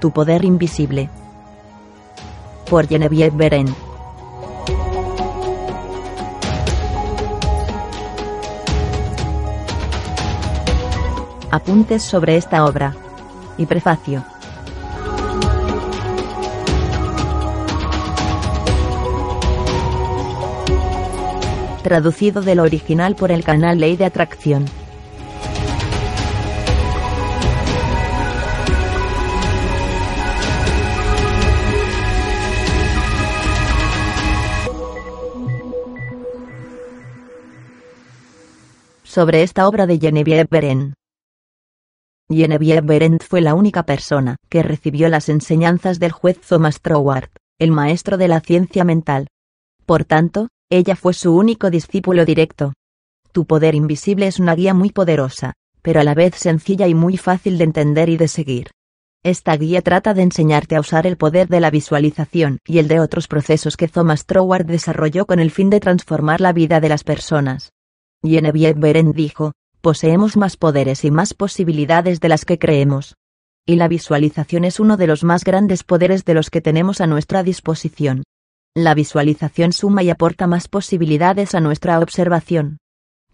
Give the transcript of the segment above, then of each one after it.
Tu poder invisible. Por Genevieve Beren. Apuntes sobre esta obra. Y prefacio. Traducido del original por el canal Ley de Atracción. Sobre esta obra de Genevieve Beren. Genevieve Berendt fue la única persona que recibió las enseñanzas del juez Thomas Troward, el maestro de la ciencia mental. Por tanto, ella fue su único discípulo directo. Tu poder invisible es una guía muy poderosa, pero a la vez sencilla y muy fácil de entender y de seguir. Esta guía trata de enseñarte a usar el poder de la visualización y el de otros procesos que Thomas Troward desarrolló con el fin de transformar la vida de las personas. Genevieve Berendt dijo, poseemos más poderes y más posibilidades de las que creemos. Y la visualización es uno de los más grandes poderes de los que tenemos a nuestra disposición. La visualización suma y aporta más posibilidades a nuestra observación.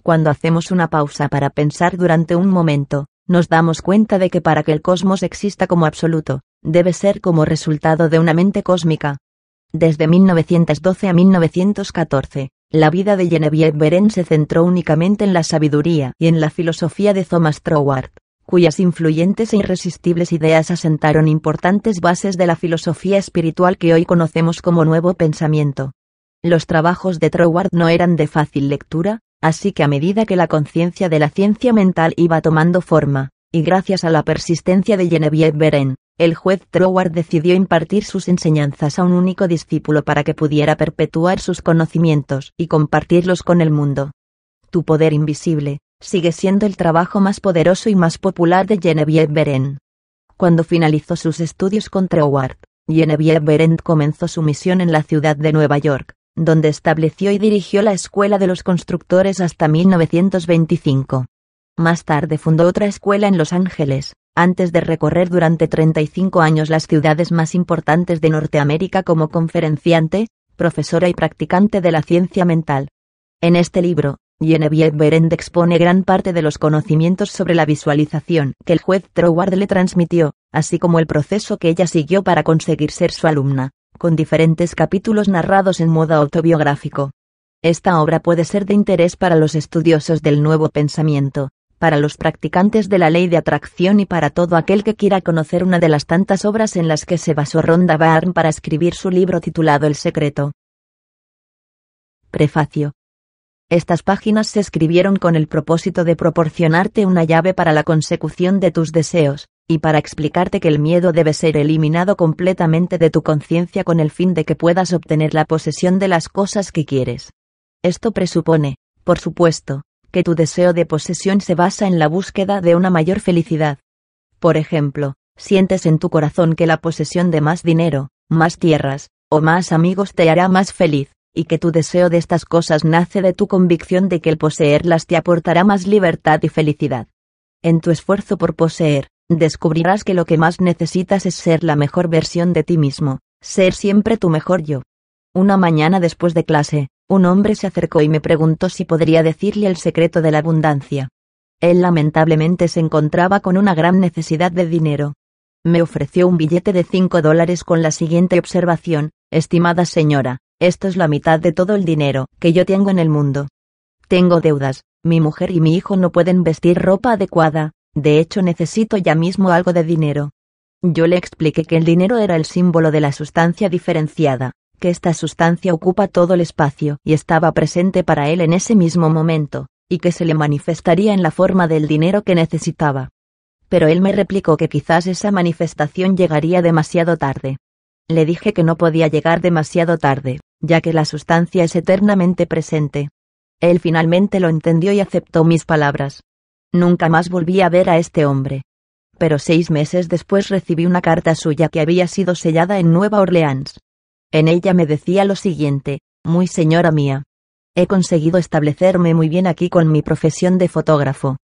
Cuando hacemos una pausa para pensar durante un momento, nos damos cuenta de que para que el cosmos exista como absoluto, debe ser como resultado de una mente cósmica. Desde 1912 a 1914, la vida de Genevieve Beren se centró únicamente en la sabiduría y en la filosofía de Thomas Troward, cuyas influyentes e irresistibles ideas asentaron importantes bases de la filosofía espiritual que hoy conocemos como Nuevo Pensamiento. Los trabajos de Troward no eran de fácil lectura, así que a medida que la conciencia de la ciencia mental iba tomando forma, y gracias a la persistencia de Genevieve Beren, el juez Troward decidió impartir sus enseñanzas a un único discípulo para que pudiera perpetuar sus conocimientos y compartirlos con el mundo. Tu poder invisible, sigue siendo el trabajo más poderoso y más popular de Genevieve Beren. Cuando finalizó sus estudios con Troward, Genevieve Beren comenzó su misión en la ciudad de Nueva York, donde estableció y dirigió la Escuela de los Constructores hasta 1925. Más tarde fundó otra escuela en Los Ángeles, antes de recorrer durante 35 años las ciudades más importantes de Norteamérica como conferenciante, profesora y practicante de la ciencia mental. En este libro, Genevieve Berend expone gran parte de los conocimientos sobre la visualización que el juez Troward le transmitió, así como el proceso que ella siguió para conseguir ser su alumna, con diferentes capítulos narrados en modo autobiográfico. Esta obra puede ser de interés para los estudiosos del nuevo pensamiento, para los practicantes de la ley de atracción y para todo aquel que quiera conocer una de las tantas obras en las que se basó Rhonda Byrne para escribir su libro titulado El secreto. Prefacio. Estas páginas se escribieron con el propósito de proporcionarte una llave para la consecución de tus deseos, y para explicarte que el miedo debe ser eliminado completamente de tu conciencia con el fin de que puedas obtener la posesión de las cosas que quieres. Esto presupone, por supuesto, que tu deseo de posesión se basa en la búsqueda de una mayor felicidad. Por ejemplo, sientes en tu corazón que la posesión de más dinero, más tierras, o más amigos te hará más feliz, y que tu deseo de estas cosas nace de tu convicción de que el poseerlas te aportará más libertad y felicidad. En tu esfuerzo por poseer, descubrirás que lo que más necesitas es ser la mejor versión de ti mismo, ser siempre tu mejor yo. Una mañana después de clase, un hombre se acercó y me preguntó si podría decirle el secreto de la abundancia. Él lamentablemente se encontraba con una gran necesidad de dinero. Me ofreció un billete de cinco dólares con la siguiente observación, estimada señora, esto es la mitad de todo el dinero que yo tengo en el mundo. Tengo deudas, mi mujer y mi hijo no pueden vestir ropa adecuada, de hecho necesito ya mismo algo de dinero. Yo le expliqué que el dinero era el símbolo de la sustancia diferenciada, que esta sustancia ocupa todo el espacio y estaba presente para él en ese mismo momento, y que se le manifestaría en la forma del dinero que necesitaba. Pero él me replicó que quizás esa manifestación llegaría demasiado tarde. Le dije que no podía llegar demasiado tarde, ya que la sustancia es eternamente presente. Él finalmente lo entendió y aceptó mis palabras. Nunca más volví a ver a este hombre. Pero seis meses después recibí una carta suya que había sido sellada en Nueva Orleans. En ella me decía lo siguiente, muy señora mía. He conseguido establecerme muy bien aquí con mi profesión de fotógrafo.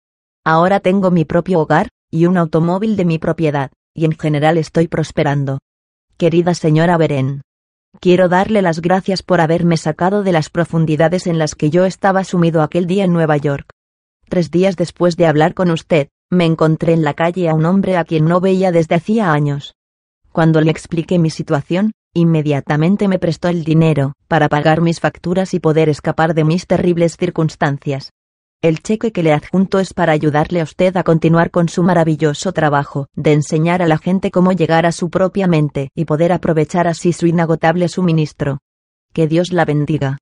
Ahora tengo mi propio hogar, y un automóvil de mi propiedad, y en general estoy prosperando. Querida señora Beren, quiero darle las gracias por haberme sacado de las profundidades en las que yo estaba sumido aquel día en Nueva York. Tres días después de hablar con usted, me encontré en la calle a un hombre a quien no veía desde hacía años. Cuando le expliqué mi situación, inmediatamente me prestó el dinero, para pagar mis facturas y poder escapar de mis terribles circunstancias. El cheque que le adjunto es para ayudarle a usted a continuar con su maravilloso trabajo, de enseñar a la gente cómo llegar a su propia mente y poder aprovechar así su inagotable suministro. Que Dios la bendiga.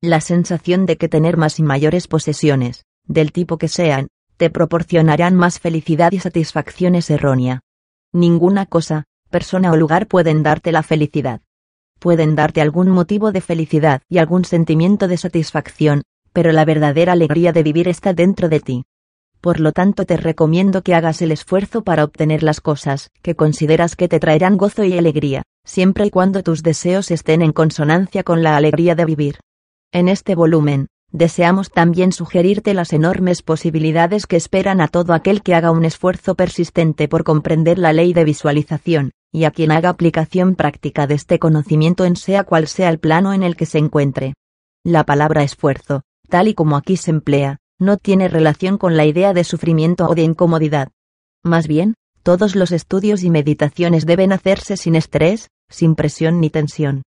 La sensación de que tener más y mayores posesiones, del tipo que sean, te proporcionarán más felicidad y satisfacción es errónea. Ninguna cosa, persona o lugar pueden darte la felicidad. Pueden darte algún motivo de felicidad y algún sentimiento de satisfacción, pero la verdadera alegría de vivir está dentro de ti. Por lo tanto te recomiendo que hagas el esfuerzo para obtener las cosas que consideras que te traerán gozo y alegría, siempre y cuando tus deseos estén en consonancia con la alegría de vivir. En este volumen, deseamos también sugerirte las enormes posibilidades que esperan a todo aquel que haga un esfuerzo persistente por comprender la ley de visualización, y a quien haga aplicación práctica de este conocimiento en sea cual sea el plano en el que se encuentre. La palabra esfuerzo, tal y como aquí se emplea, no tiene relación con la idea de sufrimiento o de incomodidad. Más bien, todos los estudios y meditaciones deben hacerse sin estrés, sin presión ni tensión.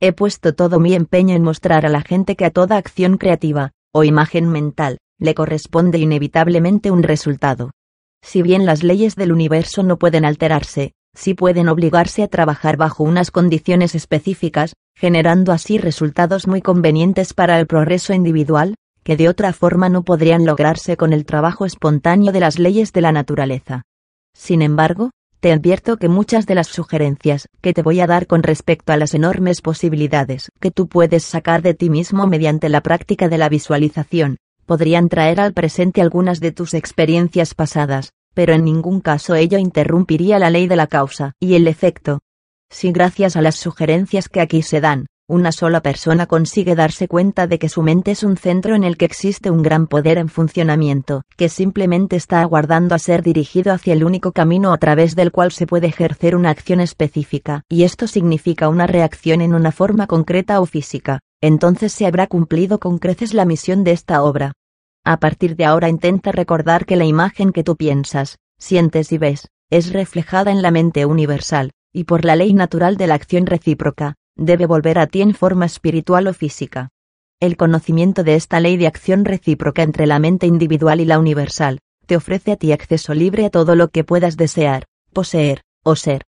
He puesto todo mi empeño en mostrar a la gente que a toda acción creativa, o imagen mental, le corresponde inevitablemente un resultado. Si bien las leyes del universo no pueden alterarse, sí pueden obligarse a trabajar bajo unas condiciones específicas, generando así resultados muy convenientes para el progreso individual, que de otra forma no podrían lograrse con el trabajo espontáneo de las leyes de la naturaleza. Sin embargo, te advierto que muchas de las sugerencias que te voy a dar con respecto a las enormes posibilidades que tú puedes sacar de ti mismo mediante la práctica de la visualización, podrían traer al presente algunas de tus experiencias pasadas, pero en ningún caso ello interrumpiría la ley de la causa y el efecto. Si gracias a las sugerencias que aquí se dan, una sola persona consigue darse cuenta de que su mente es un centro en el que existe un gran poder en funcionamiento, que simplemente está aguardando a ser dirigido hacia el único camino a través del cual se puede ejercer una acción específica, y esto significa una reacción en una forma concreta o física, entonces se habrá cumplido con creces la misión de esta obra. A partir de ahora intenta recordar que la imagen que tú piensas, sientes y ves, es reflejada en la mente universal, y por la ley natural de la acción recíproca, debe volver a ti en forma espiritual o física. El conocimiento de esta ley de acción recíproca entre la mente individual y la universal, te ofrece a ti acceso libre a todo lo que puedas desear, poseer, o ser.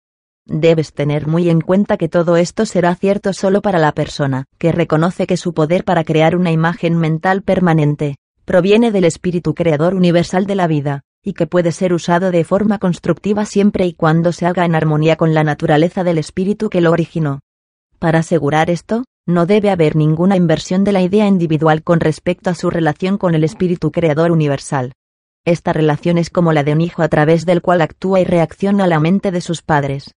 Debes tener muy en cuenta que todo esto será cierto solo para la persona, que reconoce que su poder para crear una imagen mental permanente, proviene del espíritu creador universal de la vida, y que puede ser usado de forma constructiva siempre y cuando se haga en armonía con la naturaleza del espíritu que lo originó. Para asegurar esto, no debe haber ninguna inversión de la idea individual con respecto a su relación con el espíritu creador universal. Esta relación es como la de un hijo a través del cual actúa y reacciona la mente de sus padres.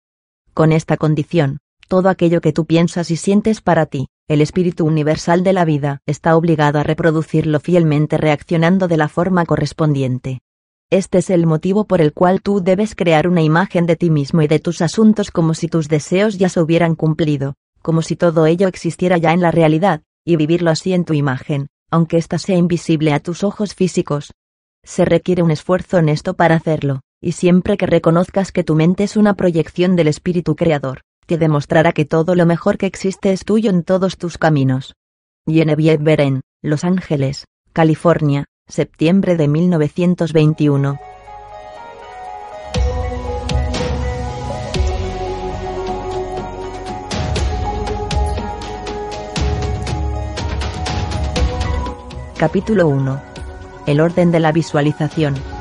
Con esta condición, todo aquello que tú piensas y sientes para ti, el espíritu universal de la vida, está obligado a reproducirlo fielmente reaccionando de la forma correspondiente. Este es el motivo por el cual tú debes crear una imagen de ti mismo y de tus asuntos como si tus deseos ya se hubieran cumplido, como si todo ello existiera ya en la realidad, y vivirlo así en tu imagen, aunque ésta sea invisible a tus ojos físicos. Se requiere un esfuerzo en esto para hacerlo, y siempre que reconozcas que tu mente es una proyección del espíritu creador, te demostrará que todo lo mejor que existe es tuyo en todos tus caminos. Genevieve Beren, Los Ángeles, California, septiembre de 1921. Capítulo 1. El orden de la visualización.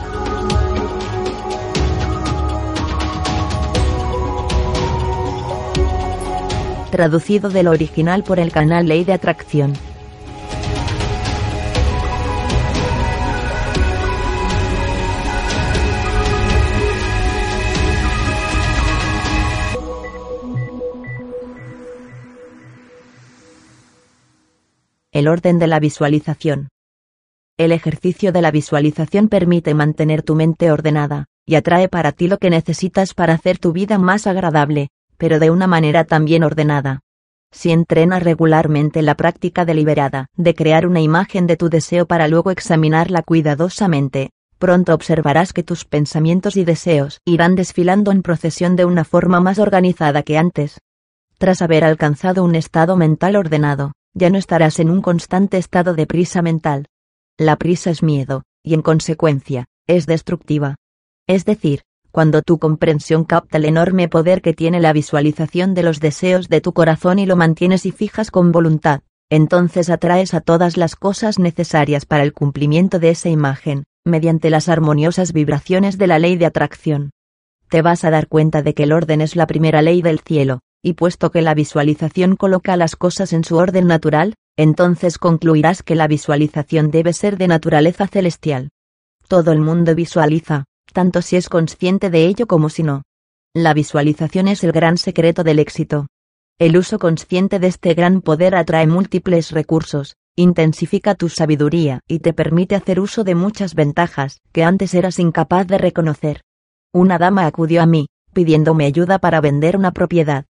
Traducido del original por el canal Ley de Atracción. El orden de la visualización. El ejercicio de la visualización permite mantener tu mente ordenada, y atrae para ti lo que necesitas para hacer tu vida más agradable, pero de una manera también ordenada. Si entrenas regularmente la práctica deliberada de crear una imagen de tu deseo para luego examinarla cuidadosamente, pronto observarás que tus pensamientos y deseos irán desfilando en procesión de una forma más organizada que antes. Tras haber alcanzado un estado mental ordenado, ya no estarás en un constante estado de prisa mental, la prisa es miedo, y en consecuencia, es destructiva. Es decir, cuando tu comprensión capta el enorme poder que tiene la visualización de los deseos de tu corazón y lo mantienes y fijas con voluntad, entonces atraes a todas las cosas necesarias para el cumplimiento de esa imagen, mediante las armoniosas vibraciones de la ley de atracción. Te vas a dar cuenta de que el orden es la primera ley del cielo, y puesto que la visualización coloca las cosas en su orden natural, entonces concluirás que la visualización debe ser de naturaleza celestial. Todo el mundo visualiza, tanto si es consciente de ello como si no. La visualización es el gran secreto del éxito. El uso consciente de este gran poder atrae múltiples recursos, intensifica tu sabiduría y te permite hacer uso de muchas ventajas que antes eras incapaz de reconocer. Una dama acudió a mí, pidiéndome ayuda para vender una propiedad.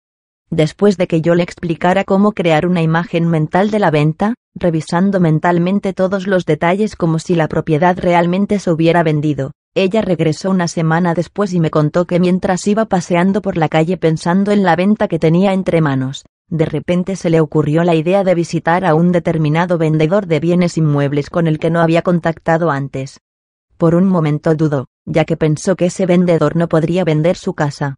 Después de que yo le explicara cómo crear una imagen mental de la venta, revisando mentalmente todos los detalles como si la propiedad realmente se hubiera vendido, ella regresó una semana después y me contó que mientras iba paseando por la calle pensando en la venta que tenía entre manos, de repente se le ocurrió la idea de visitar a un determinado vendedor de bienes inmuebles con el que no había contactado antes. Por un momento dudó, ya que pensó que ese vendedor no podría vender su casa.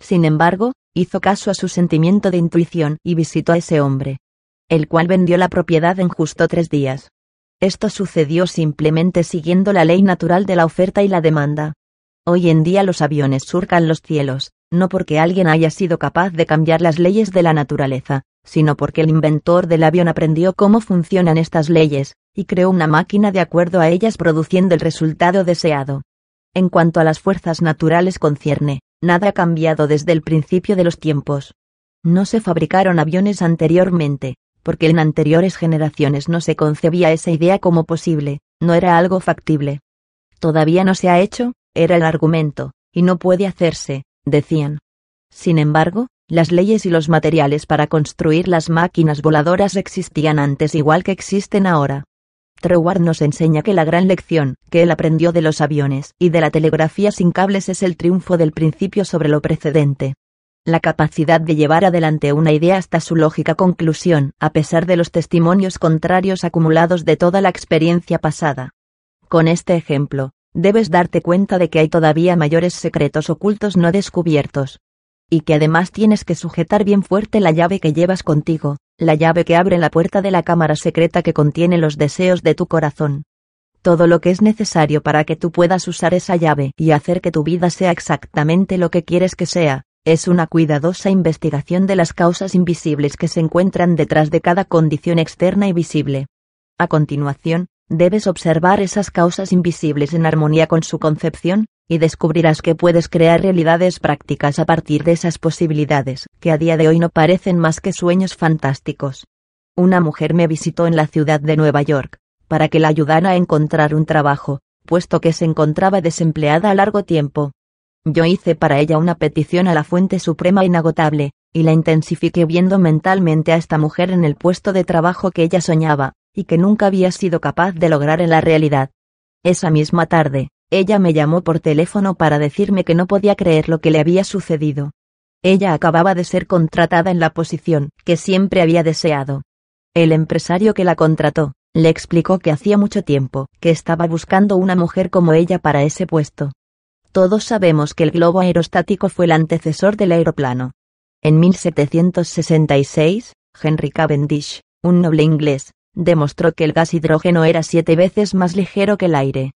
Sin embargo, hizo caso a su sentimiento de intuición y visitó a ese hombre, el cual vendió la propiedad en justo tres días. Esto sucedió simplemente siguiendo la ley natural de la oferta y la demanda. Hoy en día los aviones surcan los cielos, no porque alguien haya sido capaz de cambiar las leyes de la naturaleza, sino porque el inventor del avión aprendió cómo funcionan estas leyes, y creó una máquina de acuerdo a ellas produciendo el resultado deseado. En cuanto a las fuerzas naturales concierne, Nada ha cambiado desde el principio de los tiempos. No se fabricaron aviones anteriormente, porque en anteriores generaciones no se concebía esa idea como posible, no era algo factible. Todavía no se ha hecho, era el argumento, y no puede hacerse, decían. Sin embargo, las leyes y los materiales para construir las máquinas voladoras existían antes igual que existen ahora. Treward nos enseña que la gran lección que él aprendió de los aviones y de la telegrafía sin cables es el triunfo del principio sobre lo precedente. La capacidad de llevar adelante una idea hasta su lógica conclusión, a pesar de los testimonios contrarios acumulados de toda la experiencia pasada. Con este ejemplo, debes darte cuenta de que hay todavía mayores secretos ocultos no descubiertos. Y que además tienes que sujetar bien fuerte la llave que llevas contigo, la llave que abre la puerta de la cámara secreta que contiene los deseos de tu corazón. Todo lo que es necesario para que tú puedas usar esa llave y hacer que tu vida sea exactamente lo que quieres que sea, es una cuidadosa investigación de las causas invisibles que se encuentran detrás de cada condición externa y visible. A continuación, debes observar esas causas invisibles en armonía con su concepción, y descubrirás que puedes crear realidades prácticas a partir de esas posibilidades, que a día de hoy no parecen más que sueños fantásticos. Una mujer me visitó en la ciudad de Nueva York, para que la ayudara a encontrar un trabajo, puesto que se encontraba desempleada a largo tiempo. Yo hice para ella una petición a la fuente suprema inagotable, y la intensifiqué viendo mentalmente a esta mujer en el puesto de trabajo que ella soñaba, y que nunca había sido capaz de lograr en la realidad. Esa misma tarde, ella me llamó por teléfono para decirme que no podía creer lo que le había sucedido. Ella acababa de ser contratada en la posición que siempre había deseado. El empresario que la contrató, le explicó que hacía mucho tiempo que estaba buscando una mujer como ella para ese puesto. Todos sabemos que el globo aerostático fue el antecesor del aeroplano. En 1766, Henry Cavendish, un noble inglés, demostró que el gas hidrógeno era siete veces más ligero que el aire.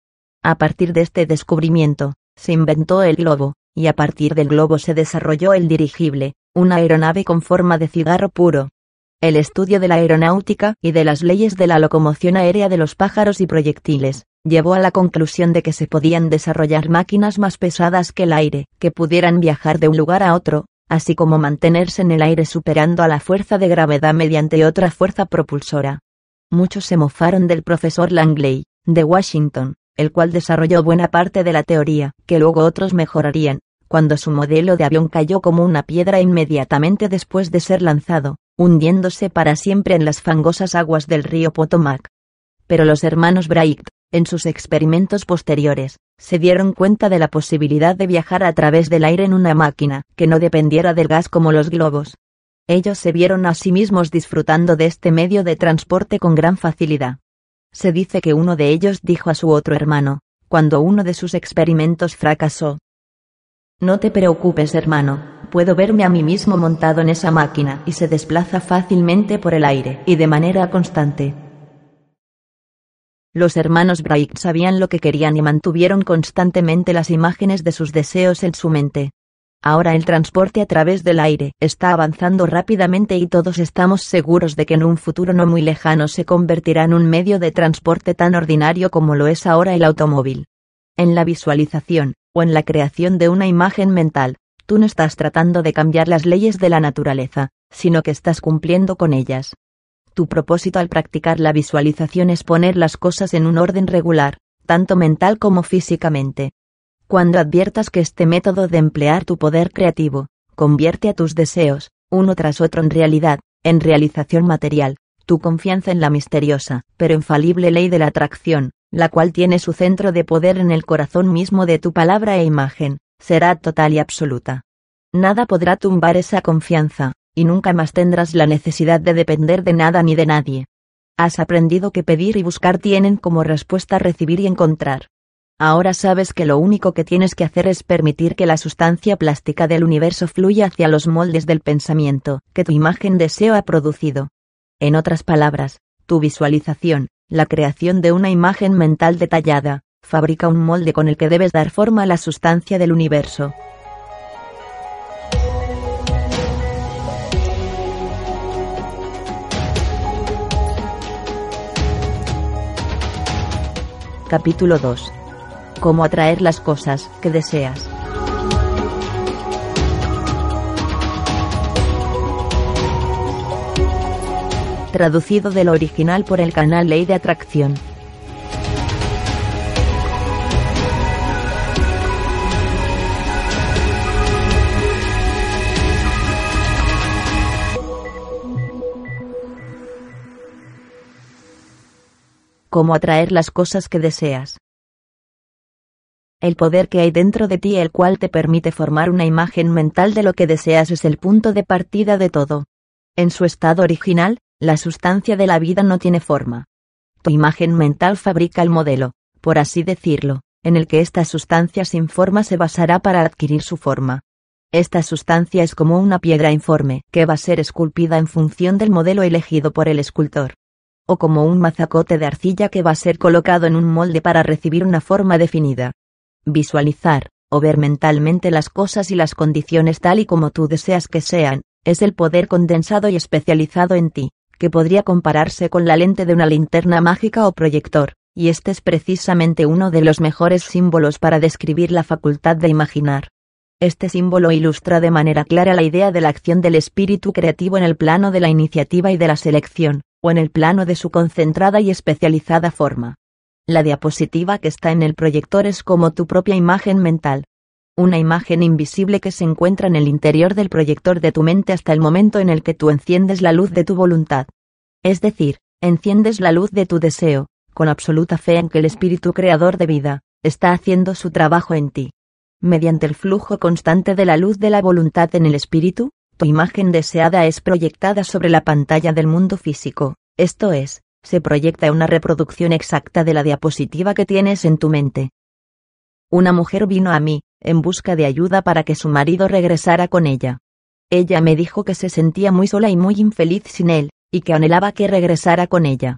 A partir de este descubrimiento, se inventó el globo, y a partir del globo se desarrolló el dirigible, una aeronave con forma de cigarro puro. El estudio de la aeronáutica y de las leyes de la locomoción aérea de los pájaros y proyectiles, llevó a la conclusión de que se podían desarrollar máquinas más pesadas que el aire, que pudieran viajar de un lugar a otro, así como mantenerse en el aire superando a la fuerza de gravedad mediante otra fuerza propulsora. Muchos se mofaron del profesor Langley, de Washington, el cual desarrolló buena parte de la teoría, que luego otros mejorarían, cuando su modelo de avión cayó como una piedra inmediatamente después de ser lanzado, hundiéndose para siempre en las fangosas aguas del río Potomac. Pero los hermanos Bright, en sus experimentos posteriores, se dieron cuenta de la posibilidad de viajar a través del aire en una máquina que no dependiera del gas como los globos. Ellos se vieron a sí mismos disfrutando de este medio de transporte con gran facilidad. Se dice que uno de ellos dijo a su otro hermano, cuando uno de sus experimentos fracasó. No te preocupes hermano, puedo verme a mí mismo montado en esa máquina y se desplaza fácilmente por el aire y de manera constante. Los hermanos Bright sabían lo que querían y mantuvieron constantemente las imágenes de sus deseos en su mente. Ahora el transporte a través del aire está avanzando rápidamente y todos estamos seguros de que en un futuro no muy lejano se convertirá en un medio de transporte tan ordinario como lo es ahora el automóvil. En la visualización, o en la creación de una imagen mental, tú no estás tratando de cambiar las leyes de la naturaleza, sino que estás cumpliendo con ellas. Tu propósito al practicar la visualización es poner las cosas en un orden regular, tanto mental como físicamente. Cuando adviertas que este método de emplear tu poder creativo, convierte a tus deseos, uno tras otro en realidad, en realización material, tu confianza en la misteriosa, pero infalible ley de la atracción, la cual tiene su centro de poder en el corazón mismo de tu palabra e imagen, será total y absoluta. Nada podrá tumbar esa confianza, y nunca más tendrás la necesidad de depender de nada ni de nadie. Has aprendido que pedir y buscar tienen como respuesta recibir y encontrar. Ahora sabes que lo único que tienes que hacer es permitir que la sustancia plástica del universo fluya hacia los moldes del pensamiento que tu imagen deseo ha producido. En otras palabras, tu visualización, la creación de una imagen mental detallada, fabrica un molde con el que debes dar forma a la sustancia del universo. Capítulo 2. Cómo atraer las cosas que deseas. Traducido del original por el canal Ley de Atracción. Cómo atraer las cosas que deseas. El poder que hay dentro de ti el cual te permite formar una imagen mental de lo que deseas es el punto de partida de todo. En su estado original, la sustancia de la vida no tiene forma. Tu imagen mental fabrica el modelo, por así decirlo, en el que esta sustancia sin forma se basará para adquirir su forma. Esta sustancia es como una piedra informe que va a ser esculpida en función del modelo elegido por el escultor o como un mazacote de arcilla que va a ser colocado en un molde para recibir una forma definida. Visualizar, o ver mentalmente las cosas y las condiciones tal y como tú deseas que sean, es el poder condensado y especializado en ti, que podría compararse con la lente de una linterna mágica o proyector, y este es precisamente uno de los mejores símbolos para describir la facultad de imaginar. Este símbolo ilustra de manera clara la idea de la acción del espíritu creativo en el plano de la iniciativa y de la selección, o en el plano de su concentrada y especializada forma. La diapositiva que está en el proyector es como tu propia imagen mental. Una imagen invisible que se encuentra en el interior del proyector de tu mente hasta el momento en el que tú enciendes la luz de tu voluntad. Es decir, enciendes la luz de tu deseo, con absoluta fe en que el espíritu creador de vida, está haciendo su trabajo en ti. Mediante el flujo constante de la luz de la voluntad en el espíritu, tu imagen deseada es proyectada sobre la pantalla del mundo físico, esto es, se proyecta una reproducción exacta de la diapositiva que tienes en tu mente. Una mujer vino a mí, en busca de ayuda para que su marido regresara con ella. Ella me dijo que se sentía muy sola y muy infeliz sin él, y que anhelaba que regresara con ella.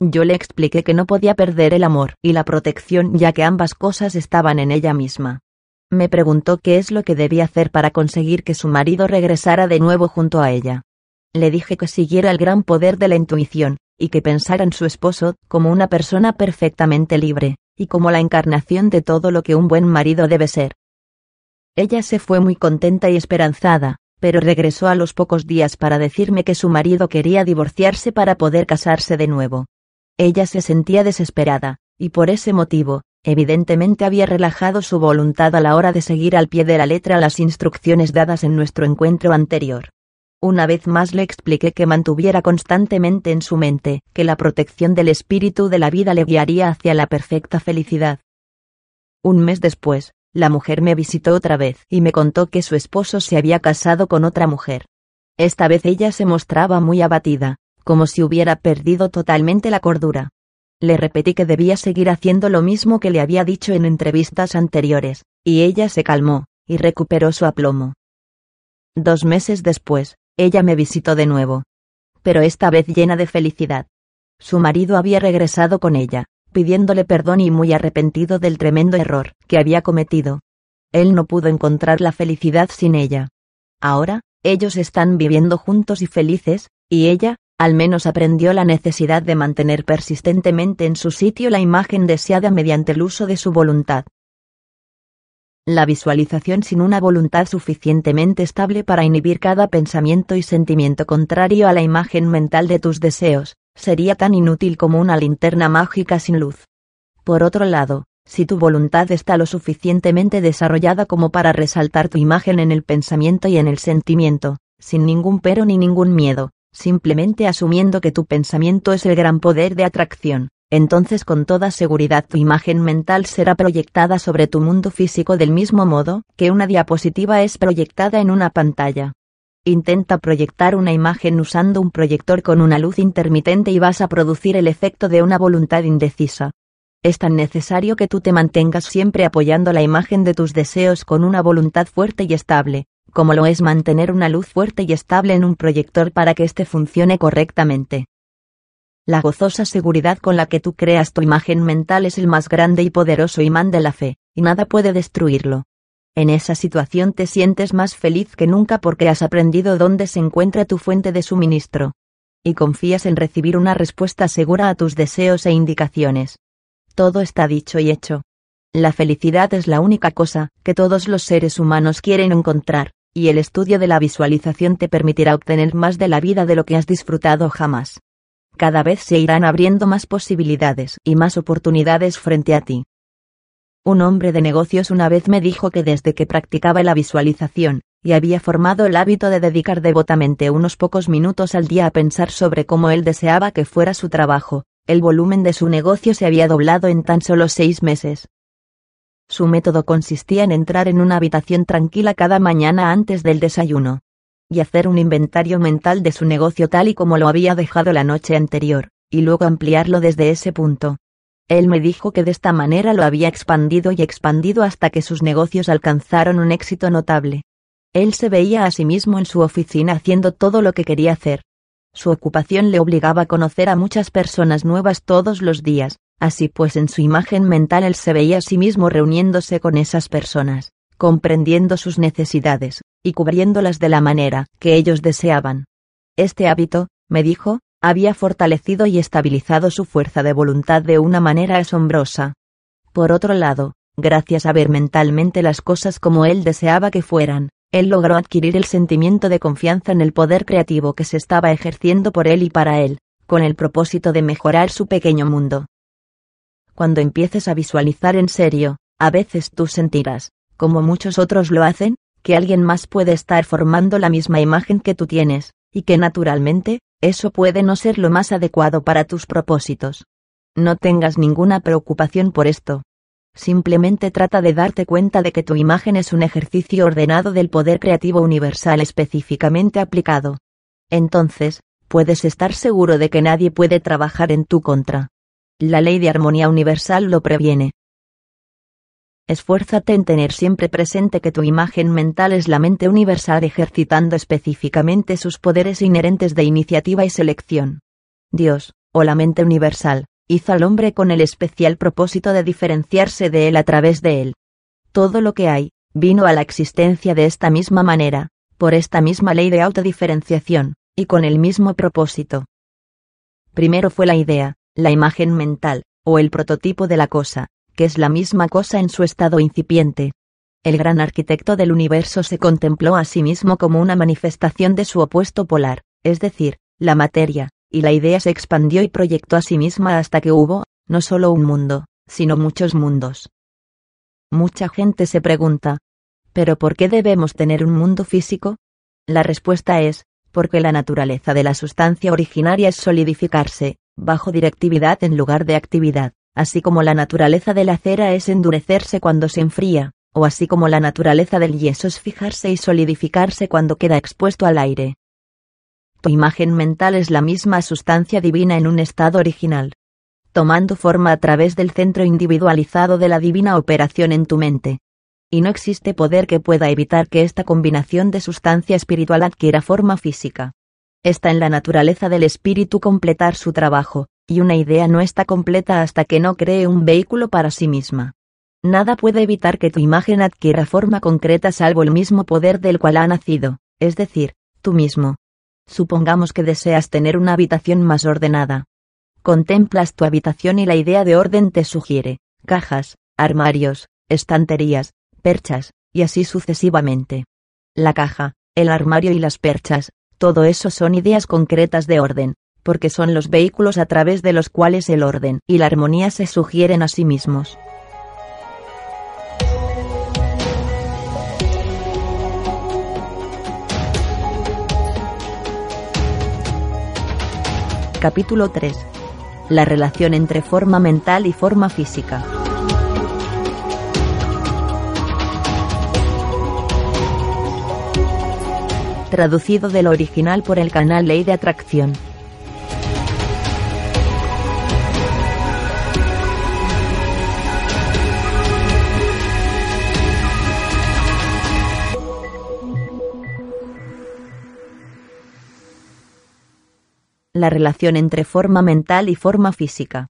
Yo le expliqué que no podía perder el amor y la protección ya que ambas cosas estaban en ella misma. Me preguntó qué es lo que debía hacer para conseguir que su marido regresara de nuevo junto a ella. Le dije que siguiera el gran poder de la intuición, y que pensara en su esposo como una persona perfectamente libre, y como la encarnación de todo lo que un buen marido debe ser. Ella se fue muy contenta y esperanzada, pero regresó a los pocos días para decirme que su marido quería divorciarse para poder casarse de nuevo. Ella se sentía desesperada, y por ese motivo, evidentemente había relajado su voluntad a la hora de seguir al pie de la letra las instrucciones dadas en nuestro encuentro anterior. Una vez más le expliqué que mantuviera constantemente en su mente que la protección del espíritu de la vida le guiaría hacia la perfecta felicidad. Un mes después, la mujer me visitó otra vez y me contó que su esposo se había casado con otra mujer. Esta vez ella se mostraba muy abatida, como si hubiera perdido totalmente la cordura. Le repetí que debía seguir haciendo lo mismo que le había dicho en entrevistas anteriores, y ella se calmó, y recuperó su aplomo. Dos meses después, ella me visitó de nuevo. Pero esta vez llena de felicidad. Su marido había regresado con ella, pidiéndole perdón y muy arrepentido del tremendo error que había cometido. Él no pudo encontrar la felicidad sin ella. Ahora, ellos están viviendo juntos y felices, y ella, al menos aprendió la necesidad de mantener persistentemente en su sitio la imagen deseada mediante el uso de su voluntad. La visualización sin una voluntad suficientemente estable para inhibir cada pensamiento y sentimiento contrario a la imagen mental de tus deseos, sería tan inútil como una linterna mágica sin luz. Por otro lado, si tu voluntad está lo suficientemente desarrollada como para resaltar tu imagen en el pensamiento y en el sentimiento, sin ningún pero ni ningún miedo, simplemente asumiendo que tu pensamiento es el gran poder de atracción, entonces con toda seguridad tu imagen mental será proyectada sobre tu mundo físico del mismo modo que una diapositiva es proyectada en una pantalla. Intenta proyectar una imagen usando un proyector con una luz intermitente y vas a producir el efecto de una voluntad indecisa. Es tan necesario que tú te mantengas siempre apoyando la imagen de tus deseos con una voluntad fuerte y estable, como lo es mantener una luz fuerte y estable en un proyector para que éste funcione correctamente. La gozosa seguridad con la que tú creas tu imagen mental es el más grande y poderoso imán de la fe, y nada puede destruirlo. En esa situación te sientes más feliz que nunca porque has aprendido dónde se encuentra tu fuente de suministro. Y confías en recibir una respuesta segura a tus deseos e indicaciones. Todo está dicho y hecho. La felicidad es la única cosa que todos los seres humanos quieren encontrar, y el estudio de la visualización te permitirá obtener más de la vida de lo que has disfrutado jamás cada vez se irán abriendo más posibilidades y más oportunidades frente a ti. Un hombre de negocios una vez me dijo que desde que practicaba la visualización, y había formado el hábito de dedicar devotamente unos pocos minutos al día a pensar sobre cómo él deseaba que fuera su trabajo, el volumen de su negocio se había doblado en tan solo seis meses. Su método consistía en entrar en una habitación tranquila cada mañana antes del desayuno, y hacer un inventario mental de su negocio tal y como lo había dejado la noche anterior, y luego ampliarlo desde ese punto. Él me dijo que de esta manera lo había expandido y expandido hasta que sus negocios alcanzaron un éxito notable. Él se veía a sí mismo en su oficina haciendo todo lo que quería hacer. Su ocupación le obligaba a conocer a muchas personas nuevas todos los días, así pues en su imagen mental él se veía a sí mismo reuniéndose con esas personas comprendiendo sus necesidades, y cubriéndolas de la manera que ellos deseaban. Este hábito, me dijo, había fortalecido y estabilizado su fuerza de voluntad de una manera asombrosa. Por otro lado, gracias a ver mentalmente las cosas como él deseaba que fueran, él logró adquirir el sentimiento de confianza en el poder creativo que se estaba ejerciendo por él y para él, con el propósito de mejorar su pequeño mundo. Cuando empieces a visualizar en serio, a veces tú sentirás, como muchos otros lo hacen, que alguien más puede estar formando la misma imagen que tú tienes, y que naturalmente, eso puede no ser lo más adecuado para tus propósitos. No tengas ninguna preocupación por esto. Simplemente trata de darte cuenta de que tu imagen es un ejercicio ordenado del poder creativo universal específicamente aplicado. Entonces, puedes estar seguro de que nadie puede trabajar en tu contra. La ley de armonía universal lo previene. Esfuérzate en tener siempre presente que tu imagen mental es la mente universal ejercitando específicamente sus poderes inherentes de iniciativa y selección. Dios, o la mente universal, hizo al hombre con el especial propósito de diferenciarse de él a través de él. Todo lo que hay, vino a la existencia de esta misma manera, por esta misma ley de autodiferenciación, y con el mismo propósito. Primero fue la idea, la imagen mental, o el prototipo de la cosa, que es la misma cosa en su estado incipiente. El gran arquitecto del universo se contempló a sí mismo como una manifestación de su opuesto polar, es decir, la materia, y la idea se expandió y proyectó a sí misma hasta que hubo, no solo un mundo, sino muchos mundos. Mucha gente se pregunta, ¿pero por qué debemos tener un mundo físico? La respuesta es, porque la naturaleza de la sustancia originaria es solidificarse, bajo directividad en lugar de actividad, así como la naturaleza de la cera es endurecerse cuando se enfría, o así como la naturaleza del yeso es fijarse y solidificarse cuando queda expuesto al aire. Tu imagen mental es la misma sustancia divina en un estado original, tomando forma a través del centro individualizado de la divina operación en tu mente. Y no existe poder que pueda evitar que esta combinación de sustancia espiritual adquiera forma física. Está en la naturaleza del espíritu completar su trabajo, y una idea no está completa hasta que no cree un vehículo para sí misma. Nada puede evitar que tu imagen adquiera forma concreta salvo el mismo poder del cual ha nacido, es decir, tú mismo. Supongamos que deseas tener una habitación más ordenada. Contemplas tu habitación y la idea de orden te sugiere, cajas, armarios, estanterías, perchas, y así sucesivamente. La caja, el armario y las perchas, todo eso son ideas concretas de orden, porque son los vehículos a través de los cuales el orden y la armonía se sugieren a sí mismos. Capítulo 3. La relación entre forma mental y forma física. Traducido del original por el canal Ley de Atracción. la relación entre forma mental y forma física.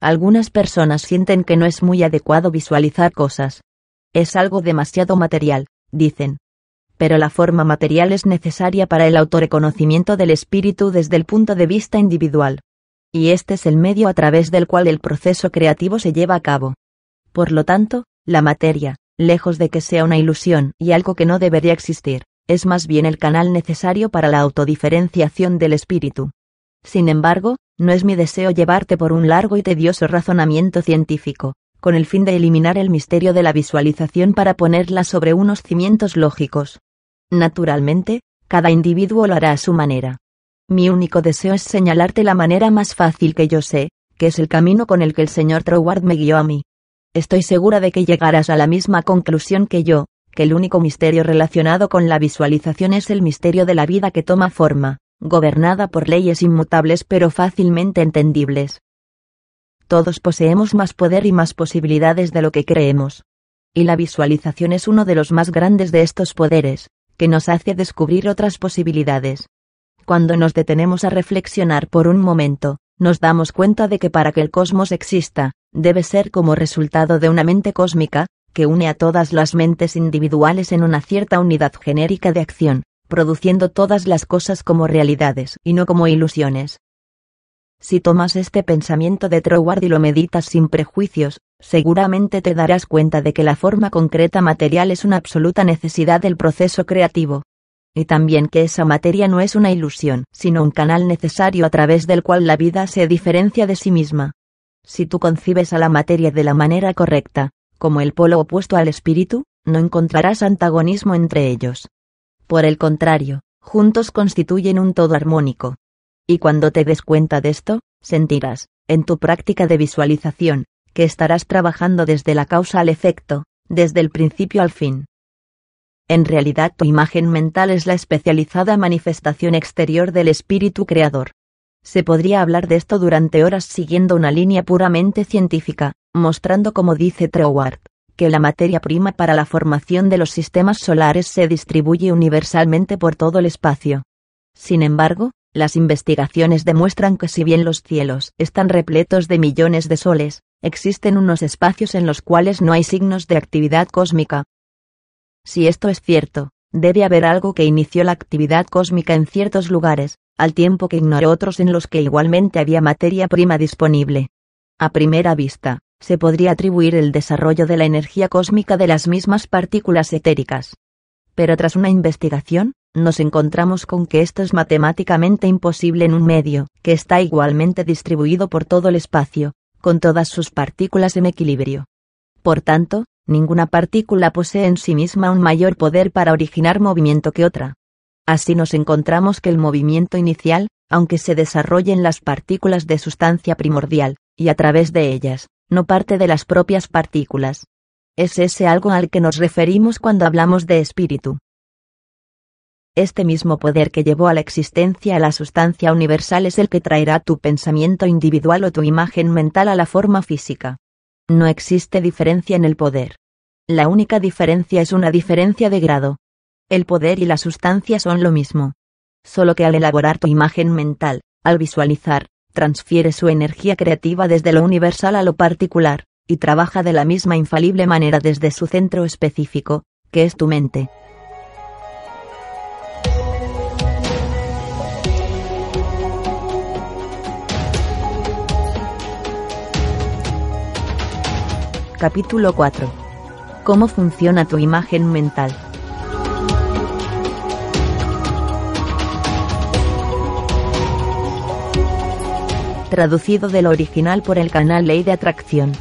Algunas personas sienten que no es muy adecuado visualizar cosas. Es algo demasiado material, dicen. Pero la forma material es necesaria para el autorreconocimiento del espíritu desde el punto de vista individual. Y este es el medio a través del cual el proceso creativo se lleva a cabo. Por lo tanto, la materia, lejos de que sea una ilusión y algo que no debería existir, es más bien el canal necesario para la autodiferenciación del espíritu. Sin embargo, no es mi deseo llevarte por un largo y tedioso razonamiento científico, con el fin de eliminar el misterio de la visualización para ponerla sobre unos cimientos lógicos. Naturalmente, cada individuo lo hará a su manera. Mi único deseo es señalarte la manera más fácil que yo sé, que es el camino con el que el señor Troward me guió a mí. Estoy segura de que llegarás a la misma conclusión que yo, que el único misterio relacionado con la visualización es el misterio de la vida que toma forma, gobernada por leyes inmutables pero fácilmente entendibles. Todos poseemos más poder y más posibilidades de lo que creemos. Y la visualización es uno de los más grandes de estos poderes, que nos hace descubrir otras posibilidades. Cuando nos detenemos a reflexionar por un momento, nos damos cuenta de que para que el cosmos exista, debe ser como resultado de una mente cósmica, que une a todas las mentes individuales en una cierta unidad genérica de acción, produciendo todas las cosas como realidades y no como ilusiones. Si tomas este pensamiento de Troward y lo meditas sin prejuicios, seguramente te darás cuenta de que la forma concreta material es una absoluta necesidad del proceso creativo. Y también que esa materia no es una ilusión, sino un canal necesario a través del cual la vida se diferencia de sí misma. Si tú concibes a la materia de la manera correcta, como el polo opuesto al espíritu, no encontrarás antagonismo entre ellos. Por el contrario, juntos constituyen un todo armónico. Y cuando te des cuenta de esto, sentirás, en tu práctica de visualización, que estarás trabajando desde la causa al efecto, desde el principio al fin. En realidad tu imagen mental es la especializada manifestación exterior del espíritu creador. Se podría hablar de esto durante horas siguiendo una línea puramente científica, mostrando como dice Troward, que la materia prima para la formación de los sistemas solares se distribuye universalmente por todo el espacio. Sin embargo, las investigaciones demuestran que si bien los cielos están repletos de millones de soles, existen unos espacios en los cuales no hay signos de actividad cósmica. Si esto es cierto, debe haber algo que inició la actividad cósmica en ciertos lugares, al tiempo que ignoró otros en los que igualmente había materia prima disponible. A primera vista, se podría atribuir el desarrollo de la energía cósmica de las mismas partículas etéricas. Pero tras una investigación, nos encontramos con que esto es matemáticamente imposible en un medio, que está igualmente distribuido por todo el espacio, con todas sus partículas en equilibrio. Por tanto, ninguna partícula posee en sí misma un mayor poder para originar movimiento que otra. Así nos encontramos que el movimiento inicial, aunque se desarrolle en las partículas de sustancia primordial, y a través de ellas, no parte de las propias partículas. Es ese algo al que nos referimos cuando hablamos de espíritu. Este mismo poder que llevó a la existencia a la sustancia universal es el que traerá tu pensamiento individual o tu imagen mental a la forma física. No existe diferencia en el poder. La única diferencia es una diferencia de grado. El poder y la sustancia son lo mismo. Solo que al elaborar tu imagen mental, al visualizar, transfiere su energía creativa desde lo universal a lo particular, y trabaja de la misma infalible manera desde su centro específico, que es tu mente. Capítulo 4. ¿Cómo funciona tu imagen mental? Traducido del original por el canal Ley de Atracción.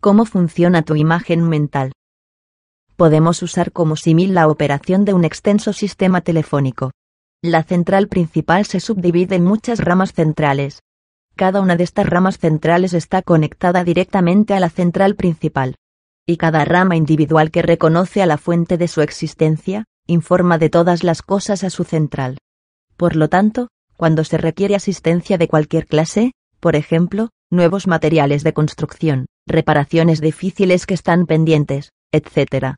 ¿Cómo funciona tu imagen mental? Podemos usar como símil la operación de un extenso sistema telefónico. La central principal se subdivide en muchas ramas centrales. Cada una de estas ramas centrales está conectada directamente a la central principal. Y cada rama individual que reconoce a la fuente de su existencia, informa de todas las cosas a su central. Por lo tanto, cuando se requiere asistencia de cualquier clase, por ejemplo, nuevos materiales de construcción, reparaciones difíciles que están pendientes, etc.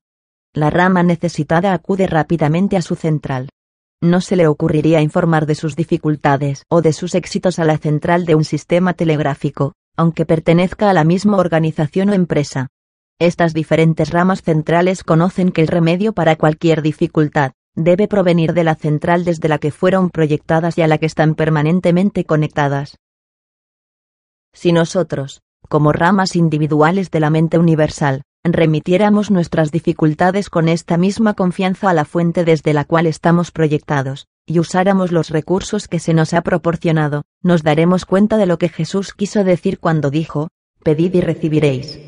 La rama necesitada acude rápidamente a su central. No se le ocurriría informar de sus dificultades o de sus éxitos a la central de un sistema telegráfico, aunque pertenezca a la misma organización o empresa. Estas diferentes ramas centrales conocen que el remedio para cualquier dificultad debe provenir de la central desde la que fueron proyectadas y a la que están permanentemente conectadas. Si nosotros, como ramas individuales de la mente universal, remitiéramos nuestras dificultades con esta misma confianza a la fuente desde la cual estamos proyectados, y usáramos los recursos que se nos ha proporcionado, nos daremos cuenta de lo que Jesús quiso decir cuando dijo, Pedid y recibiréis.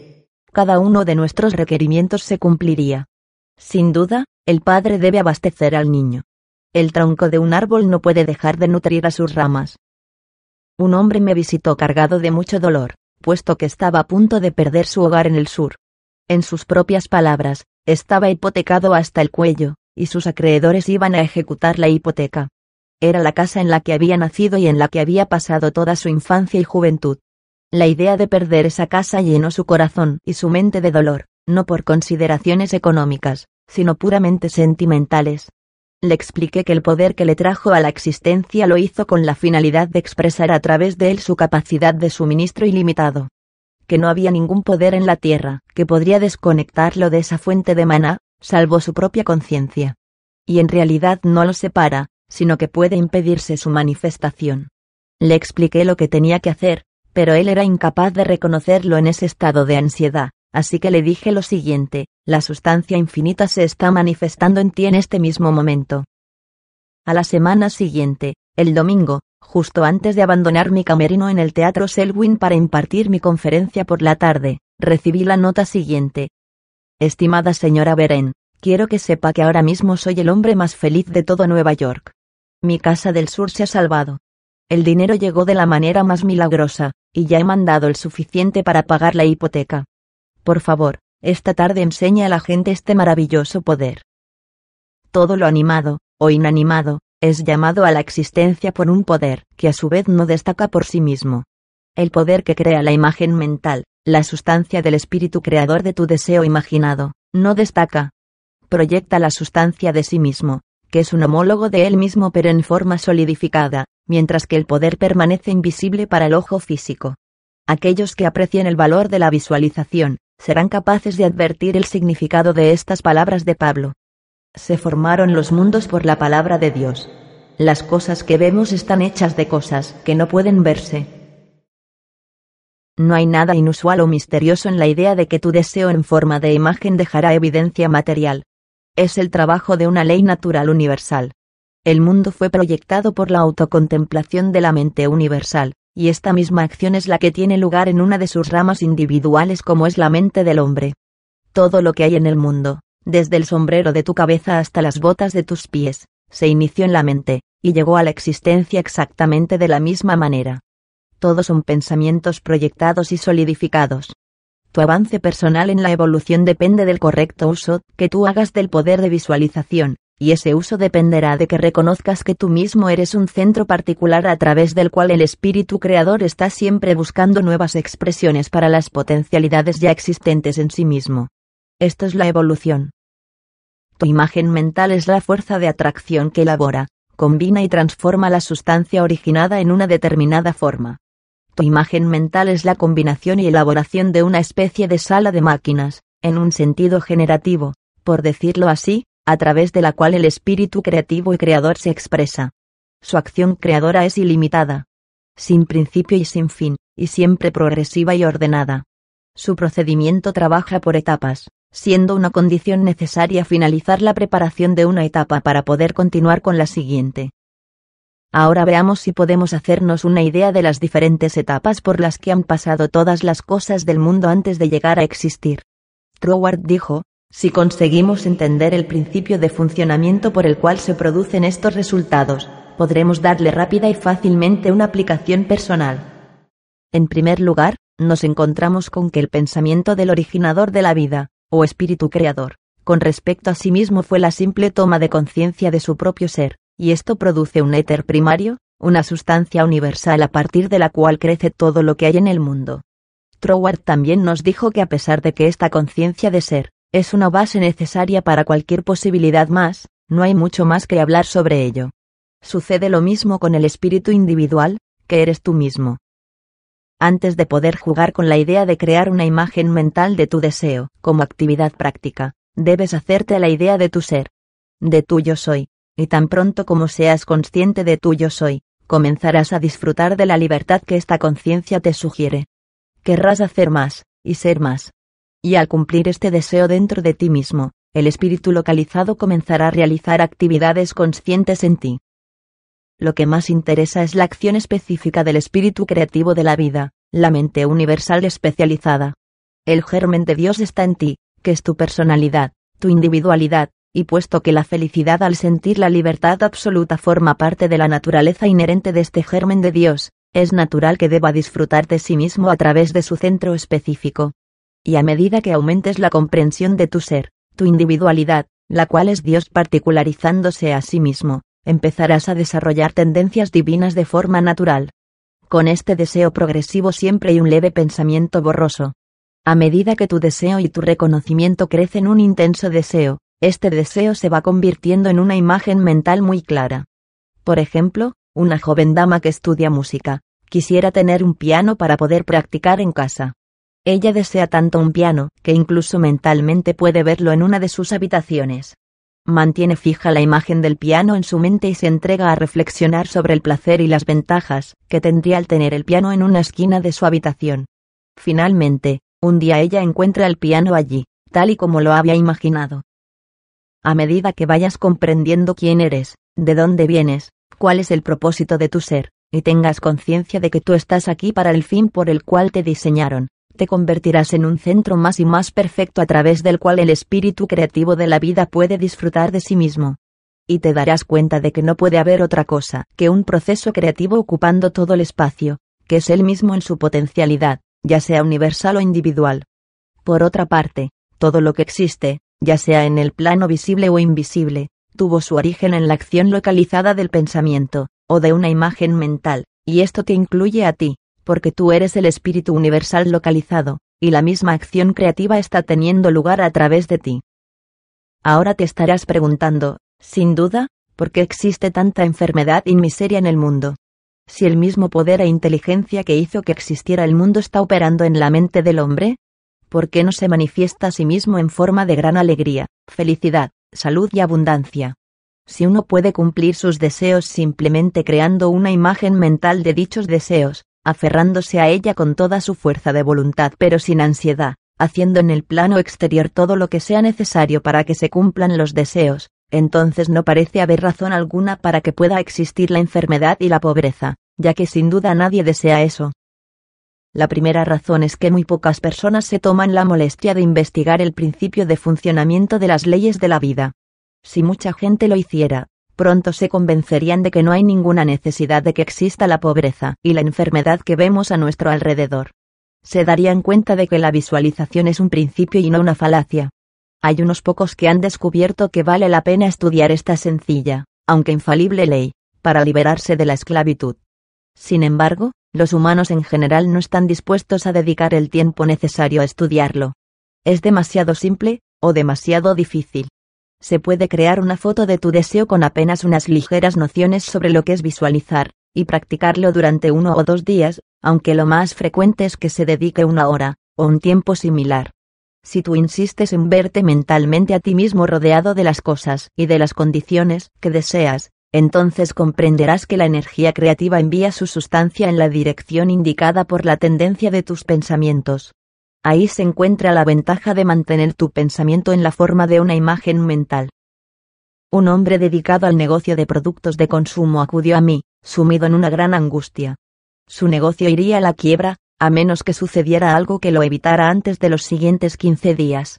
Cada uno de nuestros requerimientos se cumpliría. Sin duda, el Padre debe abastecer al niño. El tronco de un árbol no puede dejar de nutrir a sus ramas, un hombre me visitó cargado de mucho dolor, puesto que estaba a punto de perder su hogar en el sur. En sus propias palabras, estaba hipotecado hasta el cuello, y sus acreedores iban a ejecutar la hipoteca. Era la casa en la que había nacido y en la que había pasado toda su infancia y juventud. La idea de perder esa casa llenó su corazón y su mente de dolor, no por consideraciones económicas, sino puramente sentimentales. Le expliqué que el poder que le trajo a la existencia lo hizo con la finalidad de expresar a través de él su capacidad de suministro ilimitado. Que no había ningún poder en la tierra que podría desconectarlo de esa fuente de maná, salvo su propia conciencia. Y en realidad no lo separa, sino que puede impedirse su manifestación. Le expliqué lo que tenía que hacer, pero él era incapaz de reconocerlo en ese estado de ansiedad, Así que le dije lo siguiente, la sustancia infinita se está manifestando en ti en este mismo momento. A la semana siguiente, el domingo, justo antes de abandonar mi camerino en el Teatro Selwyn para impartir mi conferencia por la tarde, recibí la nota siguiente. Estimada señora Beren, quiero que sepa que ahora mismo soy el hombre más feliz de todo Nueva York. Mi casa del sur se ha salvado. El dinero llegó de la manera más milagrosa, y ya he mandado el suficiente para pagar la hipoteca. Por favor, esta tarde enseña a la gente este maravilloso poder. Todo lo animado, o inanimado, es llamado a la existencia por un poder que a su vez no destaca por sí mismo. El poder que crea la imagen mental, la sustancia del espíritu creador de tu deseo imaginado, no destaca. Proyecta la sustancia de sí mismo, que es un homólogo de él mismo pero en forma solidificada, mientras que el poder permanece invisible para el ojo físico. Aquellos que aprecien el valor de la visualización, serán capaces de advertir el significado de estas palabras de Pablo. Se formaron los mundos por la palabra de Dios. Las cosas que vemos están hechas de cosas que no pueden verse. No hay nada inusual o misterioso en la idea de que tu deseo en forma de imagen dejará evidencia material. Es el trabajo de una ley natural universal. El mundo fue proyectado por la autocontemplación de la mente universal, y esta misma acción es la que tiene lugar en una de sus ramas individuales como es la mente del hombre. Todo lo que hay en el mundo, desde el sombrero de tu cabeza hasta las botas de tus pies, se inició en la mente, y llegó a la existencia exactamente de la misma manera. Todos son pensamientos proyectados y solidificados. Tu avance personal en la evolución depende del correcto uso que tú hagas del poder de visualización, y ese uso dependerá de que reconozcas que tú mismo eres un centro particular a través del cual el espíritu creador está siempre buscando nuevas expresiones para las potencialidades ya existentes en sí mismo. Esto es la evolución. Tu imagen mental es la fuerza de atracción que elabora, combina y transforma la sustancia originada en una determinada forma. Tu imagen mental es la combinación y elaboración de una especie de sala de máquinas, en un sentido generativo, por decirlo así, a través de la cual el espíritu creativo y creador se expresa. Su acción creadora es ilimitada, sin principio y sin fin, y siempre progresiva y ordenada. Su procedimiento trabaja por etapas, siendo una condición necesaria finalizar la preparación de una etapa para poder continuar con la siguiente. Ahora veamos si podemos hacernos una idea de las diferentes etapas por las que han pasado todas las cosas del mundo antes de llegar a existir. Troward dijo, si conseguimos entender el principio de funcionamiento por el cual se producen estos resultados, podremos darle rápida y fácilmente una aplicación personal. En primer lugar, nos encontramos con que el pensamiento del originador de la vida, o espíritu creador, con respecto a sí mismo fue la simple toma de conciencia de su propio ser, y esto produce un éter primario, una sustancia universal a partir de la cual crece todo lo que hay en el mundo. Troward también nos dijo que a pesar de que esta conciencia de ser, es una base necesaria para cualquier posibilidad más, no hay mucho más que hablar sobre ello. Sucede lo mismo con el espíritu individual, que eres tú mismo. Antes de poder jugar con la idea de crear una imagen mental de tu deseo, como actividad práctica, debes hacerte la idea de tu ser. De tu yo soy, y tan pronto como seas consciente de tu yo soy, comenzarás a disfrutar de la libertad que esta conciencia te sugiere. Querrás hacer más, y ser más, y al cumplir este deseo dentro de ti mismo, el espíritu localizado comenzará a realizar actividades conscientes en ti. Lo que más interesa es la acción específica del espíritu creativo de la vida, la mente universal especializada. El germen de Dios está en ti, que es tu personalidad, tu individualidad, y puesto que la felicidad al sentir la libertad absoluta forma parte de la naturaleza inherente de este germen de Dios, es natural que deba disfrutar de sí mismo a través de su centro específico y a medida que aumentes la comprensión de tu ser, tu individualidad, la cual es Dios particularizándose a sí mismo, empezarás a desarrollar tendencias divinas de forma natural. Con este deseo progresivo siempre hay un leve pensamiento borroso. A medida que tu deseo y tu reconocimiento crecen un intenso deseo, este deseo se va convirtiendo en una imagen mental muy clara. Por ejemplo, una joven dama que estudia música, quisiera tener un piano para poder practicar en casa. Ella desea tanto un piano, que incluso mentalmente puede verlo en una de sus habitaciones. Mantiene fija la imagen del piano en su mente y se entrega a reflexionar sobre el placer y las ventajas que tendría al tener el piano en una esquina de su habitación. Finalmente, un día ella encuentra el piano allí, tal y como lo había imaginado. A medida que vayas comprendiendo quién eres, de dónde vienes, cuál es el propósito de tu ser, y tengas conciencia de que tú estás aquí para el fin por el cual te diseñaron, te convertirás en un centro más y más perfecto a través del cual el espíritu creativo de la vida puede disfrutar de sí mismo. Y te darás cuenta de que no puede haber otra cosa que un proceso creativo ocupando todo el espacio, que es él mismo en su potencialidad, ya sea universal o individual. Por otra parte, todo lo que existe, ya sea en el plano visible o invisible, tuvo su origen en la acción localizada del pensamiento, o de una imagen mental, y esto te incluye a ti, porque tú eres el espíritu universal localizado, y la misma acción creativa está teniendo lugar a través de ti. Ahora te estarás preguntando, sin duda, ¿por qué existe tanta enfermedad y miseria en el mundo? Si el mismo poder e inteligencia que hizo que existiera el mundo está operando en la mente del hombre, ¿por qué no se manifiesta a sí mismo en forma de gran alegría, felicidad, salud y abundancia? Si uno puede cumplir sus deseos simplemente creando una imagen mental de dichos deseos, aferrándose a ella con toda su fuerza de voluntad pero sin ansiedad, haciendo en el plano exterior todo lo que sea necesario para que se cumplan los deseos, entonces no parece haber razón alguna para que pueda existir la enfermedad y la pobreza, ya que sin duda nadie desea eso. La primera razón es que muy pocas personas se toman la molestia de investigar el principio de funcionamiento de las leyes de la vida. Si mucha gente lo hiciera, pronto se convencerían de que no hay ninguna necesidad de que exista la pobreza y la enfermedad que vemos a nuestro alrededor. Se darían cuenta de que la visualización es un principio y no una falacia. Hay unos pocos que han descubierto que vale la pena estudiar esta sencilla, aunque infalible ley, para liberarse de la esclavitud. Sin embargo, los humanos en general no están dispuestos a dedicar el tiempo necesario a estudiarlo. Es demasiado simple, o demasiado difícil. Se puede crear una foto de tu deseo con apenas unas ligeras nociones sobre lo que es visualizar, y practicarlo durante uno o dos días, aunque lo más frecuente es que se dedique una hora, o un tiempo similar. Si tú insistes en verte mentalmente a ti mismo rodeado de las cosas y de las condiciones que deseas, entonces comprenderás que la energía creativa envía su sustancia en la dirección indicada por la tendencia de tus pensamientos. Ahí se encuentra la ventaja de mantener tu pensamiento en la forma de una imagen mental. Un hombre dedicado al negocio de productos de consumo acudió a mí, sumido en una gran angustia. Su negocio iría a la quiebra, a menos que sucediera algo que lo evitara antes de los siguientes 15 días.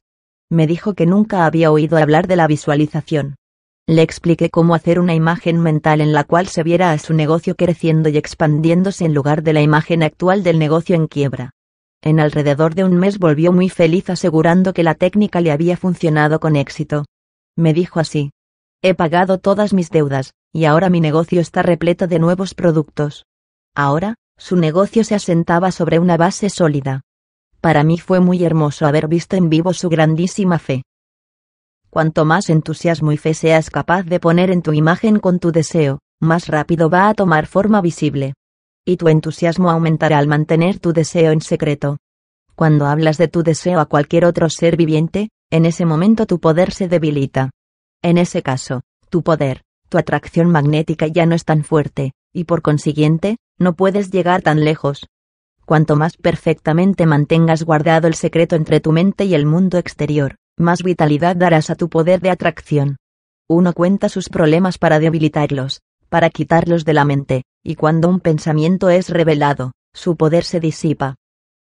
Me dijo que nunca había oído hablar de la visualización. Le expliqué cómo hacer una imagen mental en la cual se viera a su negocio creciendo y expandiéndose en lugar de la imagen actual del negocio en quiebra. En alrededor de un mes volvió muy feliz asegurando que la técnica le había funcionado con éxito. Me dijo así. He pagado todas mis deudas, y ahora mi negocio está repleto de nuevos productos. Ahora, su negocio se asentaba sobre una base sólida. Para mí fue muy hermoso haber visto en vivo su grandísima fe. Cuanto más entusiasmo y fe seas capaz de poner en tu imagen con tu deseo, más rápido va a tomar forma visible. Y tu entusiasmo aumentará al mantener tu deseo en secreto. Cuando hablas de tu deseo a cualquier otro ser viviente, en ese momento tu poder se debilita. En ese caso, tu poder, tu atracción magnética ya no es tan fuerte, y por consiguiente, no puedes llegar tan lejos. Cuanto más perfectamente mantengas guardado el secreto entre tu mente y el mundo exterior, más vitalidad darás a tu poder de atracción. Uno cuenta sus problemas para debilitarlos, para quitarlos de la mente, y cuando un pensamiento es revelado, su poder se disipa.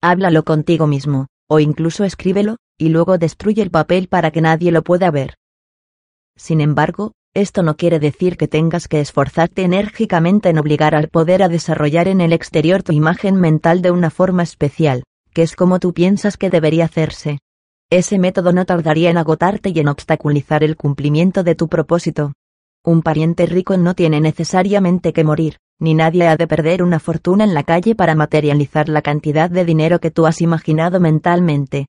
Háblalo contigo mismo, o incluso escríbelo, y luego destruye el papel para que nadie lo pueda ver. Sin embargo, esto no quiere decir que tengas que esforzarte enérgicamente en obligar al poder a desarrollar en el exterior tu imagen mental de una forma especial, que es como tú piensas que debería hacerse. Ese método no tardaría en agotarte y en obstaculizar el cumplimiento de tu propósito. Un pariente rico no tiene necesariamente que morir, ni nadie ha de perder una fortuna en la calle para materializar la cantidad de dinero que tú has imaginado mentalmente.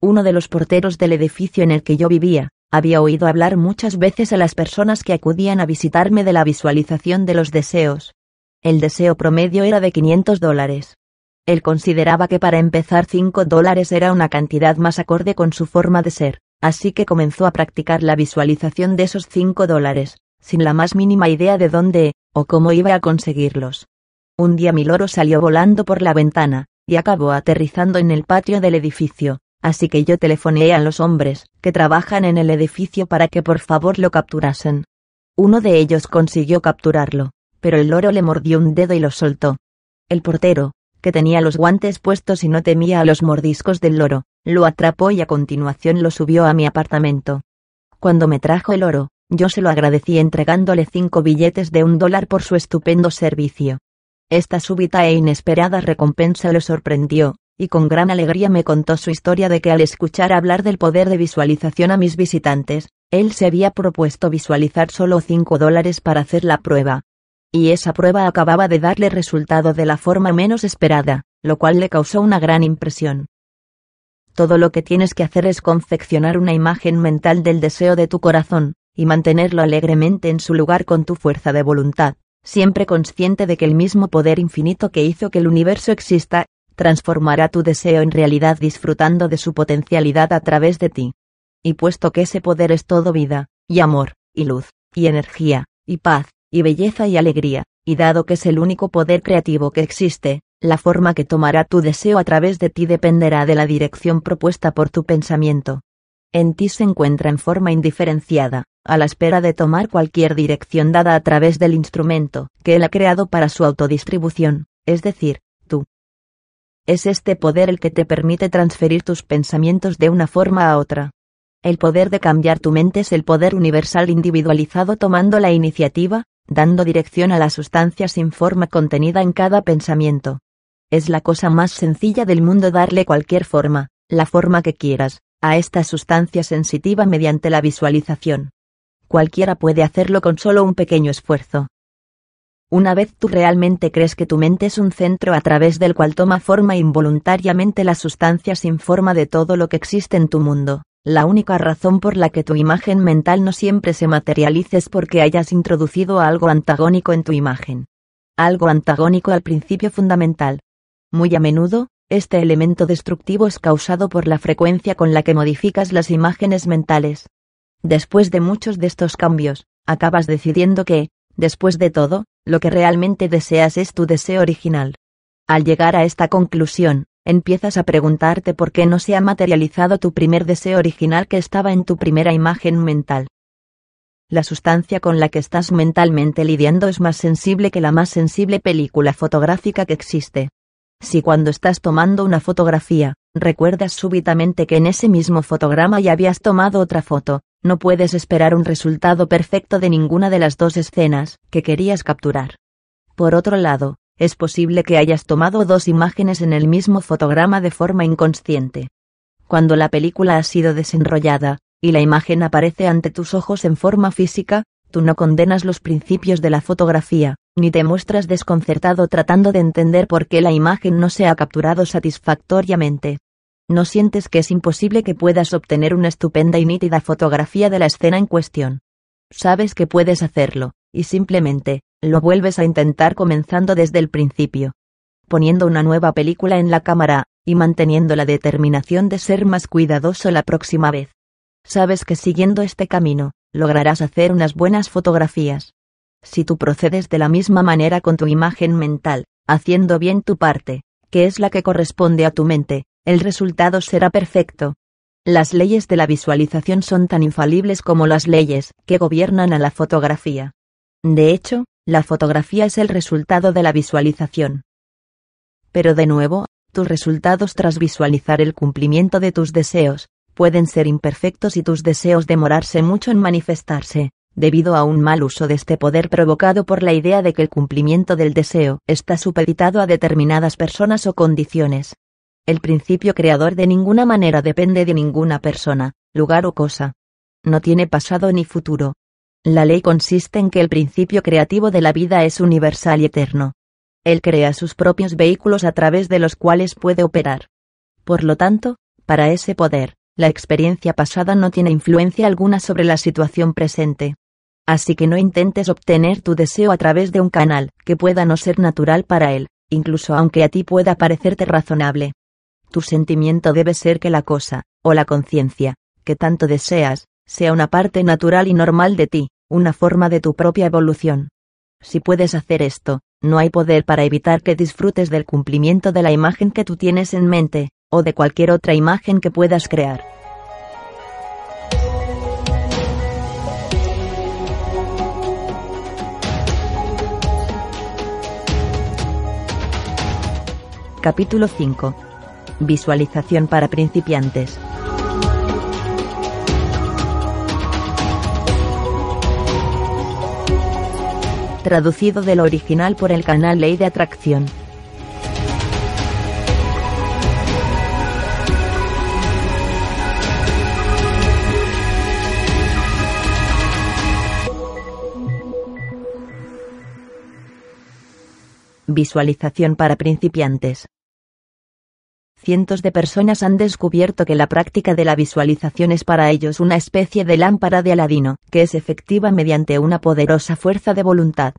Uno de los porteros del edificio en el que yo vivía, había oído hablar muchas veces a las personas que acudían a visitarme de la visualización de los deseos. El deseo promedio era de 500 dólares. Él consideraba que para empezar 5 dólares era una cantidad más acorde con su forma de ser, así que comenzó a practicar la visualización de esos 5 dólares, sin la más mínima idea de dónde, o cómo iba a conseguirlos. Un día mi loro salió volando por la ventana, y acabó aterrizando en el patio del edificio, así que yo telefoneé a los hombres, que trabajan en el edificio para que por favor lo capturasen. Uno de ellos consiguió capturarlo, pero el loro le mordió un dedo y lo soltó. El portero, que tenía los guantes puestos y no temía a los mordiscos del loro, lo atrapó y a continuación lo subió a mi apartamento. Cuando me trajo el oro, yo se lo agradecí entregándole cinco billetes de un dólar por su estupendo servicio. Esta súbita e inesperada recompensa lo sorprendió, y con gran alegría me contó su historia de que al escuchar hablar del poder de visualización a mis visitantes, él se había propuesto visualizar solo cinco dólares para hacer la prueba, y esa prueba acababa de darle resultado de la forma menos esperada, lo cual le causó una gran impresión. Todo lo que tienes que hacer es confeccionar una imagen mental del deseo de tu corazón, y mantenerlo alegremente en su lugar con tu fuerza de voluntad, siempre consciente de que el mismo poder infinito que hizo que el universo exista, transformará tu deseo en realidad disfrutando de su potencialidad a través de ti. Y puesto que ese poder es todo vida, y amor, y luz, y energía, y paz, y belleza y alegría, y dado que es el único poder creativo que existe, la forma que tomará tu deseo a través de ti dependerá de la dirección propuesta por tu pensamiento. En ti se encuentra en forma indiferenciada, a la espera de tomar cualquier dirección dada a través del instrumento que él ha creado para su autodistribución, es decir, tú. Es este poder el que te permite transferir tus pensamientos de una forma a otra. El poder de cambiar tu mente es el poder universal individualizado tomando la iniciativa, dando dirección a la sustancia sin forma contenida en cada pensamiento. Es la cosa más sencilla del mundo darle cualquier forma, la forma que quieras, a esta sustancia sensitiva mediante la visualización cualquiera puede hacerlo con solo un pequeño esfuerzo. Una vez tú realmente crees que tu mente es un centro a través del cual toma forma involuntariamente la sustancia sin forma de todo lo que existe en tu mundo, la única razón por la que tu imagen mental no siempre se materializa es porque hayas introducido algo antagónico en tu imagen. Algo antagónico al principio fundamental. Muy a menudo, este elemento destructivo es causado por la frecuencia con la que modificas las imágenes mentales, Después de muchos de estos cambios, acabas decidiendo que, después de todo, lo que realmente deseas es tu deseo original. Al llegar a esta conclusión, empiezas a preguntarte por qué no se ha materializado tu primer deseo original que estaba en tu primera imagen mental. La sustancia con la que estás mentalmente lidiando es más sensible que la más sensible película fotográfica que existe. Si cuando estás tomando una fotografía, recuerdas súbitamente que en ese mismo fotograma ya habías tomado otra foto, no puedes esperar un resultado perfecto de ninguna de las dos escenas que querías capturar. Por otro lado, es posible que hayas tomado dos imágenes en el mismo fotograma de forma inconsciente. Cuando la película ha sido desenrollada, y la imagen aparece ante tus ojos en forma física, tú no condenas los principios de la fotografía, ni te muestras desconcertado tratando de entender por qué la imagen no se ha capturado satisfactoriamente no sientes que es imposible que puedas obtener una estupenda y nítida fotografía de la escena en cuestión. Sabes que puedes hacerlo, y simplemente, lo vuelves a intentar comenzando desde el principio. Poniendo una nueva película en la cámara, y manteniendo la determinación de ser más cuidadoso la próxima vez. Sabes que siguiendo este camino, lograrás hacer unas buenas fotografías. Si tú procedes de la misma manera con tu imagen mental, haciendo bien tu parte, que es la que corresponde a tu mente, el resultado será perfecto. Las leyes de la visualización son tan infalibles como las leyes que gobiernan a la fotografía. De hecho, la fotografía es el resultado de la visualización. Pero de nuevo, tus resultados tras visualizar el cumplimiento de tus deseos, pueden ser imperfectos y tus deseos demorarse mucho en manifestarse, debido a un mal uso de este poder provocado por la idea de que el cumplimiento del deseo está supeditado a determinadas personas o condiciones, el principio creador de ninguna manera depende de ninguna persona, lugar o cosa. No tiene pasado ni futuro. La ley consiste en que el principio creativo de la vida es universal y eterno. Él crea sus propios vehículos a través de los cuales puede operar. Por lo tanto, para ese poder, la experiencia pasada no tiene influencia alguna sobre la situación presente. Así que no intentes obtener tu deseo a través de un canal que pueda no ser natural para él, incluso aunque a ti pueda parecerte razonable. Tu sentimiento debe ser que la cosa, o la conciencia, que tanto deseas, sea una parte natural y normal de ti, una forma de tu propia evolución. Si puedes hacer esto, no hay poder para evitar que disfrutes del cumplimiento de la imagen que tú tienes en mente, o de cualquier otra imagen que puedas crear. Capítulo 5 Visualización para principiantes. Traducido del original por el canal Ley de Atracción. Visualización para principiantes cientos de personas han descubierto que la práctica de la visualización es para ellos una especie de lámpara de Aladino, que es efectiva mediante una poderosa fuerza de voluntad.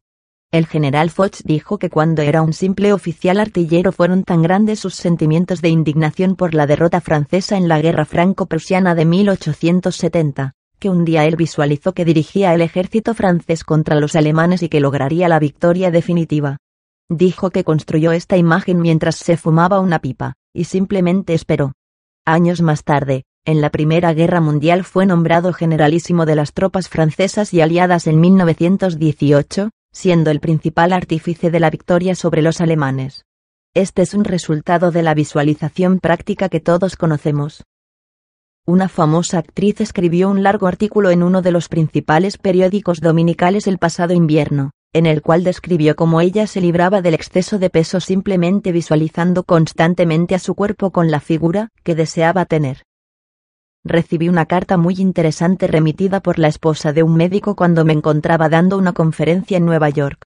El general Foch dijo que cuando era un simple oficial artillero fueron tan grandes sus sentimientos de indignación por la derrota francesa en la guerra franco-prusiana de 1870, que un día él visualizó que dirigía el ejército francés contra los alemanes y que lograría la victoria definitiva. Dijo que construyó esta imagen mientras se fumaba una pipa, y simplemente esperó. Años más tarde, en la Primera Guerra Mundial fue nombrado generalísimo de las tropas francesas y aliadas en 1918, siendo el principal artífice de la victoria sobre los alemanes. Este es un resultado de la visualización práctica que todos conocemos. Una famosa actriz escribió un largo artículo en uno de los principales periódicos dominicales el pasado invierno, en el cual describió cómo ella se libraba del exceso de peso simplemente visualizando constantemente a su cuerpo con la figura que deseaba tener. Recibí una carta muy interesante remitida por la esposa de un médico cuando me encontraba dando una conferencia en Nueva York.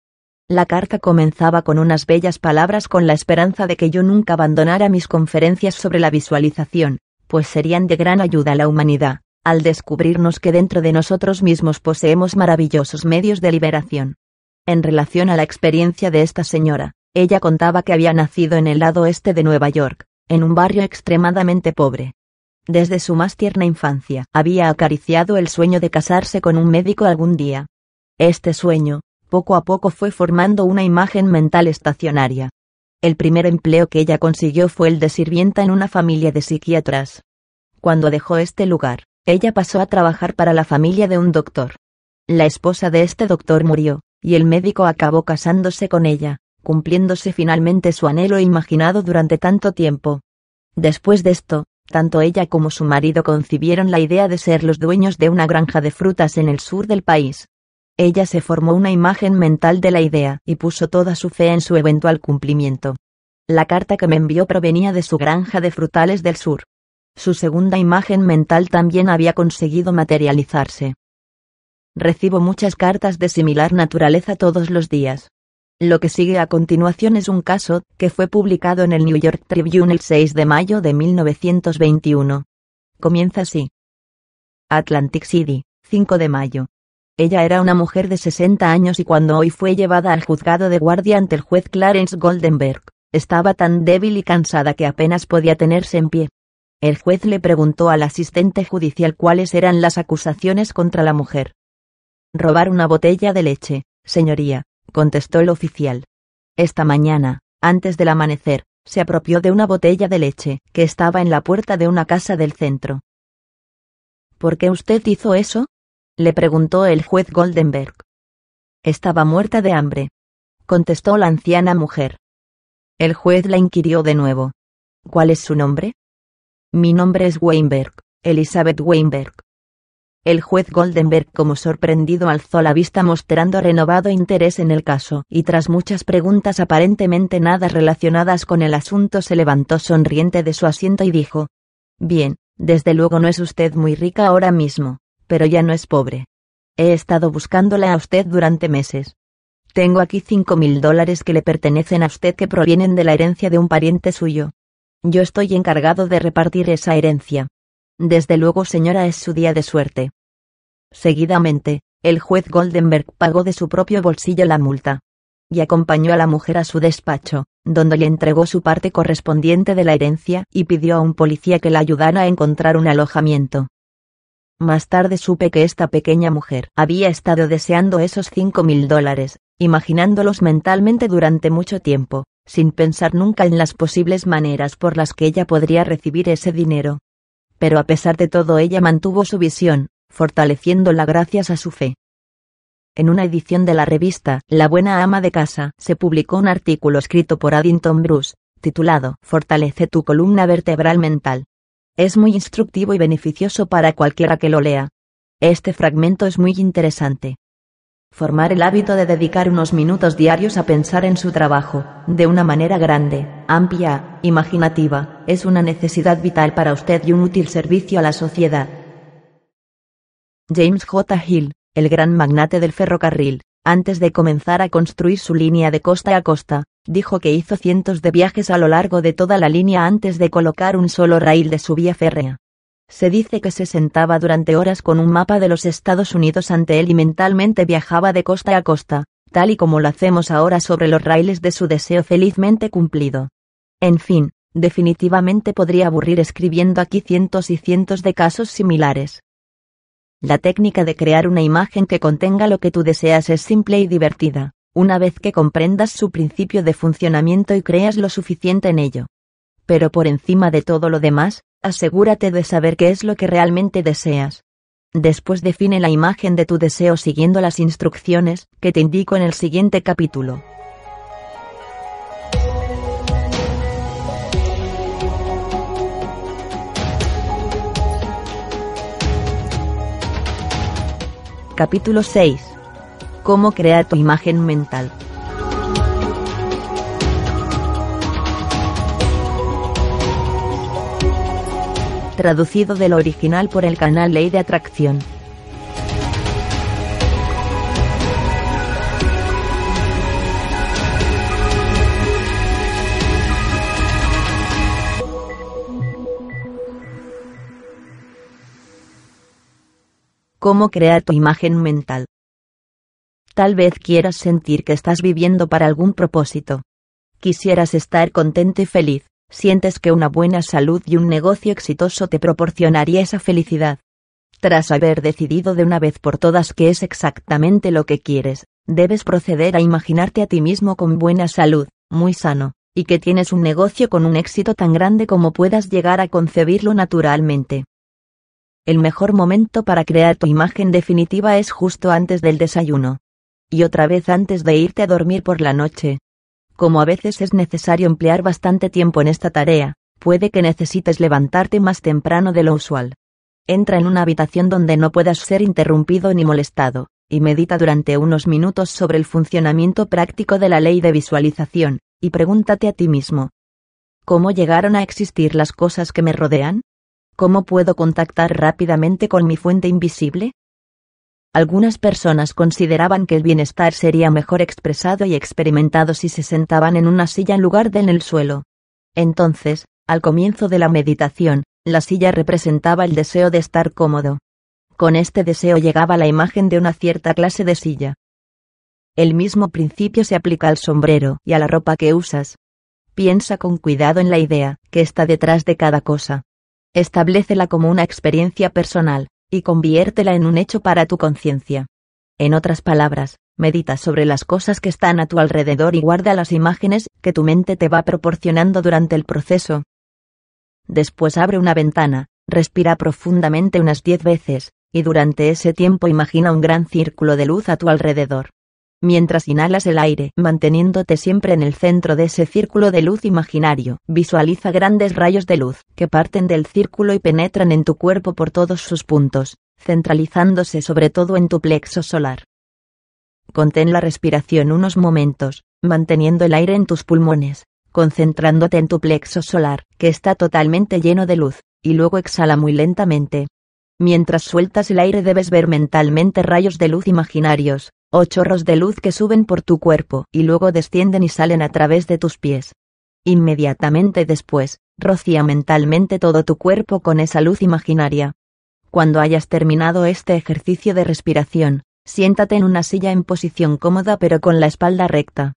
La carta comenzaba con unas bellas palabras con la esperanza de que yo nunca abandonara mis conferencias sobre la visualización, pues serían de gran ayuda a la humanidad, al descubrirnos que dentro de nosotros mismos poseemos maravillosos medios de liberación. En relación a la experiencia de esta señora, ella contaba que había nacido en el lado este de Nueva York, en un barrio extremadamente pobre. Desde su más tierna infancia había acariciado el sueño de casarse con un médico algún día. Este sueño, poco a poco fue formando una imagen mental estacionaria, el primer empleo que ella consiguió fue el de sirvienta en una familia de psiquiatras. Cuando dejó este lugar, ella pasó a trabajar para la familia de un doctor. La esposa de este doctor murió, y el médico acabó casándose con ella, cumpliéndose finalmente su anhelo imaginado durante tanto tiempo. Después de esto, tanto ella como su marido concibieron la idea de ser los dueños de una granja de frutas en el sur del país. Ella se formó una imagen mental de la idea y puso toda su fe en su eventual cumplimiento. La carta que me envió provenía de su granja de frutales del sur. Su segunda imagen mental también había conseguido materializarse. Recibo muchas cartas de similar naturaleza todos los días. Lo que sigue a continuación es un caso que fue publicado en el New York Tribune el 6 de mayo de 1921. Comienza así. Atlantic City, 5 de mayo. Ella era una mujer de 60 años y cuando hoy fue llevada al juzgado de guardia ante el juez Clarence Goldenberg, estaba tan débil y cansada que apenas podía tenerse en pie. El juez le preguntó al asistente judicial cuáles eran las acusaciones contra la mujer. Robar una botella de leche, señoría, contestó el oficial. Esta mañana, antes del amanecer, se apropió de una botella de leche que estaba en la puerta de una casa del centro. ¿Por qué usted hizo eso? Le preguntó el juez Goldenberg. Estaba muerta de hambre. Contestó la anciana mujer. El juez la inquirió de nuevo. ¿Cuál es su nombre? Mi nombre es Weinberg, Elizabeth Weinberg. El juez Goldenberg como sorprendido alzó la vista mostrando renovado interés en el caso, y tras muchas preguntas aparentemente nada relacionadas con el asunto se levantó sonriente de su asiento y dijo, Bien, desde luego no es usted muy rica ahora mismo pero ya no es pobre. He estado buscándola a usted durante meses. Tengo aquí cinco mil dólares que le pertenecen a usted que provienen de la herencia de un pariente suyo. Yo estoy encargado de repartir esa herencia. Desde luego, señora, es su día de suerte. Seguidamente, el juez Goldenberg pagó de su propio bolsillo la multa. Y acompañó a la mujer a su despacho, donde le entregó su parte correspondiente de la herencia y pidió a un policía que la ayudara a encontrar un alojamiento. Más tarde supe que esta pequeña mujer había estado deseando esos cinco mil dólares, imaginándolos mentalmente durante mucho tiempo, sin pensar nunca en las posibles maneras por las que ella podría recibir ese dinero. Pero a pesar de todo ella mantuvo su visión, fortaleciéndola gracias a su fe. En una edición de la revista La Buena Ama de Casa se publicó un artículo escrito por Addington Bruce, titulado Fortalece tu columna vertebral mental. Es muy instructivo y beneficioso para cualquiera que lo lea. Este fragmento es muy interesante. Formar el hábito de dedicar unos minutos diarios a pensar en su trabajo, de una manera grande, amplia, imaginativa, es una necesidad vital para usted y un útil servicio a la sociedad. James J. Hill, el gran magnate del ferrocarril, antes de comenzar a construir su línea de costa a costa, dijo que hizo cientos de viajes a lo largo de toda la línea antes de colocar un solo rail de su vía férrea. Se dice que se sentaba durante horas con un mapa de los Estados Unidos ante él y mentalmente viajaba de costa a costa, tal y como lo hacemos ahora sobre los raíles de su deseo felizmente cumplido. En fin, definitivamente podría aburrir escribiendo aquí cientos y cientos de casos similares. La técnica de crear una imagen que contenga lo que tú deseas es simple y divertida, una vez que comprendas su principio de funcionamiento y creas lo suficiente en ello. Pero por encima de todo lo demás, asegúrate de saber qué es lo que realmente deseas. Después define la imagen de tu deseo siguiendo las instrucciones que te indico en el siguiente capítulo. Capítulo 6. Cómo crear tu imagen mental. Traducido del original por el canal Ley de Atracción. Cómo crear tu imagen mental. Tal vez quieras sentir que estás viviendo para algún propósito. Quisieras estar contento y feliz, sientes que una buena salud y un negocio exitoso te proporcionaría esa felicidad. Tras haber decidido de una vez por todas que es exactamente lo que quieres, debes proceder a imaginarte a ti mismo con buena salud, muy sano, y que tienes un negocio con un éxito tan grande como puedas llegar a concebirlo naturalmente. El mejor momento para crear tu imagen definitiva es justo antes del desayuno. Y otra vez antes de irte a dormir por la noche. Como a veces es necesario emplear bastante tiempo en esta tarea, puede que necesites levantarte más temprano de lo usual. Entra en una habitación donde no puedas ser interrumpido ni molestado, y medita durante unos minutos sobre el funcionamiento práctico de la ley de visualización, y pregúntate a ti mismo. ¿Cómo llegaron a existir las cosas que me rodean? ¿Cómo puedo contactar rápidamente con mi fuente invisible? Algunas personas consideraban que el bienestar sería mejor expresado y experimentado si se sentaban en una silla en lugar de en el suelo. Entonces, al comienzo de la meditación, la silla representaba el deseo de estar cómodo. Con este deseo llegaba la imagen de una cierta clase de silla. El mismo principio se aplica al sombrero y a la ropa que usas. Piensa con cuidado en la idea que está detrás de cada cosa. Establecela como una experiencia personal, y conviértela en un hecho para tu conciencia. En otras palabras, medita sobre las cosas que están a tu alrededor y guarda las imágenes que tu mente te va proporcionando durante el proceso. Después abre una ventana, respira profundamente unas diez veces, y durante ese tiempo imagina un gran círculo de luz a tu alrededor mientras inhalas el aire, manteniéndote siempre en el centro de ese círculo de luz imaginario. Visualiza grandes rayos de luz que parten del círculo y penetran en tu cuerpo por todos sus puntos, centralizándose sobre todo en tu plexo solar. Contén la respiración unos momentos, manteniendo el aire en tus pulmones, concentrándote en tu plexo solar, que está totalmente lleno de luz, y luego exhala muy lentamente. Mientras sueltas el aire debes ver mentalmente rayos de luz imaginarios, o chorros de luz que suben por tu cuerpo y luego descienden y salen a través de tus pies. Inmediatamente después, rocía mentalmente todo tu cuerpo con esa luz imaginaria. Cuando hayas terminado este ejercicio de respiración, siéntate en una silla en posición cómoda pero con la espalda recta.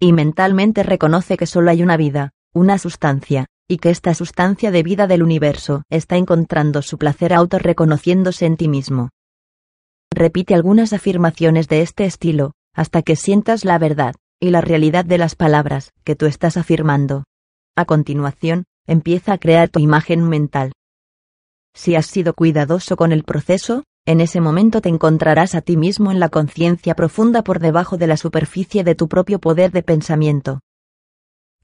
Y mentalmente reconoce que solo hay una vida, una sustancia, y que esta sustancia de vida del universo está encontrando su placer autorreconociéndose en ti mismo. Repite algunas afirmaciones de este estilo, hasta que sientas la verdad y la realidad de las palabras que tú estás afirmando. A continuación, empieza a crear tu imagen mental. Si has sido cuidadoso con el proceso, en ese momento te encontrarás a ti mismo en la conciencia profunda por debajo de la superficie de tu propio poder de pensamiento.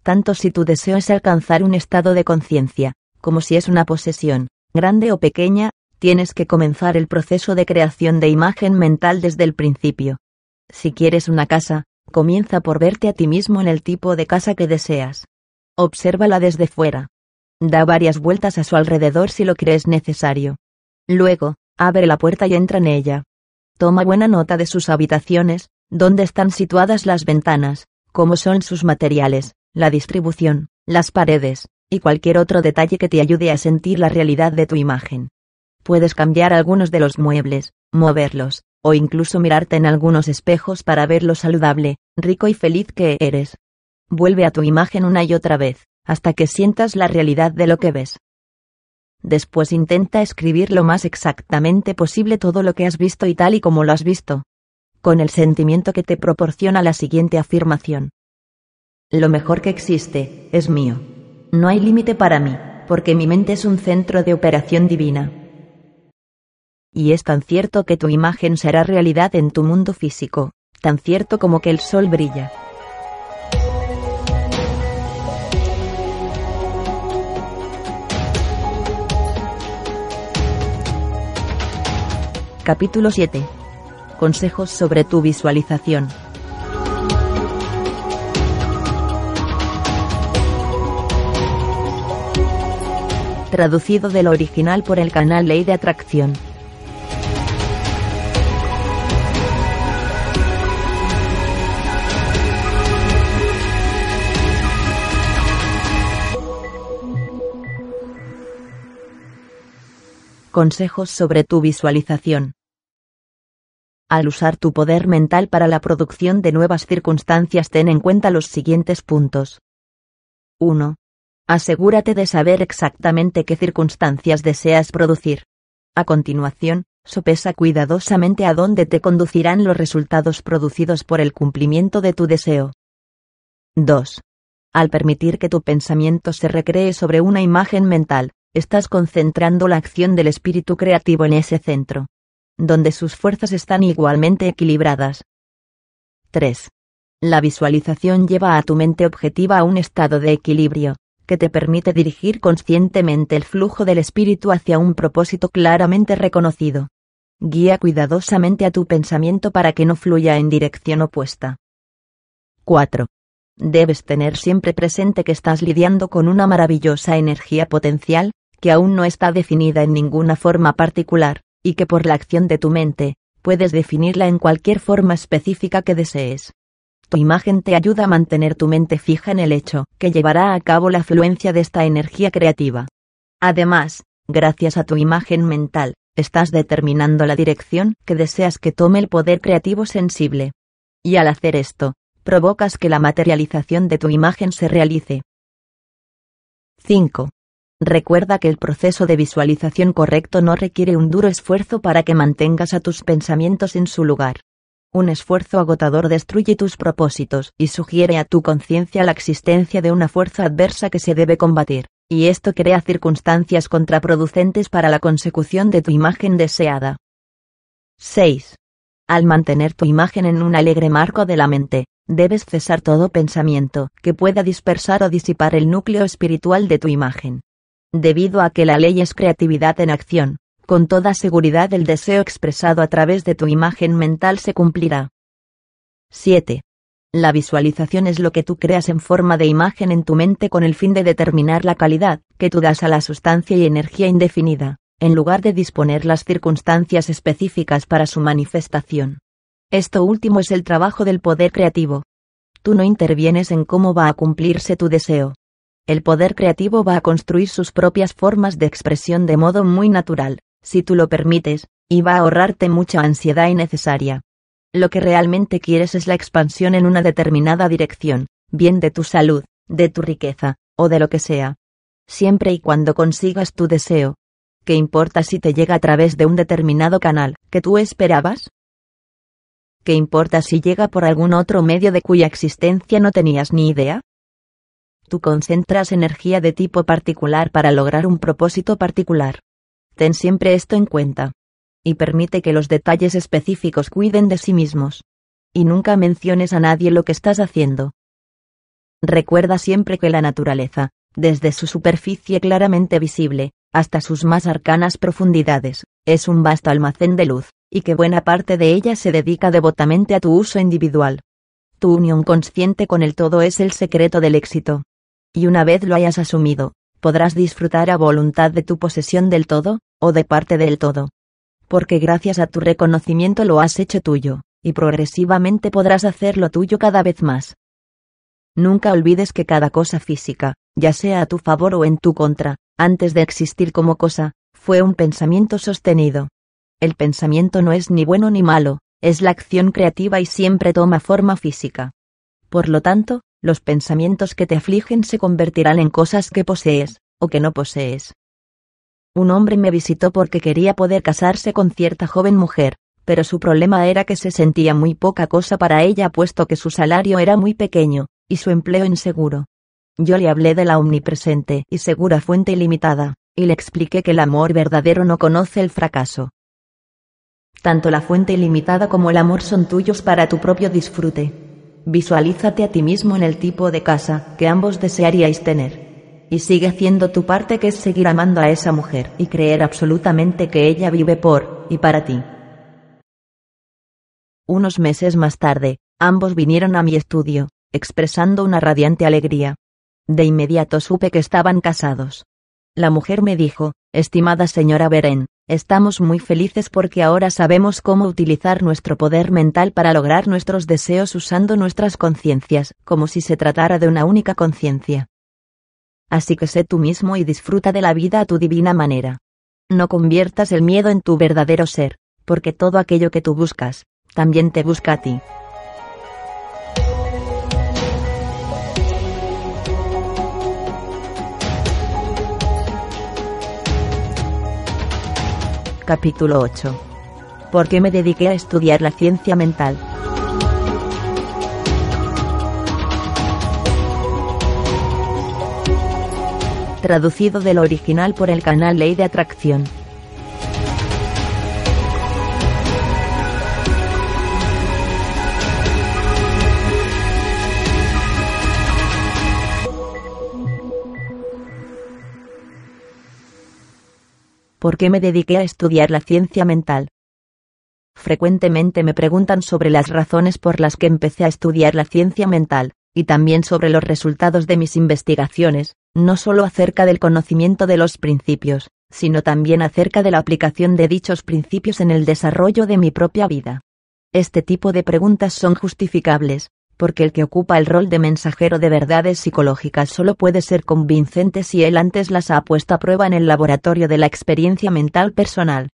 Tanto si tu deseo es alcanzar un estado de conciencia, como si es una posesión, grande o pequeña, tienes que comenzar el proceso de creación de imagen mental desde el principio. Si quieres una casa, comienza por verte a ti mismo en el tipo de casa que deseas. Obsérvala desde fuera. Da varias vueltas a su alrededor si lo crees necesario. Luego, abre la puerta y entra en ella. Toma buena nota de sus habitaciones, dónde están situadas las ventanas, cómo son sus materiales, la distribución, las paredes, y cualquier otro detalle que te ayude a sentir la realidad de tu imagen. Puedes cambiar algunos de los muebles, moverlos, o incluso mirarte en algunos espejos para ver lo saludable, rico y feliz que eres. Vuelve a tu imagen una y otra vez, hasta que sientas la realidad de lo que ves. Después intenta escribir lo más exactamente posible todo lo que has visto y tal y como lo has visto. Con el sentimiento que te proporciona la siguiente afirmación. Lo mejor que existe, es mío. No hay límite para mí, porque mi mente es un centro de operación divina. Y es tan cierto que tu imagen será realidad en tu mundo físico, tan cierto como que el sol brilla. Capítulo 7. Consejos sobre tu visualización. Traducido del original por el canal Ley de Atracción. Consejos sobre tu visualización. Al usar tu poder mental para la producción de nuevas circunstancias, ten en cuenta los siguientes puntos. 1. Asegúrate de saber exactamente qué circunstancias deseas producir. A continuación, sopesa cuidadosamente a dónde te conducirán los resultados producidos por el cumplimiento de tu deseo. 2. Al permitir que tu pensamiento se recree sobre una imagen mental, estás concentrando la acción del espíritu creativo en ese centro donde sus fuerzas están igualmente equilibradas. 3. La visualización lleva a tu mente objetiva a un estado de equilibrio, que te permite dirigir conscientemente el flujo del espíritu hacia un propósito claramente reconocido. Guía cuidadosamente a tu pensamiento para que no fluya en dirección opuesta. 4. Debes tener siempre presente que estás lidiando con una maravillosa energía potencial, que aún no está definida en ninguna forma particular, y que por la acción de tu mente, puedes definirla en cualquier forma específica que desees. Tu imagen te ayuda a mantener tu mente fija en el hecho que llevará a cabo la fluencia de esta energía creativa. Además, gracias a tu imagen mental, estás determinando la dirección que deseas que tome el poder creativo sensible. Y al hacer esto, provocas que la materialización de tu imagen se realice. 5. Recuerda que el proceso de visualización correcto no requiere un duro esfuerzo para que mantengas a tus pensamientos en su lugar. Un esfuerzo agotador destruye tus propósitos y sugiere a tu conciencia la existencia de una fuerza adversa que se debe combatir, y esto crea circunstancias contraproducentes para la consecución de tu imagen deseada. 6. Al mantener tu imagen en un alegre marco de la mente, debes cesar todo pensamiento que pueda dispersar o disipar el núcleo espiritual de tu imagen. Debido a que la ley es creatividad en acción, con toda seguridad el deseo expresado a través de tu imagen mental se cumplirá. 7. La visualización es lo que tú creas en forma de imagen en tu mente con el fin de determinar la calidad que tú das a la sustancia y energía indefinida, en lugar de disponer las circunstancias específicas para su manifestación. Esto último es el trabajo del poder creativo. Tú no intervienes en cómo va a cumplirse tu deseo, el poder creativo va a construir sus propias formas de expresión de modo muy natural, si tú lo permites, y va a ahorrarte mucha ansiedad innecesaria. Lo que realmente quieres es la expansión en una determinada dirección, bien de tu salud, de tu riqueza, o de lo que sea. Siempre y cuando consigas tu deseo. ¿Qué importa si te llega a través de un determinado canal que tú esperabas? ¿Qué importa si llega por algún otro medio de cuya existencia no tenías ni idea? Tú concentras energía de tipo particular para lograr un propósito particular. Ten siempre esto en cuenta. Y permite que los detalles específicos cuiden de sí mismos. Y nunca menciones a nadie lo que estás haciendo. Recuerda siempre que la naturaleza, desde su superficie claramente visible, hasta sus más arcanas profundidades, es un vasto almacén de luz, y que buena parte de ella se dedica devotamente a tu uso individual. Tu unión consciente con el todo es el secreto del éxito y una vez lo hayas asumido, podrás disfrutar a voluntad de tu posesión del todo, o de parte del todo. Porque gracias a tu reconocimiento lo has hecho tuyo, y progresivamente podrás hacerlo tuyo cada vez más. Nunca olvides que cada cosa física, ya sea a tu favor o en tu contra, antes de existir como cosa, fue un pensamiento sostenido. El pensamiento no es ni bueno ni malo, es la acción creativa y siempre toma forma física. Por lo tanto, los pensamientos que te afligen se convertirán en cosas que posees, o que no posees. Un hombre me visitó porque quería poder casarse con cierta joven mujer, pero su problema era que se sentía muy poca cosa para ella puesto que su salario era muy pequeño, y su empleo inseguro. Yo le hablé de la omnipresente y segura fuente ilimitada, y le expliqué que el amor verdadero no conoce el fracaso. Tanto la fuente ilimitada como el amor son tuyos para tu propio disfrute. Visualízate a ti mismo en el tipo de casa que ambos desearíais tener. Y sigue haciendo tu parte que es seguir amando a esa mujer y creer absolutamente que ella vive por y para ti. Unos meses más tarde, ambos vinieron a mi estudio, expresando una radiante alegría. De inmediato supe que estaban casados. La mujer me dijo, estimada señora Beren, estamos muy felices porque ahora sabemos cómo utilizar nuestro poder mental para lograr nuestros deseos usando nuestras conciencias, como si se tratara de una única conciencia. Así que sé tú mismo y disfruta de la vida a tu divina manera. No conviertas el miedo en tu verdadero ser, porque todo aquello que tú buscas, también te busca a ti. Capítulo 8. ¿Por qué me dediqué a estudiar la ciencia mental? Traducido del original por el canal Ley de Atracción. ¿Por qué me dediqué a estudiar la ciencia mental? Frecuentemente me preguntan sobre las razones por las que empecé a estudiar la ciencia mental, y también sobre los resultados de mis investigaciones, no solo acerca del conocimiento de los principios, sino también acerca de la aplicación de dichos principios en el desarrollo de mi propia vida. Este tipo de preguntas son justificables, porque el que ocupa el rol de mensajero de verdades psicológicas solo puede ser convincente si él antes las ha puesto a prueba en el laboratorio de la experiencia mental personal.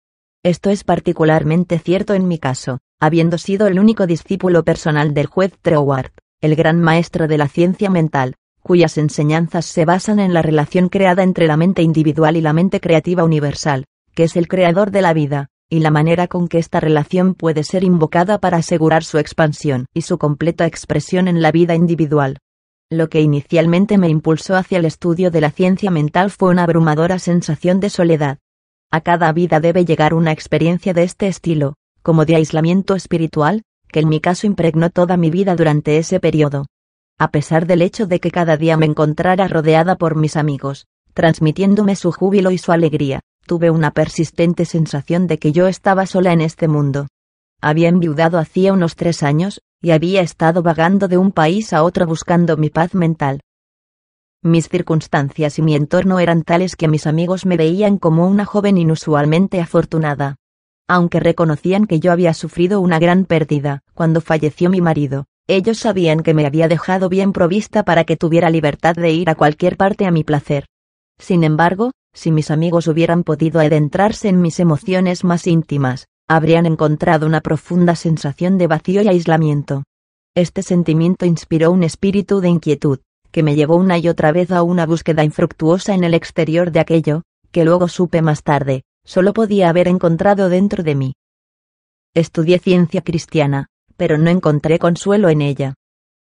Esto es particularmente cierto en mi caso, habiendo sido el único discípulo personal del juez Troward, el gran maestro de la ciencia mental, cuyas enseñanzas se basan en la relación creada entre la mente individual y la mente creativa universal, que es el creador de la vida, y la manera con que esta relación puede ser invocada para asegurar su expansión y su completa expresión en la vida individual. Lo que inicialmente me impulsó hacia el estudio de la ciencia mental fue una abrumadora sensación de soledad. A cada vida debe llegar una experiencia de este estilo, como de aislamiento espiritual, que en mi caso impregnó toda mi vida durante ese periodo. A pesar del hecho de que cada día me encontrara rodeada por mis amigos, transmitiéndome su júbilo y su alegría, tuve una persistente sensación de que yo estaba sola en este mundo. Había enviudado hacía unos tres años, y había estado vagando de un país a otro buscando mi paz mental. Mis circunstancias y mi entorno eran tales que mis amigos me veían como una joven inusualmente afortunada. Aunque reconocían que yo había sufrido una gran pérdida cuando falleció mi marido, ellos sabían que me había dejado bien provista para que tuviera libertad de ir a cualquier parte a mi placer. Sin embargo, si mis amigos hubieran podido adentrarse en mis emociones más íntimas, habrían encontrado una profunda sensación de vacío y aislamiento. Este sentimiento inspiró un espíritu de inquietud, que me llevó una y otra vez a una búsqueda infructuosa en el exterior de aquello, que luego supe más tarde, solo podía haber encontrado dentro de mí. Estudié ciencia cristiana, pero no encontré consuelo en ella.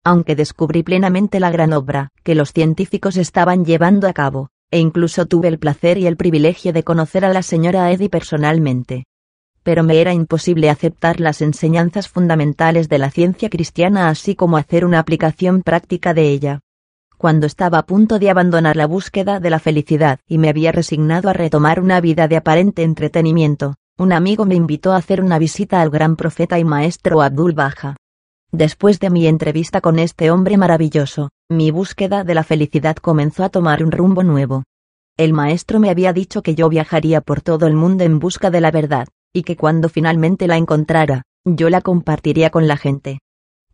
Aunque descubrí plenamente la gran obra que los científicos estaban llevando a cabo, e incluso tuve el placer y el privilegio de conocer a la señora Eddy personalmente. Pero me era imposible aceptar las enseñanzas fundamentales de la ciencia cristiana así como hacer una aplicación práctica de ella. Cuando estaba a punto de abandonar la búsqueda de la felicidad y me había resignado a retomar una vida de aparente entretenimiento, un amigo me invitó a hacer una visita al gran profeta y maestro Abdul Baja. Después de mi entrevista con este hombre maravilloso, mi búsqueda de la felicidad comenzó a tomar un rumbo nuevo. El maestro me había dicho que yo viajaría por todo el mundo en busca de la verdad, y que cuando finalmente la encontrara, yo la compartiría con la gente.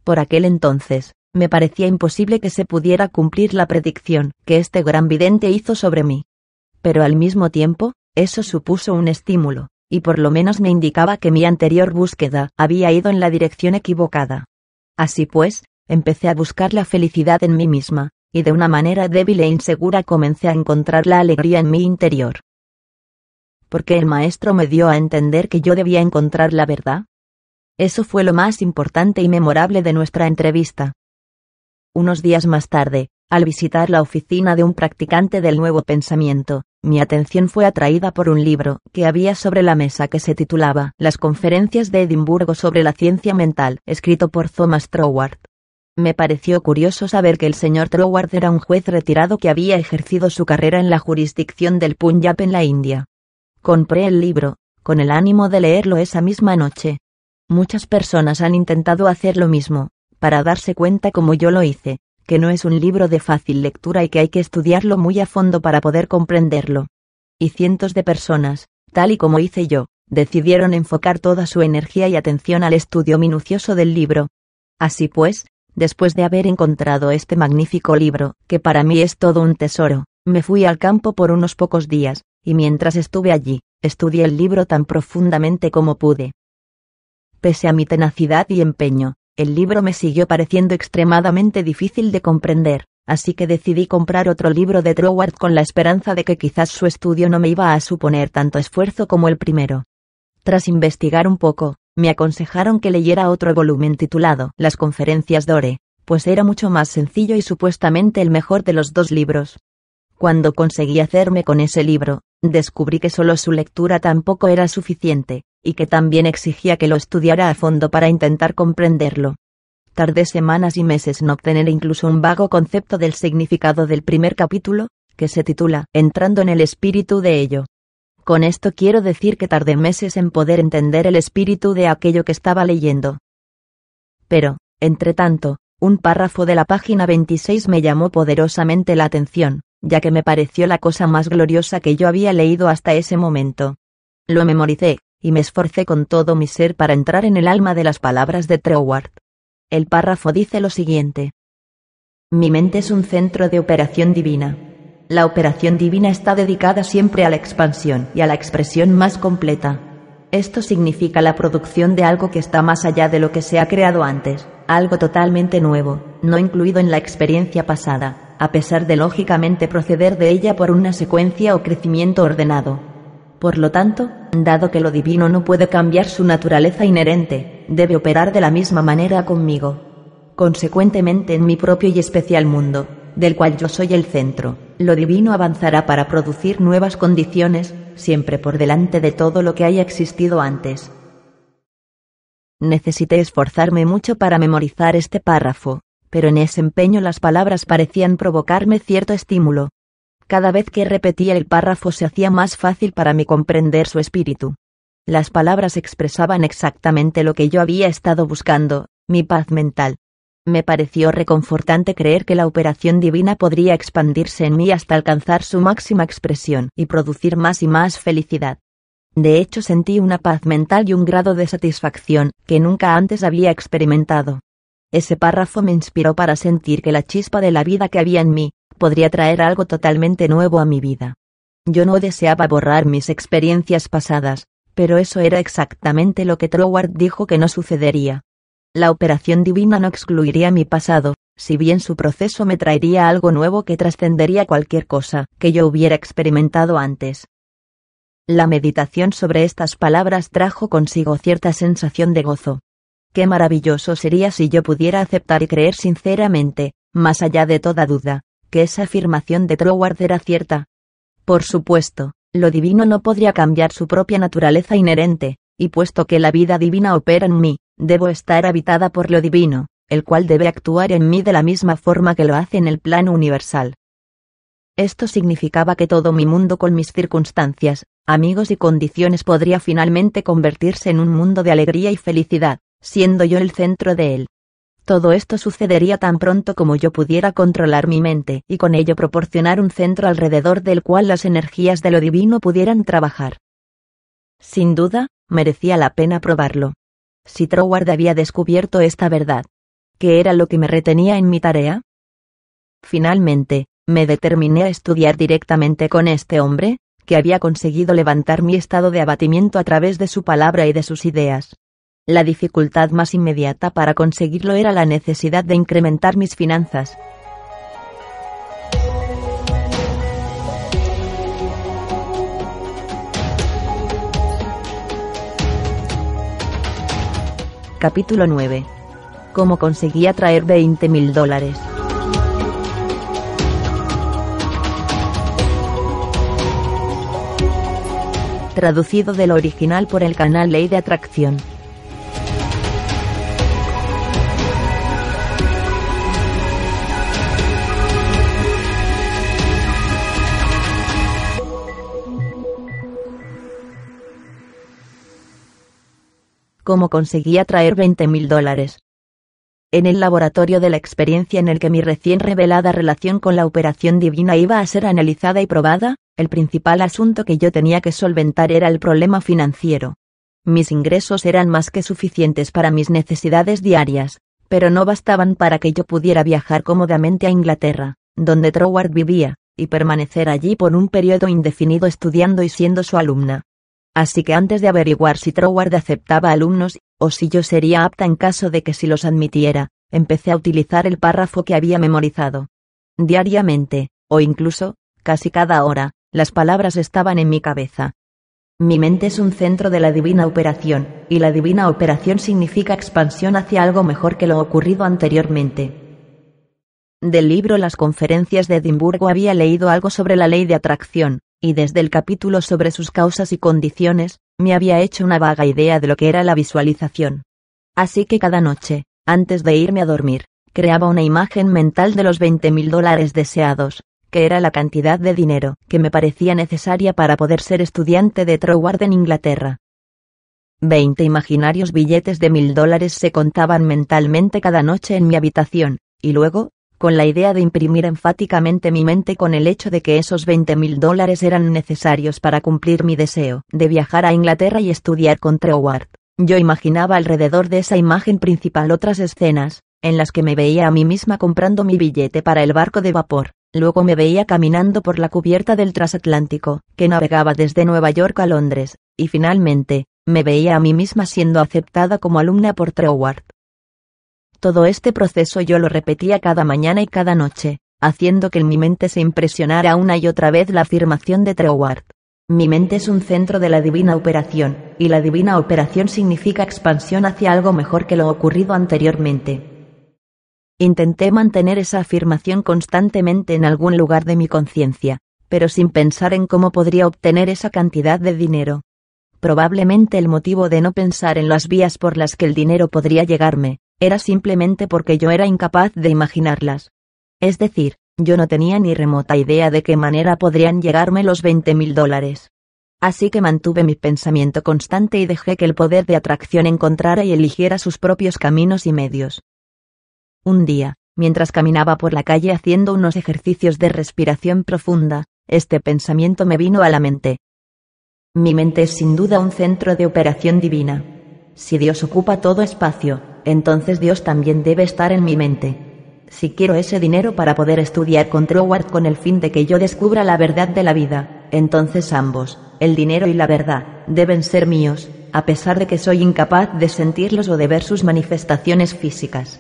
Por aquel entonces, me parecía imposible que se pudiera cumplir la predicción que este gran vidente hizo sobre mí. Pero al mismo tiempo, eso supuso un estímulo, y por lo menos me indicaba que mi anterior búsqueda había ido en la dirección equivocada. Así pues, empecé a buscar la felicidad en mí misma, y de una manera débil e insegura comencé a encontrar la alegría en mi interior. porque el maestro me dio a entender que yo debía encontrar la verdad. Eso fue lo más importante y memorable de nuestra entrevista. Unos días más tarde, al visitar la oficina de un practicante del nuevo pensamiento, mi atención fue atraída por un libro que había sobre la mesa que se titulaba Las conferencias de Edimburgo sobre la ciencia mental, escrito por Thomas Troward. Me pareció curioso saber que el señor Troward era un juez retirado que había ejercido su carrera en la jurisdicción del Punjab en la India. Compré el libro, con el ánimo de leerlo esa misma noche. Muchas personas han intentado hacer lo mismo, para darse cuenta como yo lo hice, que no es un libro de fácil lectura y que hay que estudiarlo muy a fondo para poder comprenderlo. Y cientos de personas, tal y como hice yo, decidieron enfocar toda su energía y atención al estudio minucioso del libro. Así pues, después de haber encontrado este magnífico libro, que para mí es todo un tesoro, me fui al campo por unos pocos días, y mientras estuve allí, estudié el libro tan profundamente como pude. Pese a mi tenacidad y empeño, el libro me siguió pareciendo extremadamente difícil de comprender, así que decidí comprar otro libro de Troward con la esperanza de que quizás su estudio no me iba a suponer tanto esfuerzo como el primero. Tras investigar un poco, me aconsejaron que leyera otro volumen titulado Las conferencias Dore, pues era mucho más sencillo y supuestamente el mejor de los dos libros. Cuando conseguí hacerme con ese libro, descubrí que solo su lectura tampoco era suficiente, y que también exigía que lo estudiara a fondo para intentar comprenderlo. Tardé semanas y meses en obtener incluso un vago concepto del significado del primer capítulo, que se titula Entrando en el espíritu de ello. Con esto quiero decir que tardé meses en poder entender el espíritu de aquello que estaba leyendo. Pero, entre tanto, un párrafo de la página 26 me llamó poderosamente la atención, ya que me pareció la cosa más gloriosa que yo había leído hasta ese momento. Lo memoricé, y me esforcé con todo mi ser para entrar en el alma de las palabras de Troward. El párrafo dice lo siguiente. Mi mente es un centro de operación divina. La operación divina está dedicada siempre a la expansión y a la expresión más completa. Esto significa la producción de algo que está más allá de lo que se ha creado antes, algo totalmente nuevo, no incluido en la experiencia pasada, a pesar de lógicamente proceder de ella por una secuencia o crecimiento ordenado. Por lo tanto, dado que lo divino no puede cambiar su naturaleza inherente, debe operar de la misma manera conmigo. Consecuentemente en mi propio y especial mundo, del cual yo soy el centro, lo divino avanzará para producir nuevas condiciones, siempre por delante de todo lo que haya existido antes. Necesité esforzarme mucho para memorizar este párrafo, pero en ese empeño las palabras parecían provocarme cierto estímulo, cada vez que repetía el párrafo se hacía más fácil para mí comprender su espíritu. Las palabras expresaban exactamente lo que yo había estado buscando, mi paz mental. Me pareció reconfortante creer que la operación divina podría expandirse en mí hasta alcanzar su máxima expresión y producir más y más felicidad. De hecho sentí una paz mental y un grado de satisfacción que nunca antes había experimentado. Ese párrafo me inspiró para sentir que la chispa de la vida que había en mí, podría traer algo totalmente nuevo a mi vida. Yo no deseaba borrar mis experiencias pasadas, pero eso era exactamente lo que Troward dijo que no sucedería. La operación divina no excluiría mi pasado, si bien su proceso me traería algo nuevo que trascendería cualquier cosa que yo hubiera experimentado antes. La meditación sobre estas palabras trajo consigo cierta sensación de gozo. Qué maravilloso sería si yo pudiera aceptar y creer sinceramente, más allá de toda duda, que esa afirmación de Troward era cierta. Por supuesto, lo divino no podría cambiar su propia naturaleza inherente, y puesto que la vida divina opera en mí, debo estar habitada por lo divino, el cual debe actuar en mí de la misma forma que lo hace en el plano universal. Esto significaba que todo mi mundo con mis circunstancias, amigos y condiciones podría finalmente convertirse en un mundo de alegría y felicidad, siendo yo el centro de él. Todo esto sucedería tan pronto como yo pudiera controlar mi mente y con ello proporcionar un centro alrededor del cual las energías de lo divino pudieran trabajar. Sin duda, merecía la pena probarlo. Si Troward había descubierto esta verdad, ¿qué era lo que me retenía en mi tarea? Finalmente, me determiné a estudiar directamente con este hombre, que había conseguido levantar mi estado de abatimiento a través de su palabra y de sus ideas. La dificultad más inmediata para conseguirlo era la necesidad de incrementar mis finanzas. Capítulo 9. ¿Cómo conseguí atraer 20 mil dólares? Traducido del original por el canal Ley de Atracción. Cómo conseguí atraer 20 mil dólares. En el laboratorio de la experiencia en el que mi recién revelada relación con la operación divina iba a ser analizada y probada, el principal asunto que yo tenía que solventar era el problema financiero. Mis ingresos eran más que suficientes para mis necesidades diarias, pero no bastaban para que yo pudiera viajar cómodamente a Inglaterra, donde Troward vivía, y permanecer allí por un periodo indefinido estudiando y siendo su alumna. Así que antes de averiguar si Troward aceptaba alumnos, o si yo sería apta en caso de que si los admitiera, empecé a utilizar el párrafo que había memorizado. Diariamente, o incluso, casi cada hora, las palabras estaban en mi cabeza. Mi mente es un centro de la divina operación, y la divina operación significa expansión hacia algo mejor que lo ocurrido anteriormente. Del libro Las conferencias de Edimburgo había leído algo sobre la ley de atracción, y desde el capítulo sobre sus causas y condiciones, me había hecho una vaga idea de lo que era la visualización. Así que cada noche, antes de irme a dormir, creaba una imagen mental de los 20 mil dólares deseados, que era la cantidad de dinero que me parecía necesaria para poder ser estudiante de Troward en Inglaterra. Veinte imaginarios billetes de mil dólares se contaban mentalmente cada noche en mi habitación, y luego, con la idea de imprimir enfáticamente mi mente con el hecho de que esos 20 mil dólares eran necesarios para cumplir mi deseo de viajar a Inglaterra y estudiar con Troward. Yo imaginaba alrededor de esa imagen principal otras escenas, en las que me veía a mí misma comprando mi billete para el barco de vapor, luego me veía caminando por la cubierta del transatlántico, que navegaba desde Nueva York a Londres, y finalmente, me veía a mí misma siendo aceptada como alumna por Troward. Todo este proceso yo lo repetía cada mañana y cada noche, haciendo que en mi mente se impresionara una y otra vez la afirmación de Treward. Mi mente es un centro de la divina operación, y la divina operación significa expansión hacia algo mejor que lo ocurrido anteriormente. Intenté mantener esa afirmación constantemente en algún lugar de mi conciencia, pero sin pensar en cómo podría obtener esa cantidad de dinero. Probablemente el motivo de no pensar en las vías por las que el dinero podría llegarme, era simplemente porque yo era incapaz de imaginarlas. Es decir, yo no tenía ni remota idea de qué manera podrían llegarme los 20 mil dólares. Así que mantuve mi pensamiento constante y dejé que el poder de atracción encontrara y eligiera sus propios caminos y medios. Un día, mientras caminaba por la calle haciendo unos ejercicios de respiración profunda, este pensamiento me vino a la mente. Mi mente es sin duda un centro de operación divina. Si Dios ocupa todo espacio, entonces Dios también debe estar en mi mente. Si quiero ese dinero para poder estudiar con Troward con el fin de que yo descubra la verdad de la vida, entonces ambos, el dinero y la verdad, deben ser míos, a pesar de que soy incapaz de sentirlos o de ver sus manifestaciones físicas.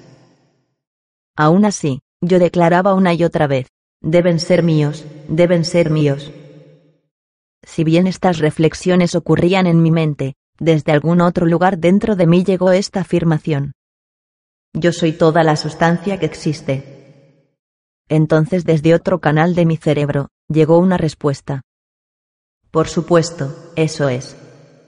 Aún así, yo declaraba una y otra vez, deben ser míos, deben ser míos. Si bien estas reflexiones ocurrían en mi mente, desde algún otro lugar dentro de mí llegó esta afirmación. Yo soy toda la sustancia que existe. Entonces desde otro canal de mi cerebro, llegó una respuesta. Por supuesto, eso es.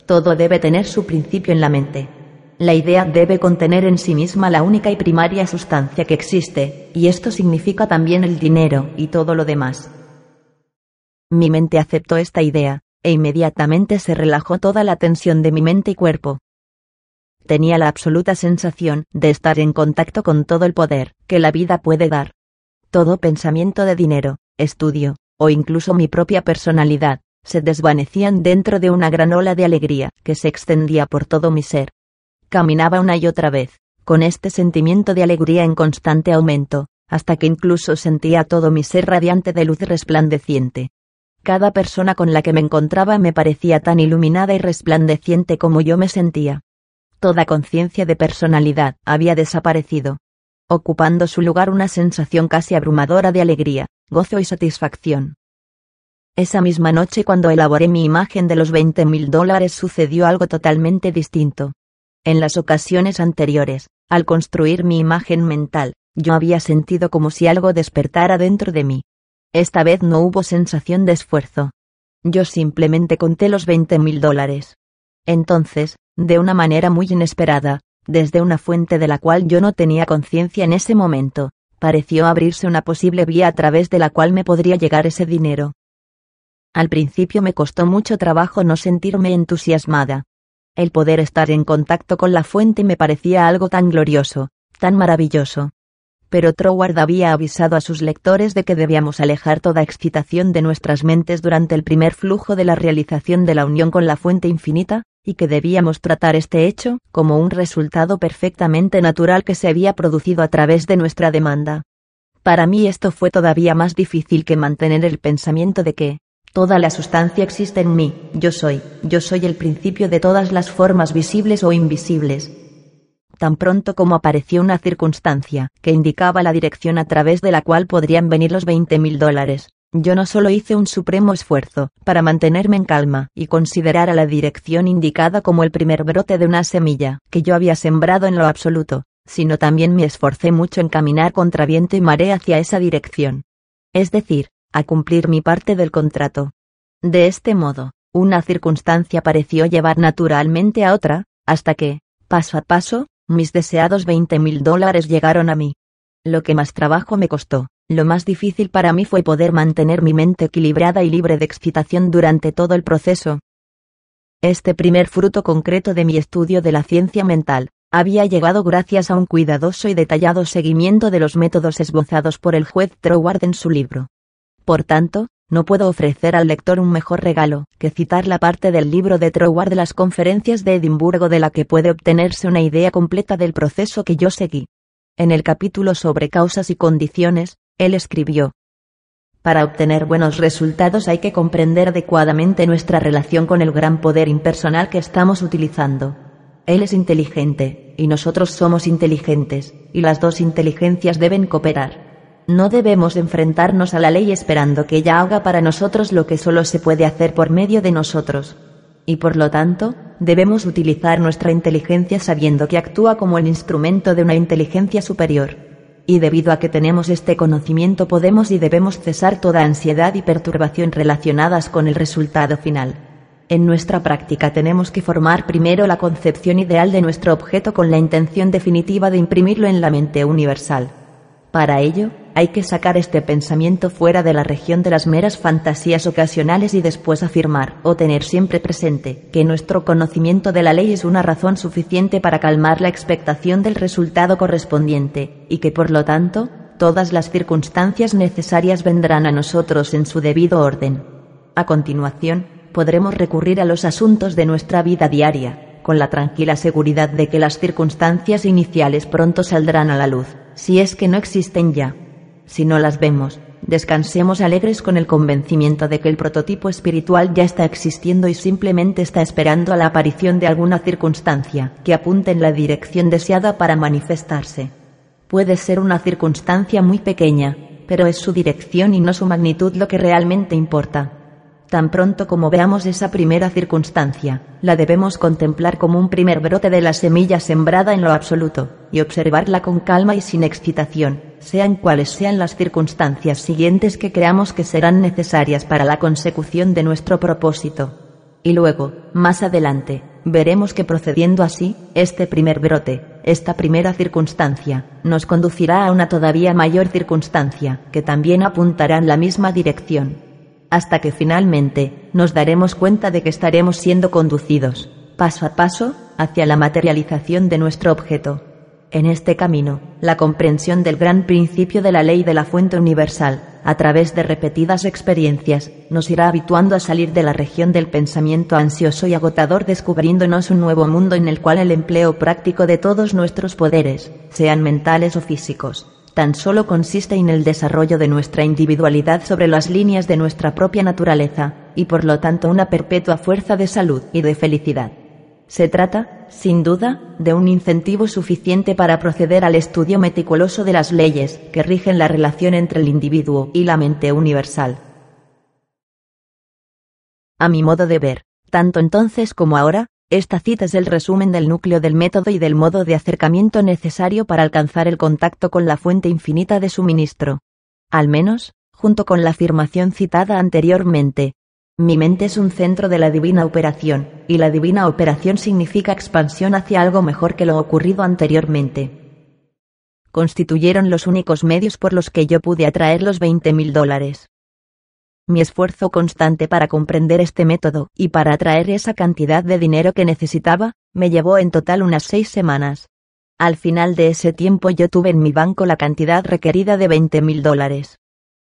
Todo debe tener su principio en la mente. La idea debe contener en sí misma la única y primaria sustancia que existe, y esto significa también el dinero y todo lo demás. Mi mente aceptó esta idea, e inmediatamente se relajó toda la tensión de mi mente y cuerpo. Tenía la absoluta sensación de estar en contacto con todo el poder que la vida puede dar. Todo pensamiento de dinero, estudio, o incluso mi propia personalidad, se desvanecían dentro de una gran ola de alegría que se extendía por todo mi ser. Caminaba una y otra vez, con este sentimiento de alegría en constante aumento, hasta que incluso sentía todo mi ser radiante de luz resplandeciente. Cada persona con la que me encontraba me parecía tan iluminada y resplandeciente como yo me sentía. Toda conciencia de personalidad había desaparecido, ocupando su lugar una sensación casi abrumadora de alegría, gozo y satisfacción. Esa misma noche cuando elaboré mi imagen de los 20 mil dólares sucedió algo totalmente distinto. En las ocasiones anteriores, al construir mi imagen mental, yo había sentido como si algo despertara dentro de mí. Esta vez no hubo sensación de esfuerzo. Yo simplemente conté los 20 mil dólares. Entonces, de una manera muy inesperada, desde una fuente de la cual yo no tenía conciencia en ese momento, pareció abrirse una posible vía a través de la cual me podría llegar ese dinero. Al principio me costó mucho trabajo no sentirme entusiasmada. El poder estar en contacto con la fuente me parecía algo tan glorioso, tan maravilloso. Pero Troward había avisado a sus lectores de que debíamos alejar toda excitación de nuestras mentes durante el primer flujo de la realización de la unión con la fuente infinita, y que debíamos tratar este hecho como un resultado perfectamente natural que se había producido a través de nuestra demanda. Para mí esto fue todavía más difícil que mantener el pensamiento de que, toda la sustancia existe en mí, yo soy, yo soy el principio de todas las formas visibles o invisibles. Tan pronto como apareció una circunstancia que indicaba la dirección a través de la cual podrían venir los veinte mil dólares, yo no solo hice un supremo esfuerzo para mantenerme en calma y considerar a la dirección indicada como el primer brote de una semilla que yo había sembrado en lo absoluto, sino también me esforcé mucho en caminar contra viento y marea hacia esa dirección. Es decir, a cumplir mi parte del contrato. De este modo, una circunstancia pareció llevar naturalmente a otra, hasta que, paso a paso, mis deseados veinte mil dólares llegaron a mí. Lo que más trabajo me costó, lo más difícil para mí fue poder mantener mi mente equilibrada y libre de excitación durante todo el proceso. Este primer fruto concreto de mi estudio de la ciencia mental, había llegado gracias a un cuidadoso y detallado seguimiento de los métodos esbozados por el juez Troward en su libro. Por tanto, no puedo ofrecer al lector un mejor regalo que citar la parte del libro de Troward de las conferencias de Edimburgo de la que puede obtenerse una idea completa del proceso que yo seguí. En el capítulo sobre causas y condiciones, él escribió. Para obtener buenos resultados hay que comprender adecuadamente nuestra relación con el gran poder impersonal que estamos utilizando. Él es inteligente, y nosotros somos inteligentes, y las dos inteligencias deben cooperar. No debemos enfrentarnos a la ley esperando que ella haga para nosotros lo que solo se puede hacer por medio de nosotros. Y por lo tanto, debemos utilizar nuestra inteligencia sabiendo que actúa como el instrumento de una inteligencia superior y debido a que tenemos este conocimiento podemos y debemos cesar toda ansiedad y perturbación relacionadas con el resultado final. En nuestra práctica tenemos que formar primero la concepción ideal de nuestro objeto con la intención definitiva de imprimirlo en la mente universal. Para ello, hay que sacar este pensamiento fuera de la región de las meras fantasías ocasionales y después afirmar o tener siempre presente que nuestro conocimiento de la ley es una razón suficiente para calmar la expectación del resultado correspondiente, y que por lo tanto, todas las circunstancias necesarias vendrán a nosotros en su debido orden. A continuación, podremos recurrir a los asuntos de nuestra vida diaria, con la tranquila seguridad de que las circunstancias iniciales pronto saldrán a la luz, si es que no existen ya si no las vemos, descansemos alegres con el convencimiento de que el prototipo espiritual ya está existiendo y simplemente está esperando a la aparición de alguna circunstancia que apunte en la dirección deseada para manifestarse. Puede ser una circunstancia muy pequeña, pero es su dirección y no su magnitud lo que realmente importa. Tan pronto como veamos esa primera circunstancia, la debemos contemplar como un primer brote de la semilla sembrada en lo absoluto, y observarla con calma y sin excitación, sean cuales sean las circunstancias siguientes que creamos que serán necesarias para la consecución de nuestro propósito. Y luego, más adelante, veremos que procediendo así, este primer brote, esta primera circunstancia, nos conducirá a una todavía mayor circunstancia, que también apuntará en la misma dirección, hasta que finalmente nos daremos cuenta de que estaremos siendo conducidos, paso a paso, hacia la materialización de nuestro objeto. En este camino, la comprensión del gran principio de la ley de la fuente universal, a través de repetidas experiencias, nos irá habituando a salir de la región del pensamiento ansioso y agotador descubriéndonos un nuevo mundo en el cual el empleo práctico de todos nuestros poderes, sean mentales o físicos, tan solo consiste en el desarrollo de nuestra individualidad sobre las líneas de nuestra propia naturaleza, y por lo tanto una perpetua fuerza de salud y de felicidad. Se trata, sin duda, de un incentivo suficiente para proceder al estudio meticuloso de las leyes que rigen la relación entre el individuo y la mente universal. A mi modo de ver, tanto entonces como ahora, Esta cita es el resumen del núcleo del método y del modo de acercamiento necesario para alcanzar el contacto con la fuente infinita de suministro. Al menos, junto con la afirmación citada anteriormente. Mi mente es un centro de la divina operación, y la divina operación significa expansión hacia algo mejor que lo ocurrido anteriormente. Constituyeron los únicos medios por los que yo pude atraer los 20 mil dólares. Mi esfuerzo constante para comprender este método y para atraer esa cantidad de dinero que necesitaba, me llevó en total unas seis semanas. Al final de ese tiempo yo tuve en mi banco la cantidad requerida de 20 mil dólares.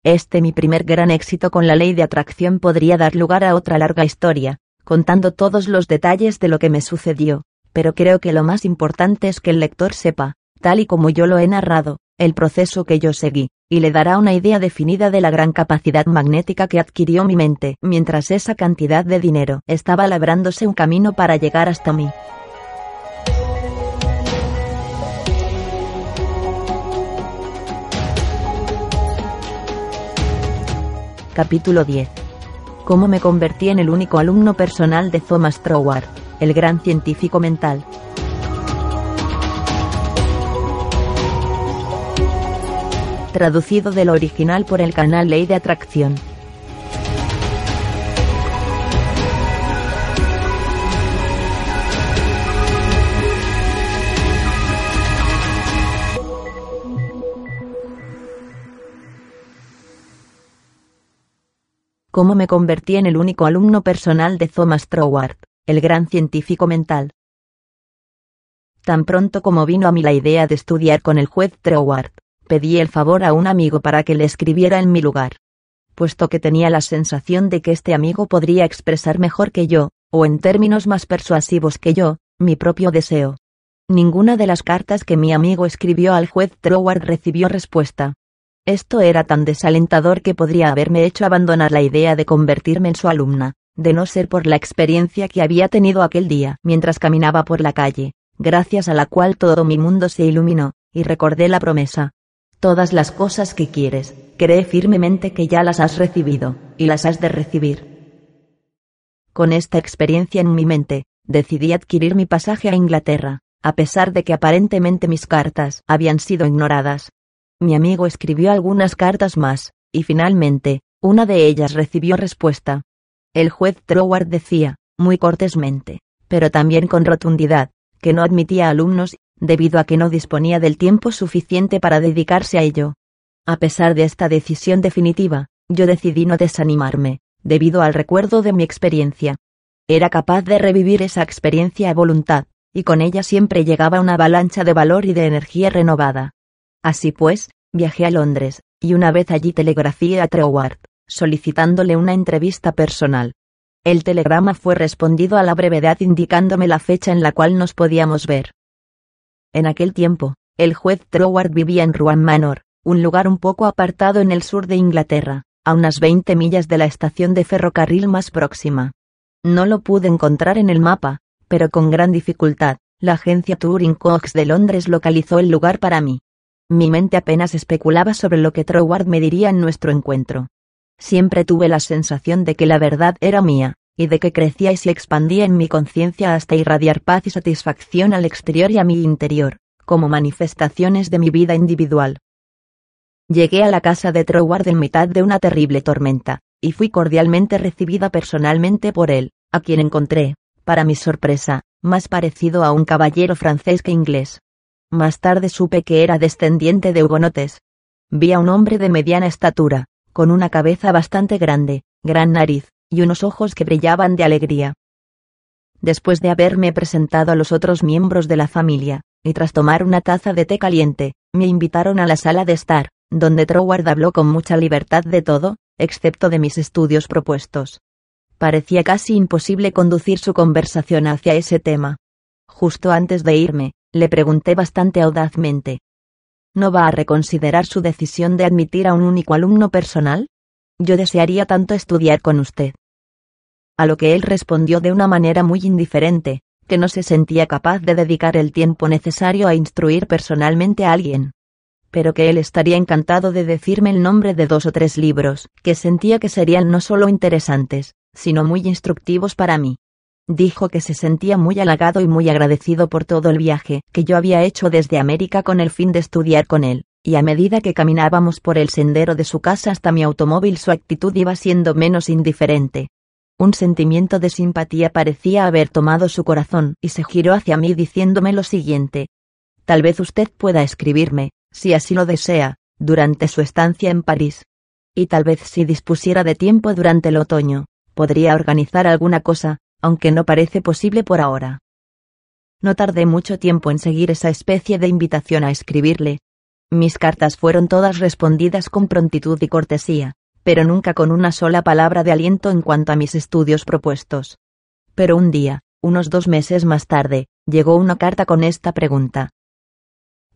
Este mi primer gran éxito con la ley de atracción podría dar lugar a otra larga historia, contando todos los detalles de lo que me sucedió, pero creo que lo más importante es que el lector sepa, tal y como yo lo he narrado, el proceso que yo seguí, y le dará una idea definida de la gran capacidad magnética que adquirió mi mente, mientras esa cantidad de dinero estaba labrándose un camino para llegar hasta mí. Capítulo 10. Cómo me convertí en el único alumno personal de Thomas Troward, el gran científico mental. traducido del original por el canal Ley de Atracción. Cómo me convertí en el único alumno personal de Thomas Troward, el gran científico mental. Tan pronto como vino a mí la idea de estudiar con el juez Troward, pedí el favor a un amigo para que le escribiera en mi lugar. Puesto que tenía la sensación de que este amigo podría expresar mejor que yo, o en términos más persuasivos que yo, mi propio deseo. Ninguna de las cartas que mi amigo escribió al juez Troward recibió respuesta. Esto era tan desalentador que podría haberme hecho abandonar la idea de convertirme en su alumna, de no ser por la experiencia que había tenido aquel día mientras caminaba por la calle, gracias a la cual todo mi mundo se iluminó, y recordé la promesa, Todas las cosas que quieres, cree firmemente que ya las has recibido, y las has de recibir. Con esta experiencia en mi mente, decidí adquirir mi pasaje a Inglaterra, a pesar de que aparentemente mis cartas habían sido ignoradas. Mi amigo escribió algunas cartas más, y finalmente, una de ellas recibió respuesta. El juez Troward decía, muy cortésmente, pero también con rotundidad, que no admitía alumnos debido a que no disponía del tiempo suficiente para dedicarse a ello. A pesar de esta decisión definitiva, yo decidí no desanimarme, debido al recuerdo de mi experiencia. Era capaz de revivir esa experiencia a voluntad, y con ella siempre llegaba una avalancha de valor y de energía renovada. Así pues, viajé a Londres, y una vez allí telegrafié a Troward, solicitándole una entrevista personal. El telegrama fue respondido a la brevedad indicándome la fecha en la cual nos podíamos ver. En aquel tiempo, el juez Troward vivía en Ruan Manor, un lugar un poco apartado en el sur de Inglaterra, a unas 20 millas de la estación de ferrocarril más próxima. No lo pude encontrar en el mapa, pero con gran dificultad, la agencia Turing Cox de Londres localizó el lugar para mí. Mi mente apenas especulaba sobre lo que Troward me diría en nuestro encuentro. Siempre tuve la sensación de que la verdad era mía, y de que crecía y se expandía en mi conciencia hasta irradiar paz y satisfacción al exterior y a mi interior, como manifestaciones de mi vida individual. Llegué a la casa de Troward en mitad de una terrible tormenta, y fui cordialmente recibida personalmente por él, a quien encontré, para mi sorpresa, más parecido a un caballero francés que inglés. Más tarde supe que era descendiente de hugonotes. Vi a un hombre de mediana estatura, con una cabeza bastante grande, gran nariz, y unos ojos que brillaban de alegría. Después de haberme presentado a los otros miembros de la familia, y tras tomar una taza de té caliente, me invitaron a la sala de estar, donde Troward habló con mucha libertad de todo, excepto de mis estudios propuestos. Parecía casi imposible conducir su conversación hacia ese tema. Justo antes de irme, le pregunté bastante audazmente. ¿No va a reconsiderar su decisión de admitir a un único alumno personal? Yo desearía tanto estudiar con usted a lo que él respondió de una manera muy indiferente, que no se sentía capaz de dedicar el tiempo necesario a instruir personalmente a alguien. Pero que él estaría encantado de decirme el nombre de dos o tres libros, que sentía que serían no solo interesantes, sino muy instructivos para mí. Dijo que se sentía muy halagado y muy agradecido por todo el viaje que yo había hecho desde América con el fin de estudiar con él, y a medida que caminábamos por el sendero de su casa hasta mi automóvil su actitud iba siendo menos indiferente. Un sentimiento de simpatía parecía haber tomado su corazón y se giró hacia mí diciéndome lo siguiente. Tal vez usted pueda escribirme, si así lo desea, durante su estancia en París. Y tal vez si dispusiera de tiempo durante el otoño, podría organizar alguna cosa, aunque no parece posible por ahora. No tardé mucho tiempo en seguir esa especie de invitación a escribirle. Mis cartas fueron todas respondidas con prontitud y cortesía, pero nunca con una sola palabra de aliento en cuanto a mis estudios propuestos. Pero un día, unos dos meses más tarde, llegó una carta con esta pregunta.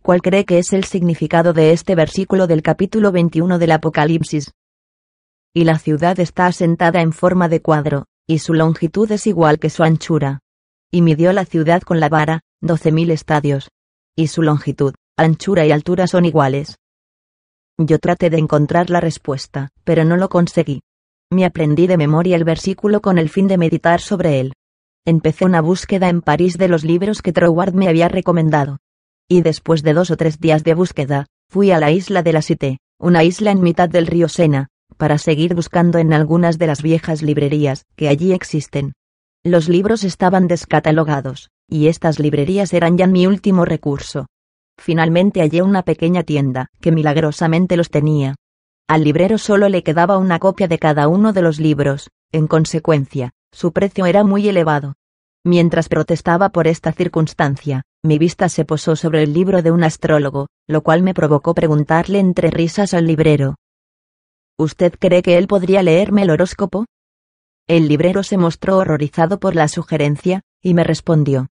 ¿Cuál cree que es el significado de este versículo del capítulo 21 del Apocalipsis? Y la ciudad está asentada en forma de cuadro, y su longitud es igual que su anchura. Y midió la ciudad con la vara, doce mil estadios. Y su longitud, anchura y altura son iguales. Yo traté de encontrar la respuesta, pero no lo conseguí. Me aprendí de memoria el versículo con el fin de meditar sobre él. Empecé una búsqueda en París de los libros que Troward me había recomendado. Y después de dos o tres días de búsqueda, fui a la isla de la Cité, una isla en mitad del río Sena, para seguir buscando en algunas de las viejas librerías que allí existen. Los libros estaban descatalogados, y estas librerías eran ya mi último recurso. Finalmente hallé una pequeña tienda que milagrosamente los tenía. Al librero solo le quedaba una copia de cada uno de los libros, en consecuencia, su precio era muy elevado. Mientras protestaba por esta circunstancia, mi vista se posó sobre el libro de un astrólogo, lo cual me provocó preguntarle entre risas al librero, ¿Usted cree que él podría leerme el horóscopo? El librero se mostró horrorizado por la sugerencia, y me respondió.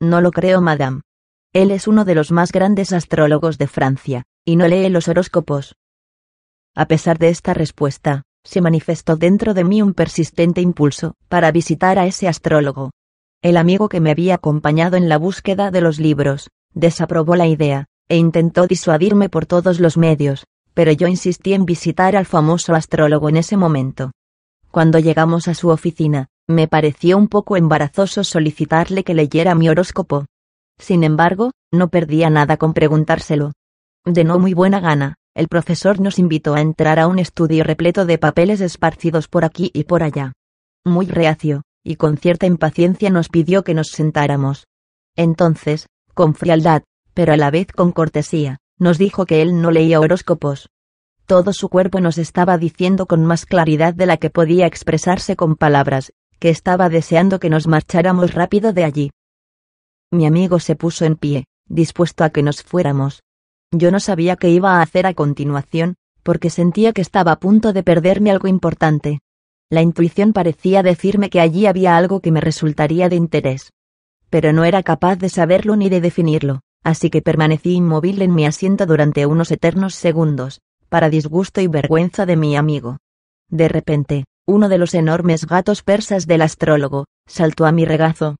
No lo creo, madame. Él es uno de los más grandes astrólogos de Francia, y no lee los horóscopos. A pesar de esta respuesta, se manifestó dentro de mí un persistente impulso para visitar a ese astrólogo. El amigo que me había acompañado en la búsqueda de los libros, desaprobó la idea, e intentó disuadirme por todos los medios, pero yo insistí en visitar al famoso astrólogo en ese momento. Cuando llegamos a su oficina, me pareció un poco embarazoso solicitarle que leyera mi horóscopo. Sin embargo, no perdía nada con preguntárselo. De no muy buena gana, el profesor nos invitó a entrar a un estudio repleto de papeles esparcidos por aquí y por allá. Muy reacio, y con cierta impaciencia nos pidió que nos sentáramos. Entonces, con frialdad, pero a la vez con cortesía, nos dijo que él no leía horóscopos. Todo su cuerpo nos estaba diciendo con más claridad de la que podía expresarse con palabras, que estaba deseando que nos marcháramos rápido de allí. Mi amigo se puso en pie, dispuesto a que nos fuéramos. Yo no sabía qué iba a hacer a continuación, porque sentía que estaba a punto de perderme algo importante. La intuición parecía decirme que allí había algo que me resultaría de interés. Pero no era capaz de saberlo ni de definirlo así que permanecí inmóvil en mi asiento durante unos eternos segundos, para disgusto y vergüenza de mi amigo. De repente, uno de los enormes gatos persas del astrólogo, saltó a mi regazo.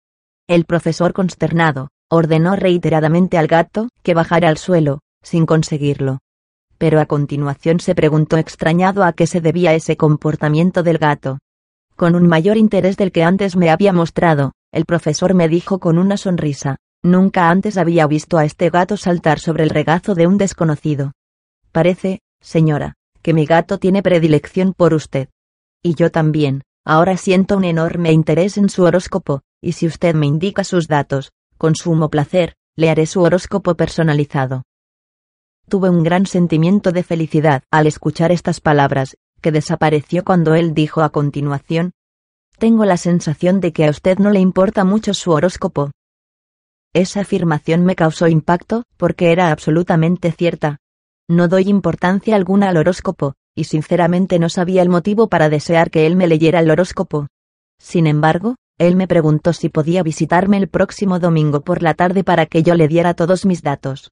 El profesor consternado, ordenó reiteradamente al gato que bajara al suelo, sin conseguirlo. Pero a continuación se preguntó extrañado a qué se debía ese comportamiento del gato. Con un mayor interés del que antes me había mostrado, el profesor me dijo con una sonrisa, Nunca antes había visto a este gato saltar sobre el regazo de un desconocido. Parece, señora, que mi gato tiene predilección por usted. Y yo también, ahora siento un enorme interés en su horóscopo, y si usted me indica sus datos, con sumo placer, le haré su horóscopo personalizado. Tuve un gran sentimiento de felicidad al escuchar estas palabras, que desapareció cuando él dijo a continuación, Tengo la sensación de que a usted no le importa mucho su horóscopo, esa afirmación me causó impacto, porque era absolutamente cierta. No doy importancia alguna al horóscopo, y sinceramente no sabía el motivo para desear que él me leyera el horóscopo. Sin embargo, él me preguntó si podía visitarme el próximo domingo por la tarde para que yo le diera todos mis datos.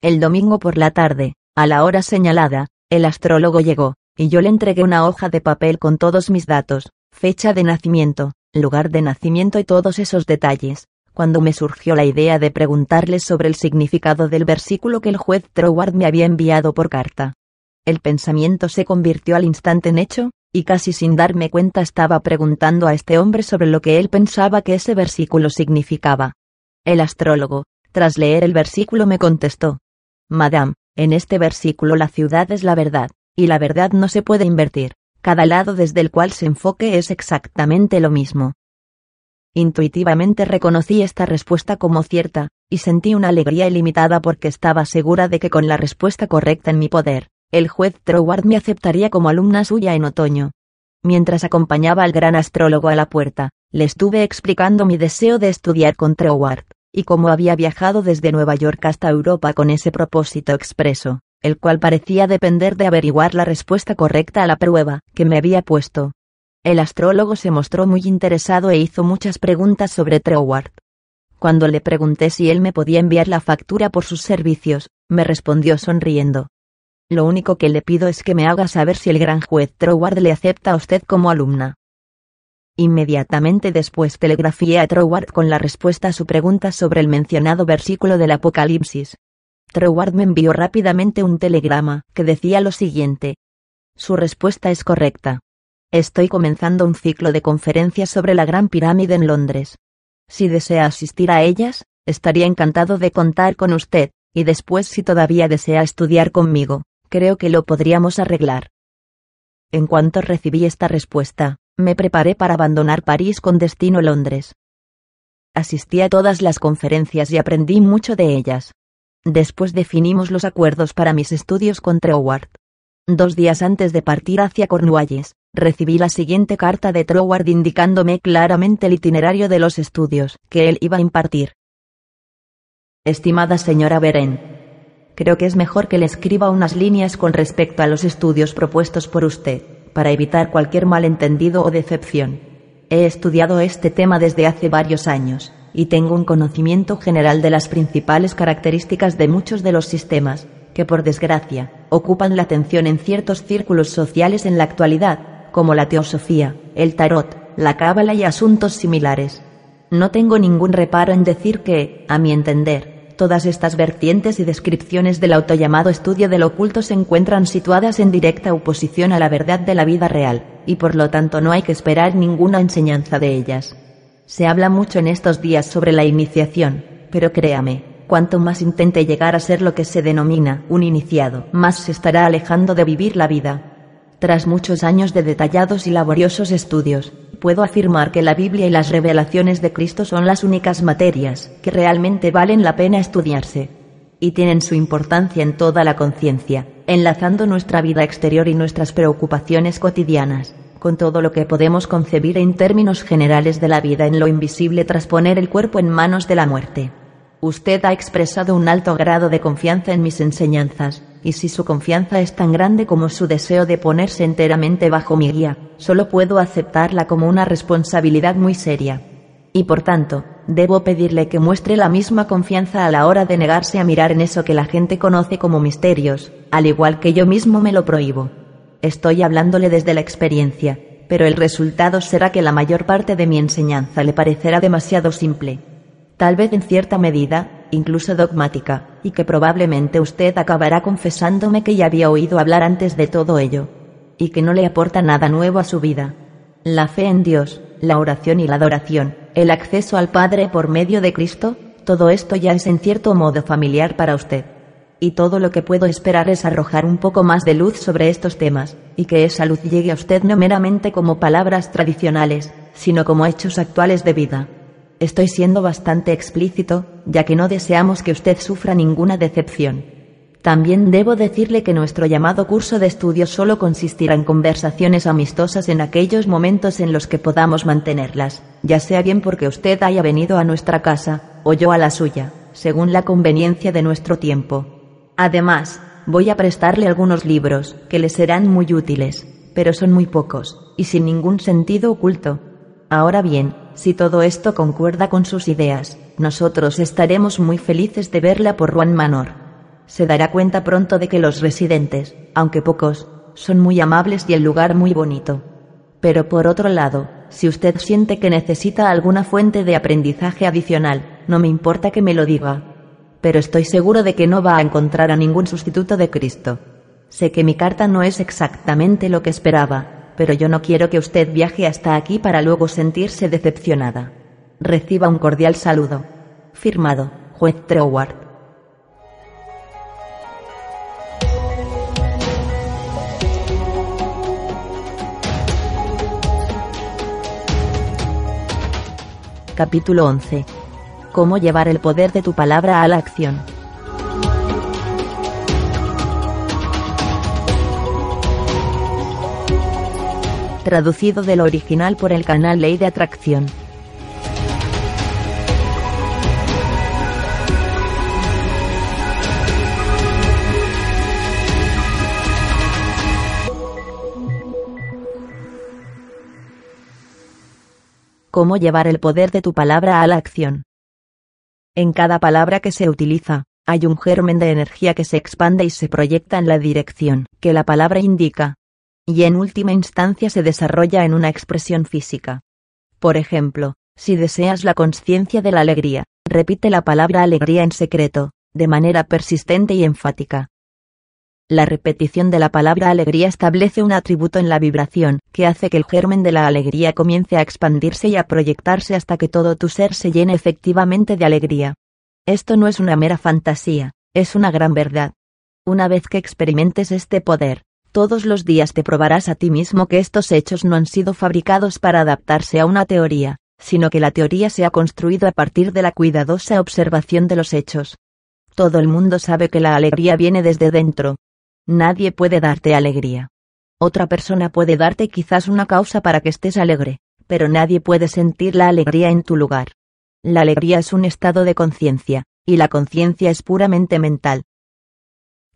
El domingo por la tarde, a la hora señalada, el astrólogo llegó, y yo le entregué una hoja de papel con todos mis datos, fecha de nacimiento, lugar de nacimiento y todos esos detalles, cuando me surgió la idea de preguntarle sobre el significado del versículo que el juez Troward me había enviado por carta. El pensamiento se convirtió al instante en hecho, y casi sin darme cuenta estaba preguntando a este hombre sobre lo que él pensaba que ese versículo significaba. El astrólogo, tras leer el versículo, me contestó. Madame, en este versículo la ciudad es la verdad, y la verdad no se puede invertir, cada lado desde el cual se enfoque es exactamente lo mismo. Intuitivamente reconocí esta respuesta como cierta, y sentí una alegría ilimitada porque estaba segura de que con la respuesta correcta en mi poder, el juez Troward me aceptaría como alumna suya en otoño. Mientras acompañaba al gran astrólogo a la puerta, le estuve explicando mi deseo de estudiar con Troward, y cómo había viajado desde Nueva York hasta Europa con ese propósito expreso, el cual parecía depender de averiguar la respuesta correcta a la prueba que me había puesto. El astrólogo se mostró muy interesado e hizo muchas preguntas sobre Troward. Cuando le pregunté si él me podía enviar la factura por sus servicios, me respondió sonriendo, lo único que le pido es que me haga saber si el gran juez Troward le acepta a usted como alumna. Inmediatamente después telegrafié a Troward con la respuesta a su pregunta sobre el mencionado versículo del Apocalipsis. Troward me envió rápidamente un telegrama que decía lo siguiente. Su respuesta es correcta. Estoy comenzando un ciclo de conferencias sobre la Gran Pirámide en Londres. Si desea asistir a ellas, estaría encantado de contar con usted, y después si todavía desea estudiar conmigo, creo que lo podríamos arreglar. En cuanto recibí esta respuesta, me preparé para abandonar París con destino Londres. Asistí a todas las conferencias y aprendí mucho de ellas. Después definimos los acuerdos para mis estudios con Troward. Dos días antes de partir hacia Cornualles, recibí la siguiente carta de Troward indicándome claramente el itinerario de los estudios que él iba a impartir. Estimada señora Beren, creo que es mejor que le escriba unas líneas con respecto a los estudios propuestos por usted, para evitar cualquier malentendido o decepción. He estudiado este tema desde hace varios años, y tengo un conocimiento general de las principales características de muchos de los sistemas, que por desgracia, ocupan la atención en ciertos círculos sociales en la actualidad, como la teosofía, el tarot, la cábala y asuntos similares. No tengo ningún reparo en decir que, a mi entender, Todas estas vertientes y descripciones del autollamado estudio del oculto se encuentran situadas en directa oposición a la verdad de la vida real, y por lo tanto no hay que esperar ninguna enseñanza de ellas. Se habla mucho en estos días sobre la iniciación, pero créame, cuanto más intente llegar a ser lo que se denomina un iniciado, más se estará alejando de vivir la vida. Tras muchos años de detallados y laboriosos estudios, puedo afirmar que la Biblia y las revelaciones de Cristo son las únicas materias que realmente valen la pena estudiarse. Y tienen su importancia en toda la conciencia, enlazando nuestra vida exterior y nuestras preocupaciones cotidianas, con todo lo que podemos concebir en términos generales de la vida en lo invisible tras poner el cuerpo en manos de la muerte. Usted ha expresado un alto grado de confianza en mis enseñanzas, y si su confianza es tan grande como su deseo de ponerse enteramente bajo mi guía, solo puedo aceptarla como una responsabilidad muy seria. Y por tanto, debo pedirle que muestre la misma confianza a la hora de negarse a mirar en eso que la gente conoce como misterios, al igual que yo mismo me lo prohíbo. Estoy hablándole desde la experiencia, pero el resultado será que la mayor parte de mi enseñanza le parecerá demasiado simple. Tal vez en cierta medida, incluso dogmática, y que probablemente usted acabará confesándome que ya había oído hablar antes de todo ello, y que no le aporta nada nuevo a su vida. La fe en Dios, la oración y la adoración, el acceso al Padre por medio de Cristo, todo esto ya es en cierto modo familiar para usted. Y todo lo que puedo esperar es arrojar un poco más de luz sobre estos temas, y que esa luz llegue a usted no meramente como palabras tradicionales, sino como hechos actuales de vida. Estoy siendo bastante explícito, ya que no deseamos que usted sufra ninguna decepción. También debo decirle que nuestro llamado curso de estudio solo consistirá en conversaciones amistosas en aquellos momentos en los que podamos mantenerlas, ya sea bien porque usted haya venido a nuestra casa, o yo a la suya, según la conveniencia de nuestro tiempo. Además, voy a prestarle algunos libros, que le serán muy útiles, pero son muy pocos, y sin ningún sentido oculto. Ahora bien, si todo esto concuerda con sus ideas, nosotros estaremos muy felices de verla por Juan Manor. Se dará cuenta pronto de que los residentes, aunque pocos, son muy amables y el lugar muy bonito. Pero por otro lado, si usted siente que necesita alguna fuente de aprendizaje adicional, no me importa que me lo diga. Pero estoy seguro de que no va a encontrar a ningún sustituto de Cristo. Sé que mi carta no es exactamente lo que esperaba, pero yo no quiero que usted viaje hasta aquí para luego sentirse decepcionada. Reciba un cordial saludo. Firmado, juez Troward. Capítulo 11. Cómo llevar el poder de tu palabra a la acción. Traducido del original por el canal Ley de Atracción. Cómo llevar el poder de tu palabra a la acción. En cada palabra que se utiliza, hay un germen de energía que se expande y se proyecta en la dirección que la palabra indica. Y en última instancia se desarrolla en una expresión física. Por ejemplo, si deseas la conciencia de la alegría, repite la palabra alegría en secreto, de manera persistente y enfática. La repetición de la palabra alegría establece un atributo en la vibración, que hace que el germen de la alegría comience a expandirse y a proyectarse hasta que todo tu ser se llene efectivamente de alegría. Esto no es una mera fantasía, es una gran verdad. Una vez que experimentes este poder, todos los días te probarás a ti mismo que estos hechos no han sido fabricados para adaptarse a una teoría, sino que la teoría se ha construido a partir de la cuidadosa observación de los hechos. Todo el mundo sabe que la alegría viene desde dentro, Nadie puede darte alegría. Otra persona puede darte quizás una causa para que estés alegre, pero nadie puede sentir la alegría en tu lugar. La alegría es un estado de conciencia, y la conciencia es puramente mental.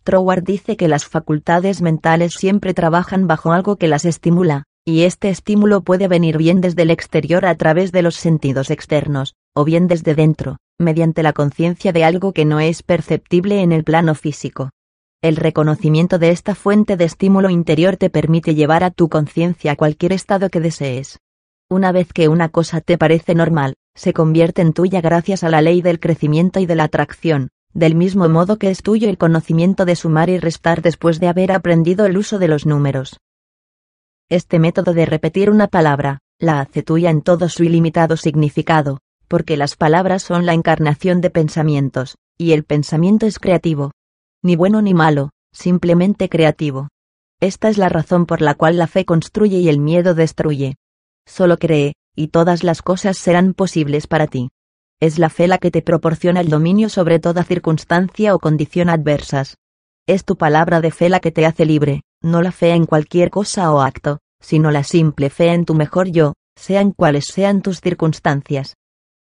Troward dice que las facultades mentales siempre trabajan bajo algo que las estimula, y este estímulo puede venir bien desde el exterior a través de los sentidos externos, o bien desde dentro, mediante la conciencia de algo que no es perceptible en el plano físico. El reconocimiento de esta fuente de estímulo interior te permite llevar a tu conciencia cualquier estado que desees. Una vez que una cosa te parece normal, se convierte en tuya gracias a la ley del crecimiento y de la atracción, del mismo modo que es tuyo el conocimiento de sumar y restar después de haber aprendido el uso de los números. Este método de repetir una palabra, la hace tuya en todo su ilimitado significado, porque las palabras son la encarnación de pensamientos, y el pensamiento es creativo, ni bueno ni malo, simplemente creativo. Esta es la razón por la cual la fe construye y el miedo destruye. Solo cree, y todas las cosas serán posibles para ti. Es la fe la que te proporciona el dominio sobre toda circunstancia o condición adversas. Es tu palabra de fe la que te hace libre, no la fe en cualquier cosa o acto, sino la simple fe en tu mejor yo, sean cuales sean tus circunstancias.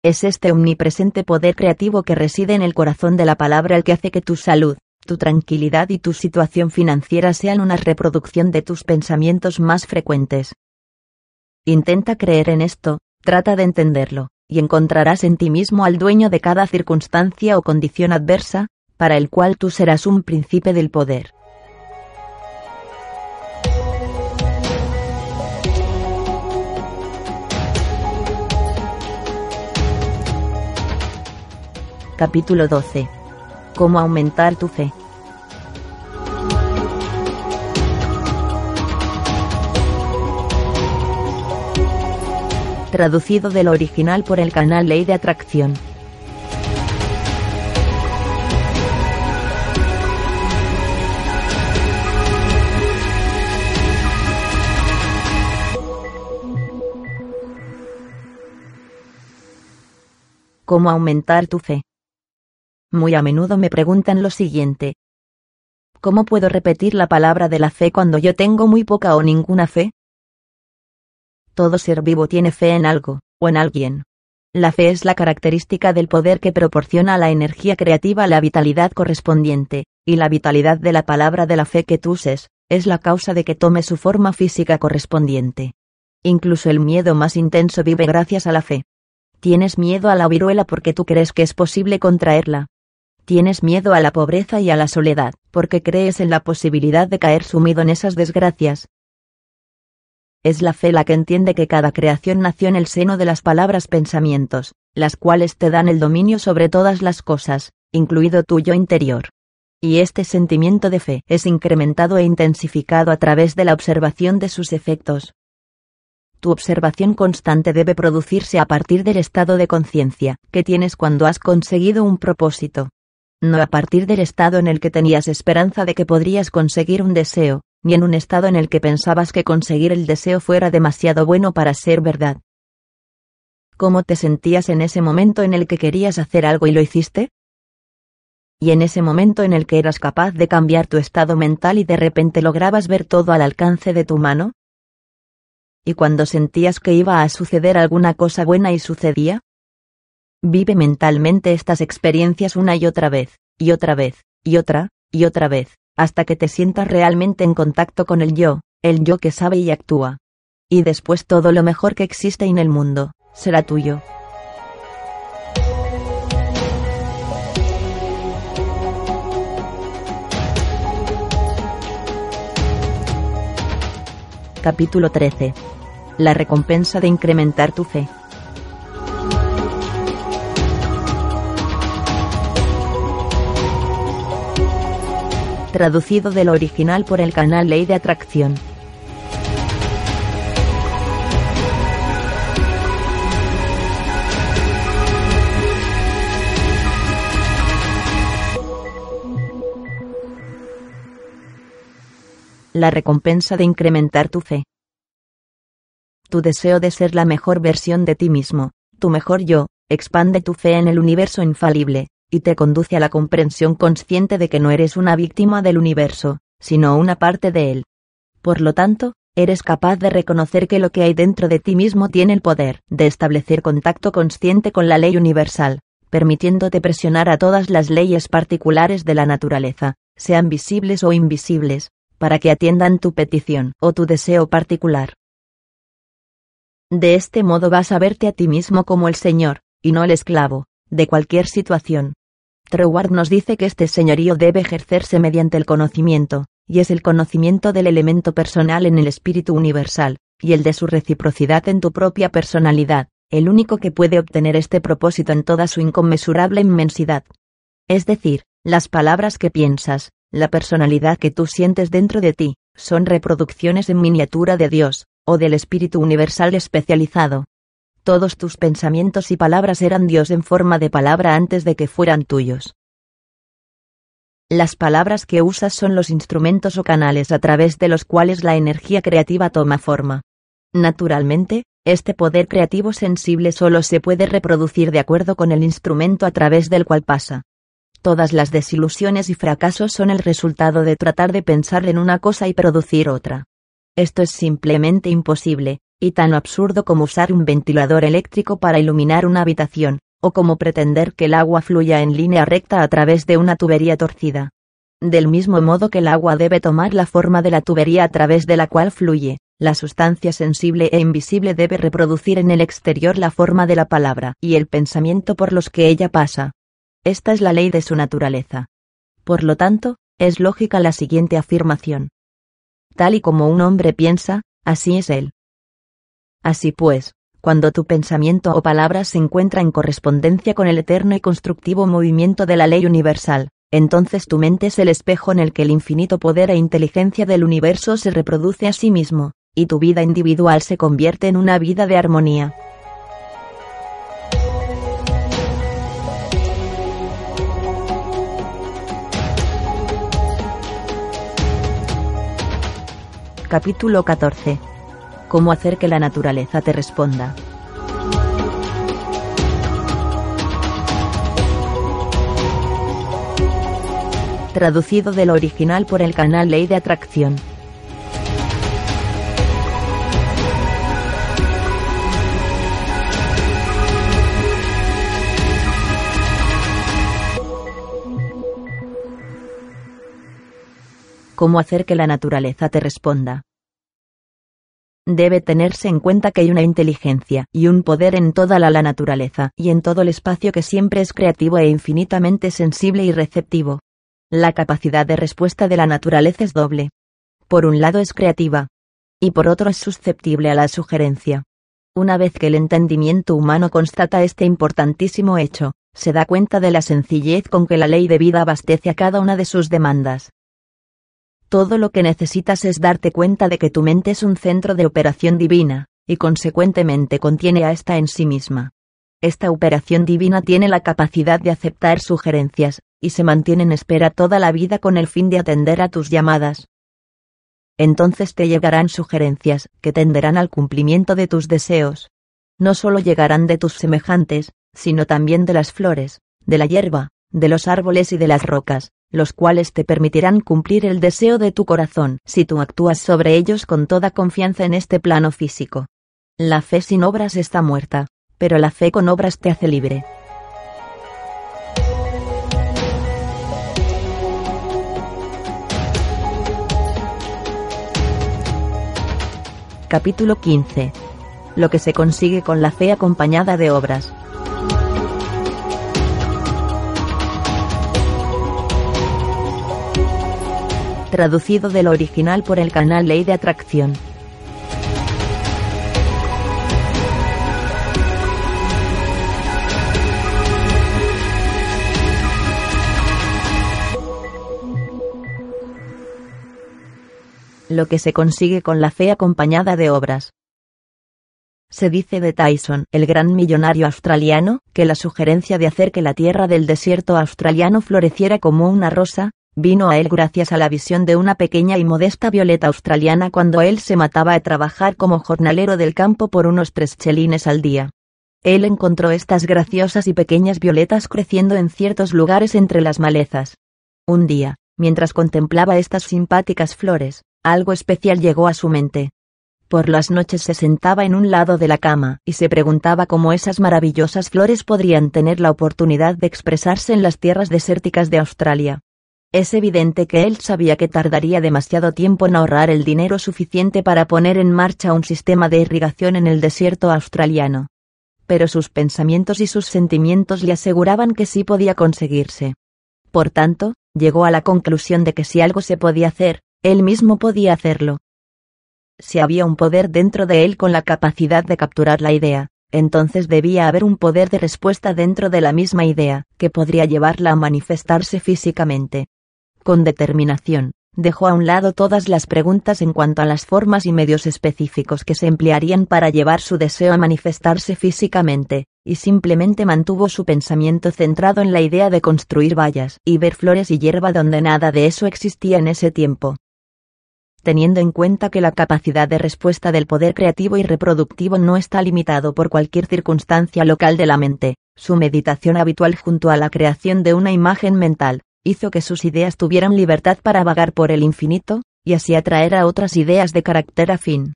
Es este omnipresente poder creativo que reside en el corazón de la palabra el que hace que tu salud, tu tranquilidad y tu situación financiera sean una reproducción de tus pensamientos más frecuentes. Intenta creer en esto, trata de entenderlo, y encontrarás en ti mismo al dueño de cada circunstancia o condición adversa, para el cual tú serás un príncipe del poder. Capítulo 12. Cómo aumentar tu fe. Traducido del original por el canal Ley de Atracción. ¿Cómo aumentar tu fe? Muy a menudo me preguntan lo siguiente. ¿Cómo puedo repetir la palabra de la fe cuando yo tengo muy poca o ninguna fe? Todo ser vivo tiene fe en algo, o en alguien. La fe es la característica del poder que proporciona la energía creativa la vitalidad correspondiente, y la vitalidad de la palabra de la fe que tú uses, es la causa de que tome su forma física correspondiente. Incluso el miedo más intenso vive gracias a la fe. Tienes miedo a la viruela porque tú crees que es posible contraerla. Tienes miedo a la pobreza y a la soledad, porque crees en la posibilidad de caer sumido en esas desgracias, es la fe la que entiende que cada creación nació en el seno de las palabras pensamientos, las cuales te dan el dominio sobre todas las cosas, incluido tu yo interior. Y este sentimiento de fe es incrementado e intensificado a través de la observación de sus efectos. Tu observación constante debe producirse a partir del estado de conciencia que tienes cuando has conseguido un propósito. No a partir del estado en el que tenías esperanza de que podrías conseguir un deseo, ni en un estado en el que pensabas que conseguir el deseo fuera demasiado bueno para ser verdad. ¿Cómo te sentías en ese momento en el que querías hacer algo y lo hiciste? y en ese momento en el que eras capaz de cambiar tu estado mental y de repente lograbas ver todo al alcance de tu mano? ¿Y cuando sentías que iba a suceder alguna cosa buena y sucedía? Vive mentalmente estas experiencias una y otra vez, y otra vez, y otra, y otra vez, hasta que te sientas realmente en contacto con el yo, el yo que sabe y actúa. Y después todo lo mejor que existe en el mundo, será tuyo. Capítulo 13. La recompensa de incrementar tu fe. Traducido del original por el canal Ley de Atracción. la recompensa de incrementar tu fe. Tu deseo de ser la mejor versión de ti mismo, tu mejor yo, expande tu fe en el universo infalible, y te conduce a la comprensión consciente de que no eres una víctima del universo, sino una parte de él. Por lo tanto, eres capaz de reconocer que lo que hay dentro de ti mismo tiene el poder de establecer contacto consciente con la ley universal, permitiéndote presionar a todas las leyes particulares de la naturaleza, sean visibles o invisibles, para que atiendan tu petición o tu deseo particular. De este modo vas a verte a ti mismo como el Señor, y no el esclavo, de cualquier situación. Troward nos dice que este señorío debe ejercerse mediante el conocimiento, y es el conocimiento del elemento personal en el espíritu universal, y el de su reciprocidad en tu propia personalidad, el único que puede obtener este propósito en toda su inconmensurable inmensidad. Es decir, las palabras que piensas, la personalidad que tú sientes dentro de ti, son reproducciones en miniatura de Dios, o del Espíritu Universal especializado. Todos tus pensamientos y palabras eran Dios en forma de palabra antes de que fueran tuyos. Las palabras que usas son los instrumentos o canales a través de los cuales la energía creativa toma forma. Naturalmente, este poder creativo sensible solo se puede reproducir de acuerdo con el instrumento a través del cual pasa. Todas las desilusiones y fracasos son el resultado de tratar de pensar en una cosa y producir otra. Esto es simplemente imposible, y tan absurdo como usar un ventilador eléctrico para iluminar una habitación, o como pretender que el agua fluya en línea recta a través de una tubería torcida. Del mismo modo que el agua debe tomar la forma de la tubería a través de la cual fluye, la sustancia sensible e invisible debe reproducir en el exterior la forma de la palabra y el pensamiento por los que ella pasa. Esta es la ley de su naturaleza. Por lo tanto, es lógica la siguiente afirmación. Tal y como un hombre piensa, así es él. Así pues, cuando tu pensamiento o palabra se encuentra en correspondencia con el eterno y constructivo movimiento de la ley universal, entonces tu mente es el espejo en el que el infinito poder e inteligencia del universo se reproduce a sí mismo, y tu vida individual se convierte en una vida de armonía. Capítulo 14. Cómo hacer que la naturaleza te responda. Traducido del original por el canal Ley de Atracción. cómo hacer que la naturaleza te responda. Debe tenerse en cuenta que hay una inteligencia y un poder en toda la, naturaleza y en todo el espacio que siempre es creativo e infinitamente sensible y receptivo. La capacidad de respuesta de la naturaleza es doble. Por un lado es creativa, y por otro es susceptible a la sugerencia. Una vez que el entendimiento humano constata este importantísimo hecho, se da cuenta de la sencillez con que la ley de vida abastece a cada una de sus demandas. Todo lo que necesitas es darte cuenta de que tu mente es un centro de operación divina, y consecuentemente contiene a esta en sí misma. Esta operación divina tiene la capacidad de aceptar sugerencias, y se mantiene en espera toda la vida con el fin de atender a tus llamadas. Entonces te llegarán sugerencias, que tenderán al cumplimiento de tus deseos. No solo llegarán de tus semejantes, sino también de las flores, de la hierba, de los árboles y de las rocas, los cuales te permitirán cumplir el deseo de tu corazón si tú actúas sobre ellos con toda confianza en este plano físico. La fe sin obras está muerta, pero la fe con obras te hace libre. Capítulo 15. Lo que se consigue con la fe acompañada de obras. Traducido del original por el canal Ley de Atracción. lo que se consigue con la fe acompañada de obras. Se dice de Tyson, el gran millonario australiano, que la sugerencia de hacer que la tierra del desierto australiano floreciera como una rosa, vino a él gracias a la visión de una pequeña y modesta violeta australiana cuando él se mataba a trabajar como jornalero del campo por unos tres chelines al día. Él encontró estas graciosas y pequeñas violetas creciendo en ciertos lugares entre las malezas. Un día, mientras contemplaba estas simpáticas flores, algo especial llegó a su mente. Por las noches se sentaba en un lado de la cama y se preguntaba cómo esas maravillosas flores podrían tener la oportunidad de expresarse en las tierras desérticas de Australia. Es evidente que él sabía que tardaría demasiado tiempo en ahorrar el dinero suficiente para poner en marcha un sistema de irrigación en el desierto australiano. Pero sus pensamientos y sus sentimientos le aseguraban que sí podía conseguirse. Por tanto, llegó a la conclusión de que si algo se podía hacer, él mismo podía hacerlo. Si había un poder dentro de él con la capacidad de capturar la idea, entonces debía haber un poder de respuesta dentro de la misma idea, que podría llevarla a manifestarse físicamente. Con determinación, dejó a un lado todas las preguntas en cuanto a las formas y medios específicos que se emplearían para llevar su deseo a manifestarse físicamente, y simplemente mantuvo su pensamiento centrado en la idea de construir vallas y ver flores y hierba donde nada de eso existía en ese tiempo. Teniendo en cuenta que la capacidad de respuesta del poder creativo y reproductivo no está limitado por cualquier circunstancia local de la mente, su meditación habitual junto a la creación de una imagen mental, hizo que sus ideas tuvieran libertad para vagar por el infinito, y así atraer a otras ideas de carácter afín.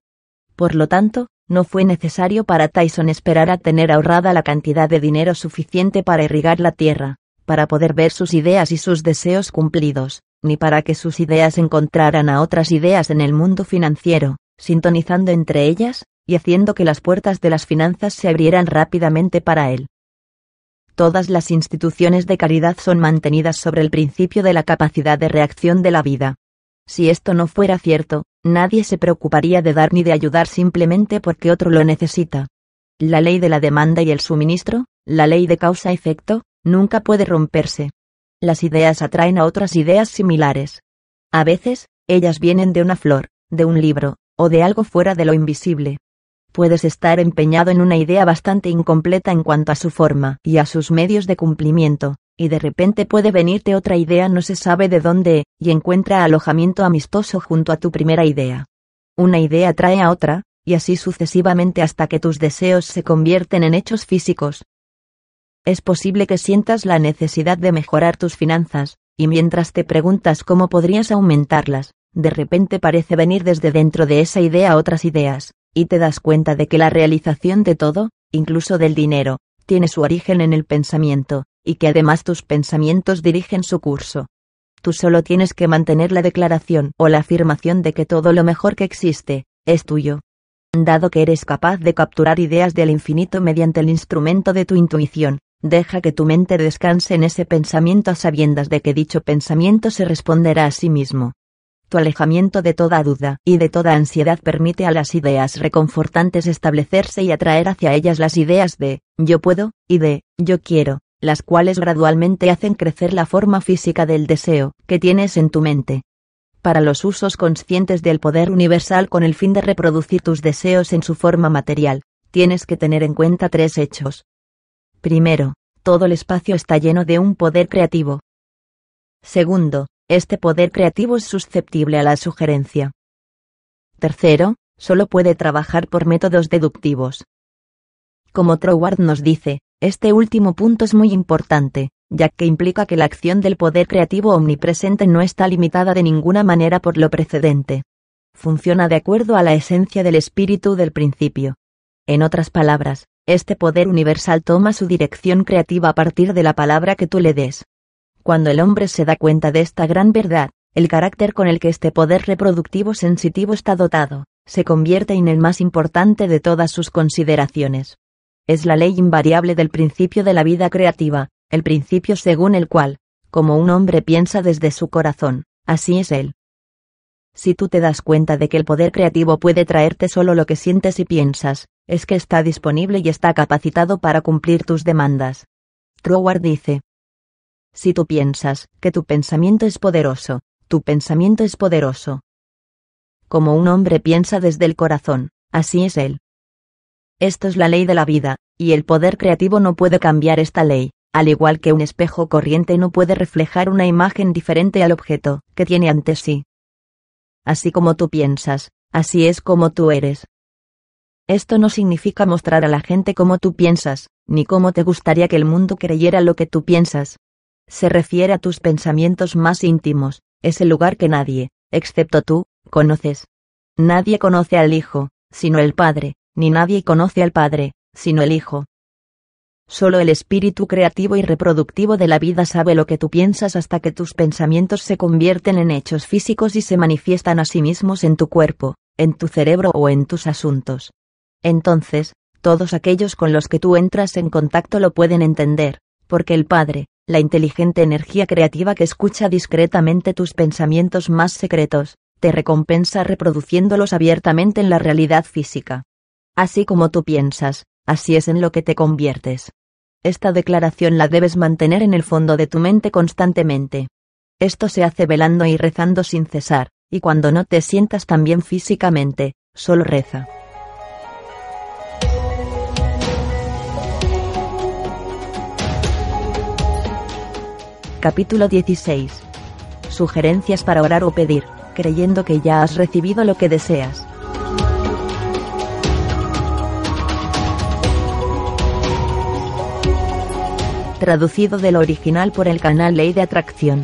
Por lo tanto, no fue necesario para Tyson esperar a tener ahorrada la cantidad de dinero suficiente para irrigar la tierra, para poder ver sus ideas y sus deseos cumplidos, ni para que sus ideas encontraran a otras ideas en el mundo financiero, sintonizando entre ellas, y haciendo que las puertas de las finanzas se abrieran rápidamente para él. Todas las instituciones de caridad son mantenidas sobre el principio de la capacidad de reacción de la vida. Si esto no fuera cierto, nadie se preocuparía de dar ni de ayudar simplemente porque otro lo necesita. La ley de la demanda y el suministro, la ley de causa-efecto, nunca puede romperse. Las ideas atraen a otras ideas similares. A veces, ellas vienen de una flor, de un libro, o de algo fuera de lo invisible. Puedes estar empeñado en una idea bastante incompleta en cuanto a su forma y a sus medios de cumplimiento, y de repente puede venirte otra idea no se sabe de dónde, y encuentra alojamiento amistoso junto a tu primera idea. Una idea trae a otra, y así sucesivamente hasta que tus deseos se convierten en hechos físicos, es posible que sientas la necesidad de mejorar tus finanzas, y mientras te preguntas cómo podrías aumentarlas, de repente parece venir desde dentro de esa idea otras ideas, y te das cuenta de que la realización de todo, incluso del dinero, tiene su origen en el pensamiento, y que además tus pensamientos dirigen su curso. Tú solo tienes que mantener la declaración o la afirmación de que todo lo mejor que existe, es tuyo. Dado que eres capaz de capturar ideas del infinito mediante el instrumento de tu intuición, Deja que tu mente descanse en ese pensamiento a sabiendas de que dicho pensamiento se responderá a sí mismo. Tu alejamiento de toda duda y de toda ansiedad permite a las ideas reconfortantes establecerse y atraer hacia ellas las ideas de yo puedo y de yo quiero, las cuales gradualmente hacen crecer la forma física del deseo que tienes en tu mente. Para los usos conscientes del poder universal con el fin de reproducir tus deseos en su forma material, tienes que tener en cuenta tres hechos. Primero, todo el espacio está lleno de un poder creativo. Segundo, este poder creativo es susceptible a la sugerencia. Tercero, solo puede trabajar por métodos deductivos. Como Troward nos dice, este último punto es muy importante, ya que implica que la acción del poder creativo omnipresente no está limitada de ninguna manera por lo precedente. Funciona de acuerdo a la esencia del espíritu del principio. En otras palabras, este poder universal toma su dirección creativa a partir de la palabra que tú le des. Cuando el hombre se da cuenta de esta gran verdad, el carácter con el que este poder reproductivo sensitivo está dotado, se convierte en el más importante de todas sus consideraciones. Es la ley invariable del principio de la vida creativa, el principio según el cual, como un hombre piensa desde su corazón, así es él. Si tú te das cuenta de que el poder creativo puede traerte solo lo que sientes y piensas, es que está disponible y está capacitado para cumplir tus demandas. Troward dice, si tú piensas que tu pensamiento es poderoso, tu pensamiento es poderoso. Como un hombre piensa desde el corazón, así es él. Esto es la ley de la vida, y el poder creativo no puede cambiar esta ley, al igual que un espejo corriente no puede reflejar una imagen diferente al objeto que tiene ante sí. Así como tú piensas, así es como tú eres. Esto no significa mostrar a la gente cómo tú piensas, ni cómo te gustaría que el mundo creyera lo que tú piensas. Se refiere a tus pensamientos más íntimos, es el lugar que nadie, excepto tú, conoces. Nadie conoce al Hijo, sino el Padre, ni nadie conoce al Padre, sino el Hijo. Solo el espíritu creativo y reproductivo de la vida sabe lo que tú piensas hasta que tus pensamientos se convierten en hechos físicos y se manifiestan a sí mismos en tu cuerpo, en tu cerebro o en tus asuntos. Entonces, todos aquellos con los que tú entras en contacto lo pueden entender, porque el Padre, la inteligente energía creativa que escucha discretamente tus pensamientos más secretos, te recompensa reproduciéndolos abiertamente en la realidad física. Así como tú piensas, así es en lo que te conviertes. Esta declaración la debes mantener en el fondo de tu mente constantemente. Esto se hace velando y rezando sin cesar, y cuando no te sientas tan bien físicamente, solo reza. Capítulo 16. Sugerencias para orar o pedir, creyendo que ya has recibido lo que deseas. traducido del original por el canal Ley de Atracción.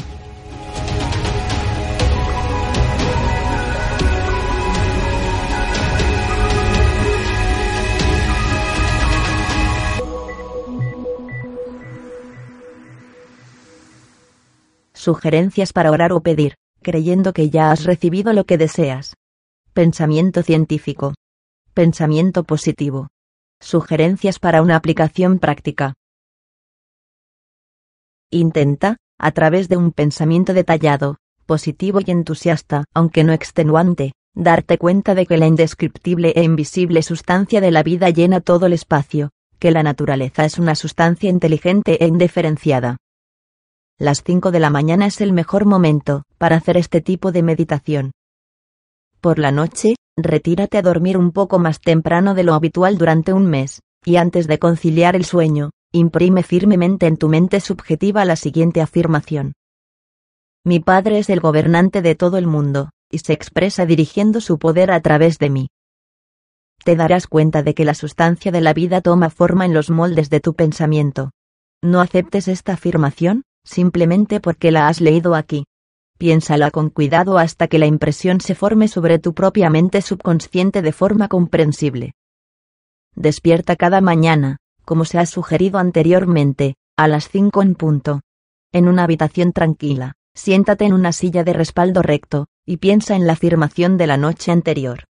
Sugerencias para orar o pedir, creyendo que ya has recibido lo que deseas. Pensamiento científico. Pensamiento positivo. Sugerencias para una aplicación práctica. Intenta, a través de un pensamiento detallado, positivo y entusiasta, aunque no extenuante, darte cuenta de que la indescriptible e invisible sustancia de la vida llena todo el espacio, que la naturaleza es una sustancia inteligente e indiferenciada. Las 5 de la mañana es el mejor momento para hacer este tipo de meditación. Por la noche, retírate a dormir un poco más temprano de lo habitual durante un mes, y antes de conciliar el sueño, Imprime firmemente en tu mente subjetiva la siguiente afirmación. Mi Padre es el gobernante de todo el mundo, y se expresa dirigiendo su poder a través de mí. Te darás cuenta de que la sustancia de la vida toma forma en los moldes de tu pensamiento. No aceptes esta afirmación, simplemente porque la has leído aquí. Piénsala con cuidado hasta que la impresión se forme sobre tu propia mente subconsciente de forma comprensible. Despierta cada mañana, como se ha sugerido anteriormente, a las 5 en punto. En una habitación tranquila, siéntate en una silla de respaldo recto, y piensa en la afirmación de la noche anterior.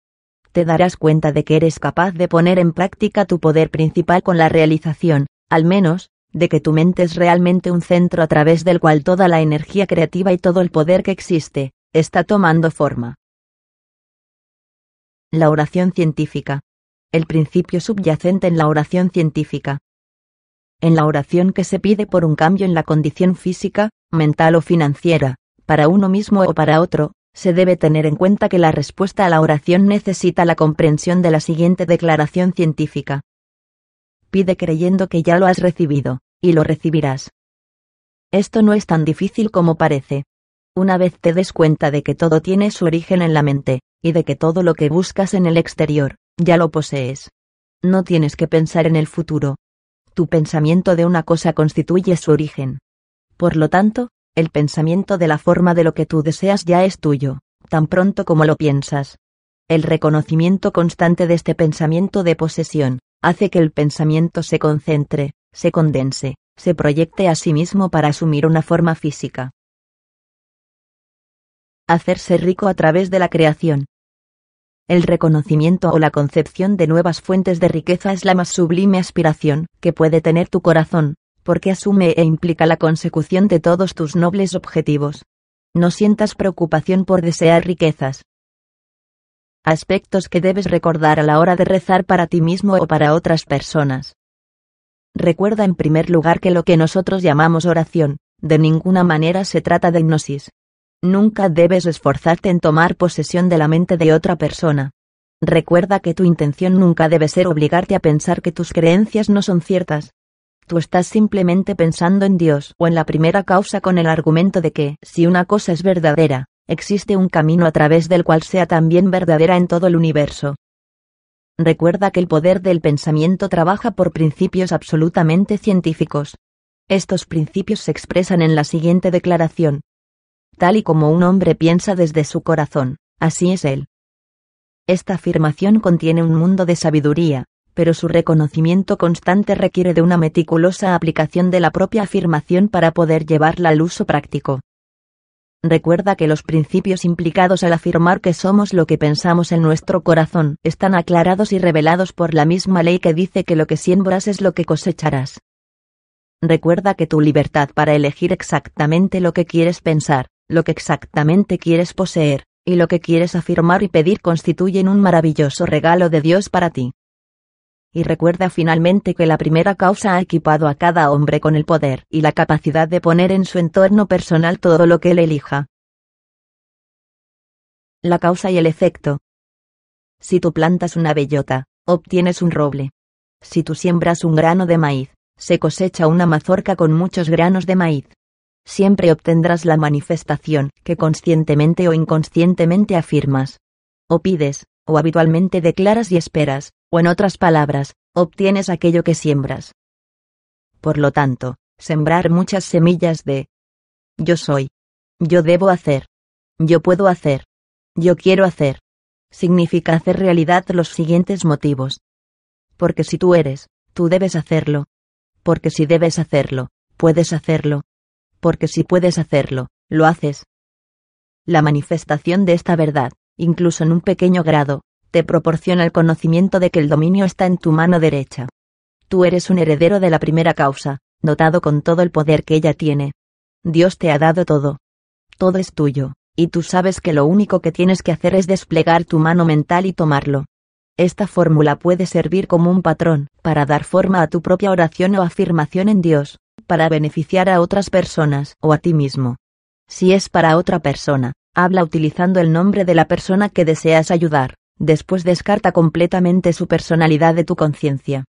Te darás cuenta de que eres capaz de poner en práctica tu poder principal con la realización, al menos, de que tu mente es realmente un centro a través del cual toda la energía creativa y todo el poder que existe, está tomando forma. La oración científica el principio subyacente en la oración científica. en la oración que se pide por un cambio en la condición física, mental o financiera, para uno mismo o para otro, se debe tener en cuenta que la respuesta a la oración necesita la comprensión de la siguiente declaración científica. Pide creyendo que ya lo has recibido, y lo recibirás. Esto no es tan difícil como parece. Una vez te des cuenta de que todo tiene su origen en la mente, y de que todo lo que buscas en el exterior, ya lo posees. No tienes que pensar en el futuro. Tu pensamiento de una cosa constituye su origen. Por lo tanto, el pensamiento de la forma de lo que tú deseas ya es tuyo, tan pronto como lo piensas. El reconocimiento constante de este pensamiento de posesión, hace que el pensamiento se concentre, se condense, se proyecte a sí mismo para asumir una forma física. Hacerse rico a través de la creación. El reconocimiento o la concepción de nuevas fuentes de riqueza es la más sublime aspiración que puede tener tu corazón, porque asume e implica la consecución de todos tus nobles objetivos. No sientas preocupación por desear riquezas. Aspectos que debes recordar a la hora de rezar para ti mismo o para otras personas. Recuerda en primer lugar que lo que nosotros llamamos oración, de ninguna manera se trata de hipnosis. Nunca debes esforzarte en tomar posesión de la mente de otra persona. Recuerda que tu intención nunca debe ser obligarte a pensar que tus creencias no son ciertas, tú estás simplemente pensando en Dios o en la primera causa con el argumento de que, si una cosa es verdadera, existe un camino a través del cual sea también verdadera en todo el universo. Recuerda que el poder del pensamiento trabaja por principios absolutamente científicos. Estos principios se expresan en la siguiente declaración. Tal y como un hombre piensa desde su corazón, así es él. Esta afirmación contiene un mundo de sabiduría, pero su reconocimiento constante requiere de una meticulosa aplicación de la propia afirmación para poder llevarla al uso práctico. Recuerda que los principios implicados al afirmar que somos lo que pensamos en nuestro corazón están aclarados y revelados por la misma ley que dice que lo que siembras es lo que cosecharás. Recuerda que tu libertad para elegir exactamente lo que quieres pensar, lo que exactamente quieres poseer, y lo que quieres afirmar y pedir constituyen un maravilloso regalo de Dios para ti y recuerda finalmente que la primera causa ha equipado a cada hombre con el poder y la capacidad de poner en su entorno personal todo lo que él elija. La causa y el efecto. Si tú plantas una bellota, obtienes un roble. Si tú siembras un grano de maíz, se cosecha una mazorca con muchos granos de maíz. Siempre obtendrás la manifestación que conscientemente o inconscientemente afirmas. O pides, o habitualmente declaras y esperas, o en otras palabras, obtienes aquello que siembras. Por lo tanto, sembrar muchas semillas de yo soy, yo debo hacer, yo puedo hacer, yo quiero hacer, significa hacer realidad los siguientes motivos. Porque si tú eres, tú debes hacerlo. Porque si debes hacerlo, puedes hacerlo. Porque si puedes hacerlo, lo haces. La manifestación de esta verdad, incluso en un pequeño grado, te proporciona el conocimiento de que el dominio está en tu mano derecha. Tú eres un heredero de la primera causa, dotado con todo el poder que ella tiene. Dios te ha dado todo. Todo es tuyo, y tú sabes que lo único que tienes que hacer es desplegar tu mano mental y tomarlo. Esta fórmula puede servir como un patrón, para dar forma a tu propia oración o afirmación en Dios, para beneficiar a otras personas o a ti mismo. Si es para otra persona, habla utilizando el nombre de la persona que deseas ayudar. Después descarta completamente su personalidad de tu conciencia.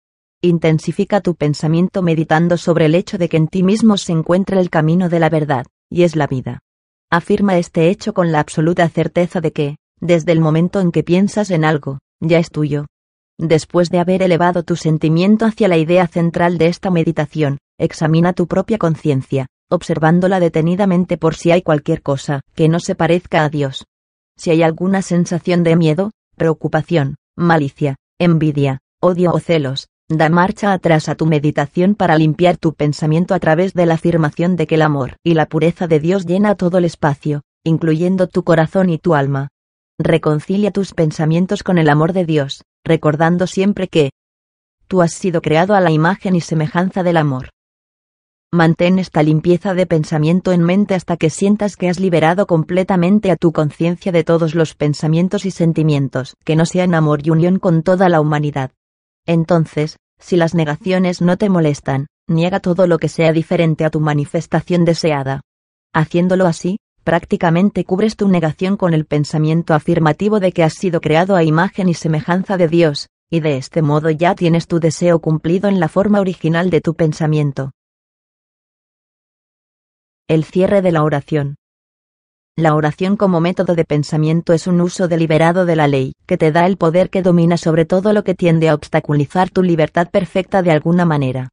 Intensifica tu pensamiento meditando sobre el hecho de que en ti mismo se encuentra el camino de la verdad, y es la vida. Afirma este hecho con la absoluta certeza de que, desde el momento en que piensas en algo, ya es tuyo. Después de haber elevado tu sentimiento hacia la idea central de esta meditación, examina tu propia conciencia, observándola detenidamente por si hay cualquier cosa que no se parezca a Dios. Si hay alguna sensación de miedo, preocupación, malicia, envidia, odio o celos, da marcha atrás a tu meditación para limpiar tu pensamiento a través de la afirmación de que el amor y la pureza de Dios llena todo el espacio, incluyendo tu corazón y tu alma. Reconcilia tus pensamientos con el amor de Dios, recordando siempre que tú has sido creado a la imagen y semejanza del amor. Mantén esta limpieza de pensamiento en mente hasta que sientas que has liberado completamente a tu conciencia de todos los pensamientos y sentimientos que no sean amor y unión con toda la humanidad. Entonces, si las negaciones no te molestan, Niega todo lo que sea diferente a tu manifestación deseada. Haciéndolo así, prácticamente cubres tu negación con el pensamiento afirmativo de que has sido creado a imagen y semejanza de Dios, y de este modo ya tienes tu deseo cumplido en la forma original de tu pensamiento. El cierre de la oración. La oración como método de pensamiento es un uso deliberado de la ley, que te da el poder que domina sobre todo lo que tiende a obstaculizar tu libertad perfecta de alguna manera.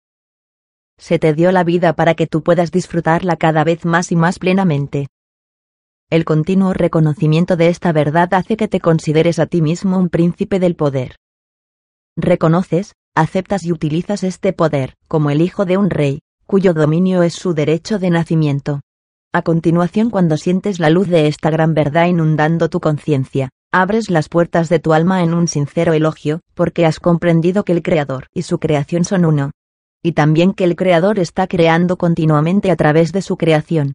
Se te dio la vida para que tú puedas disfrutarla cada vez más y más plenamente. El continuo reconocimiento de esta verdad hace que te consideres a ti mismo un príncipe del poder. Reconoces, aceptas y utilizas este poder, como el hijo de un rey, cuyo dominio es su derecho de nacimiento. A continuación, cuando sientes la luz de esta gran verdad inundando tu conciencia, abres las puertas de tu alma en un sincero elogio, porque has comprendido que el Creador y su creación son uno. Y también que el Creador está creando continuamente a través de su creación.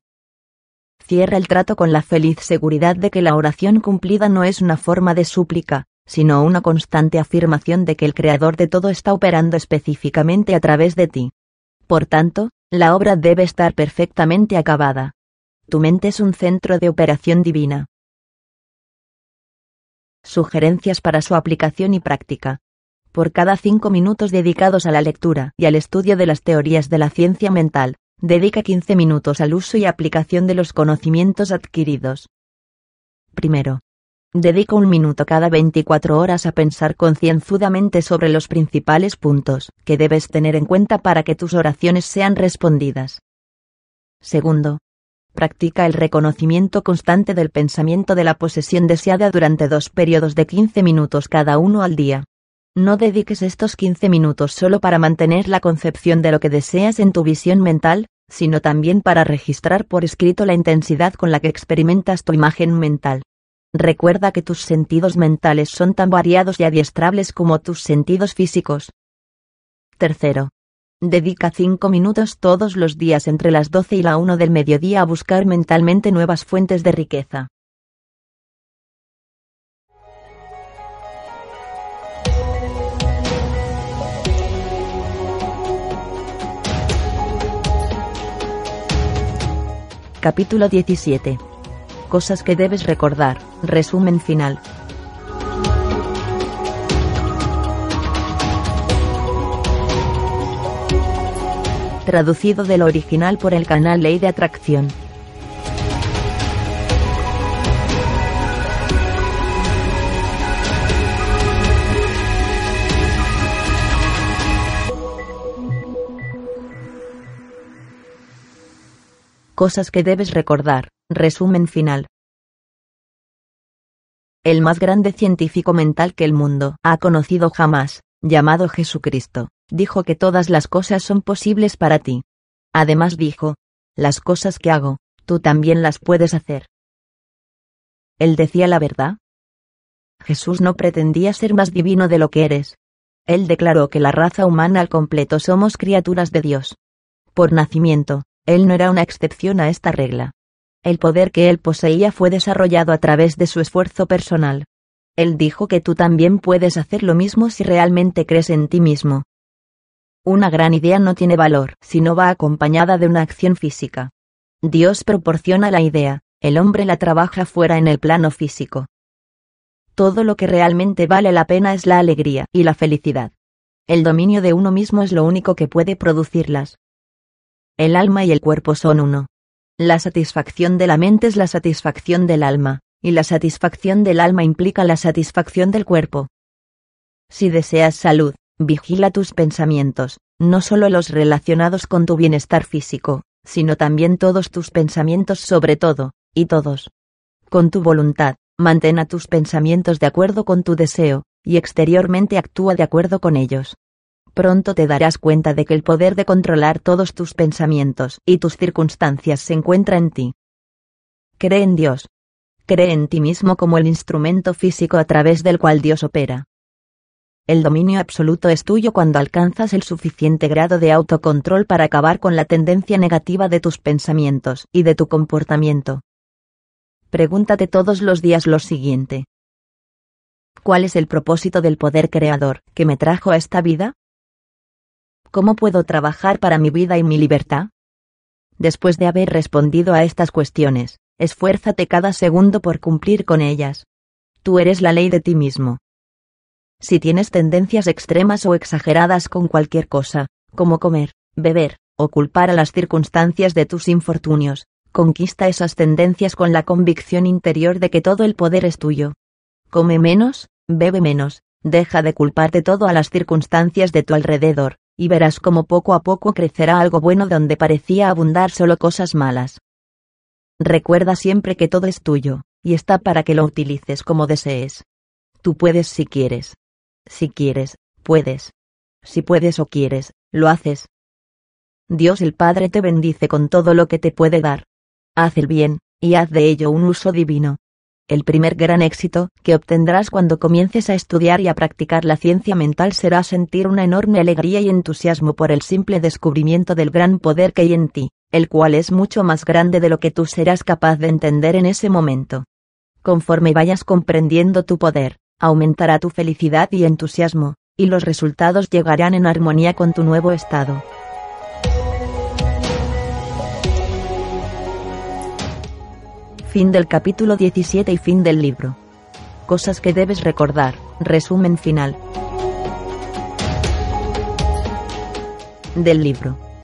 Cierra el trato con la feliz seguridad de que la oración cumplida no es una forma de súplica, sino una constante afirmación de que el Creador de todo está operando específicamente a través de ti. Por tanto, la obra debe estar perfectamente acabada. Tu mente es un centro de operación divina. Sugerencias para su aplicación y práctica. Por cada cinco minutos dedicados a la lectura y al estudio de las teorías de la ciencia mental, Dedica 15 minutos al uso y aplicación de los conocimientos adquiridos. Primero. Dedica un minuto cada 24 horas a pensar concienzudamente sobre los principales puntos que debes tener en cuenta para que tus oraciones sean respondidas. Segundo. Practica el reconocimiento constante del pensamiento de la posesión deseada durante dos periodos de 15 minutos cada uno al día. No dediques estos 15 minutos solo para mantener la concepción de lo que deseas en tu visión mental, sino también para registrar por escrito la intensidad con la que experimentas tu imagen mental. Recuerda que tus sentidos mentales son tan variados y adiestrables como tus sentidos físicos. Tercero. Dedica 5 minutos todos los días entre las 12 y la 1 del mediodía a buscar mentalmente nuevas fuentes de riqueza. Capítulo 17. Cosas que debes recordar. Resumen final. Traducido del original por el canal Ley de Atracción. Cosas que debes recordar. Resumen final. El más grande científico mental que el mundo ha conocido jamás, llamado Jesucristo, dijo que todas las cosas son posibles para ti. Además dijo, las cosas que hago, tú también las puedes hacer. ¿Él decía la verdad? Jesús no pretendía ser más divino de lo que eres. Él declaró que la raza humana al completo somos criaturas de Dios. Por nacimiento, él no era una excepción a esta regla. El poder que él poseía fue desarrollado a través de su esfuerzo personal. Él dijo que tú también puedes hacer lo mismo si realmente crees en ti mismo. Una gran idea no tiene valor si no va acompañada de una acción física. Dios proporciona la idea, el hombre la trabaja fuera en el plano físico. Todo lo que realmente vale la pena es la alegría y la felicidad. El dominio de uno mismo es lo único que puede producirlas. El alma y el cuerpo son uno. La satisfacción de la mente es la satisfacción del alma, y la satisfacción del alma implica la satisfacción del cuerpo. Si deseas salud, vigila tus pensamientos, no solo los relacionados con tu bienestar físico, sino también todos tus pensamientos sobre todo, y todos. Con tu voluntad, mantén a tus pensamientos de acuerdo con tu deseo, y exteriormente actúa de acuerdo con ellos pronto te darás cuenta de que el poder de controlar todos tus pensamientos y tus circunstancias se encuentra en ti. Cree en Dios. Cree en ti mismo como el instrumento físico a través del cual Dios opera. El dominio absoluto es tuyo cuando alcanzas el suficiente grado de autocontrol para acabar con la tendencia negativa de tus pensamientos y de tu comportamiento. Pregúntate todos los días lo siguiente. ¿Cuál es el propósito del poder creador que me trajo a esta vida? ¿Cómo puedo trabajar para mi vida y mi libertad? Después de haber respondido a estas cuestiones, esfuérzate cada segundo por cumplir con ellas. Tú eres la ley de ti mismo. Si tienes tendencias extremas o exageradas con cualquier cosa, como comer, beber, o culpar a las circunstancias de tus infortunios, conquista esas tendencias con la convicción interior de que todo el poder es tuyo. Come menos, bebe menos, deja de culparte todo a las circunstancias de tu alrededor, y verás cómo poco a poco crecerá algo bueno donde parecía abundar solo cosas malas. Recuerda siempre que todo es tuyo, y está para que lo utilices como desees. Tú puedes si quieres. Si quieres, puedes. Si puedes o quieres, lo haces. Dios el Padre te bendice con todo lo que te puede dar. Haz el bien, y haz de ello un uso divino. El primer gran éxito que obtendrás cuando comiences a estudiar y a practicar la ciencia mental será sentir una enorme alegría y entusiasmo por el simple descubrimiento del gran poder que hay en ti, el cual es mucho más grande de lo que tú serás capaz de entender en ese momento. Conforme vayas comprendiendo tu poder, aumentará tu felicidad y entusiasmo, y los resultados llegarán en armonía con tu nuevo estado. Fin del capítulo 17 y fin del libro. Cosas que debes recordar. Resumen final. Del libro.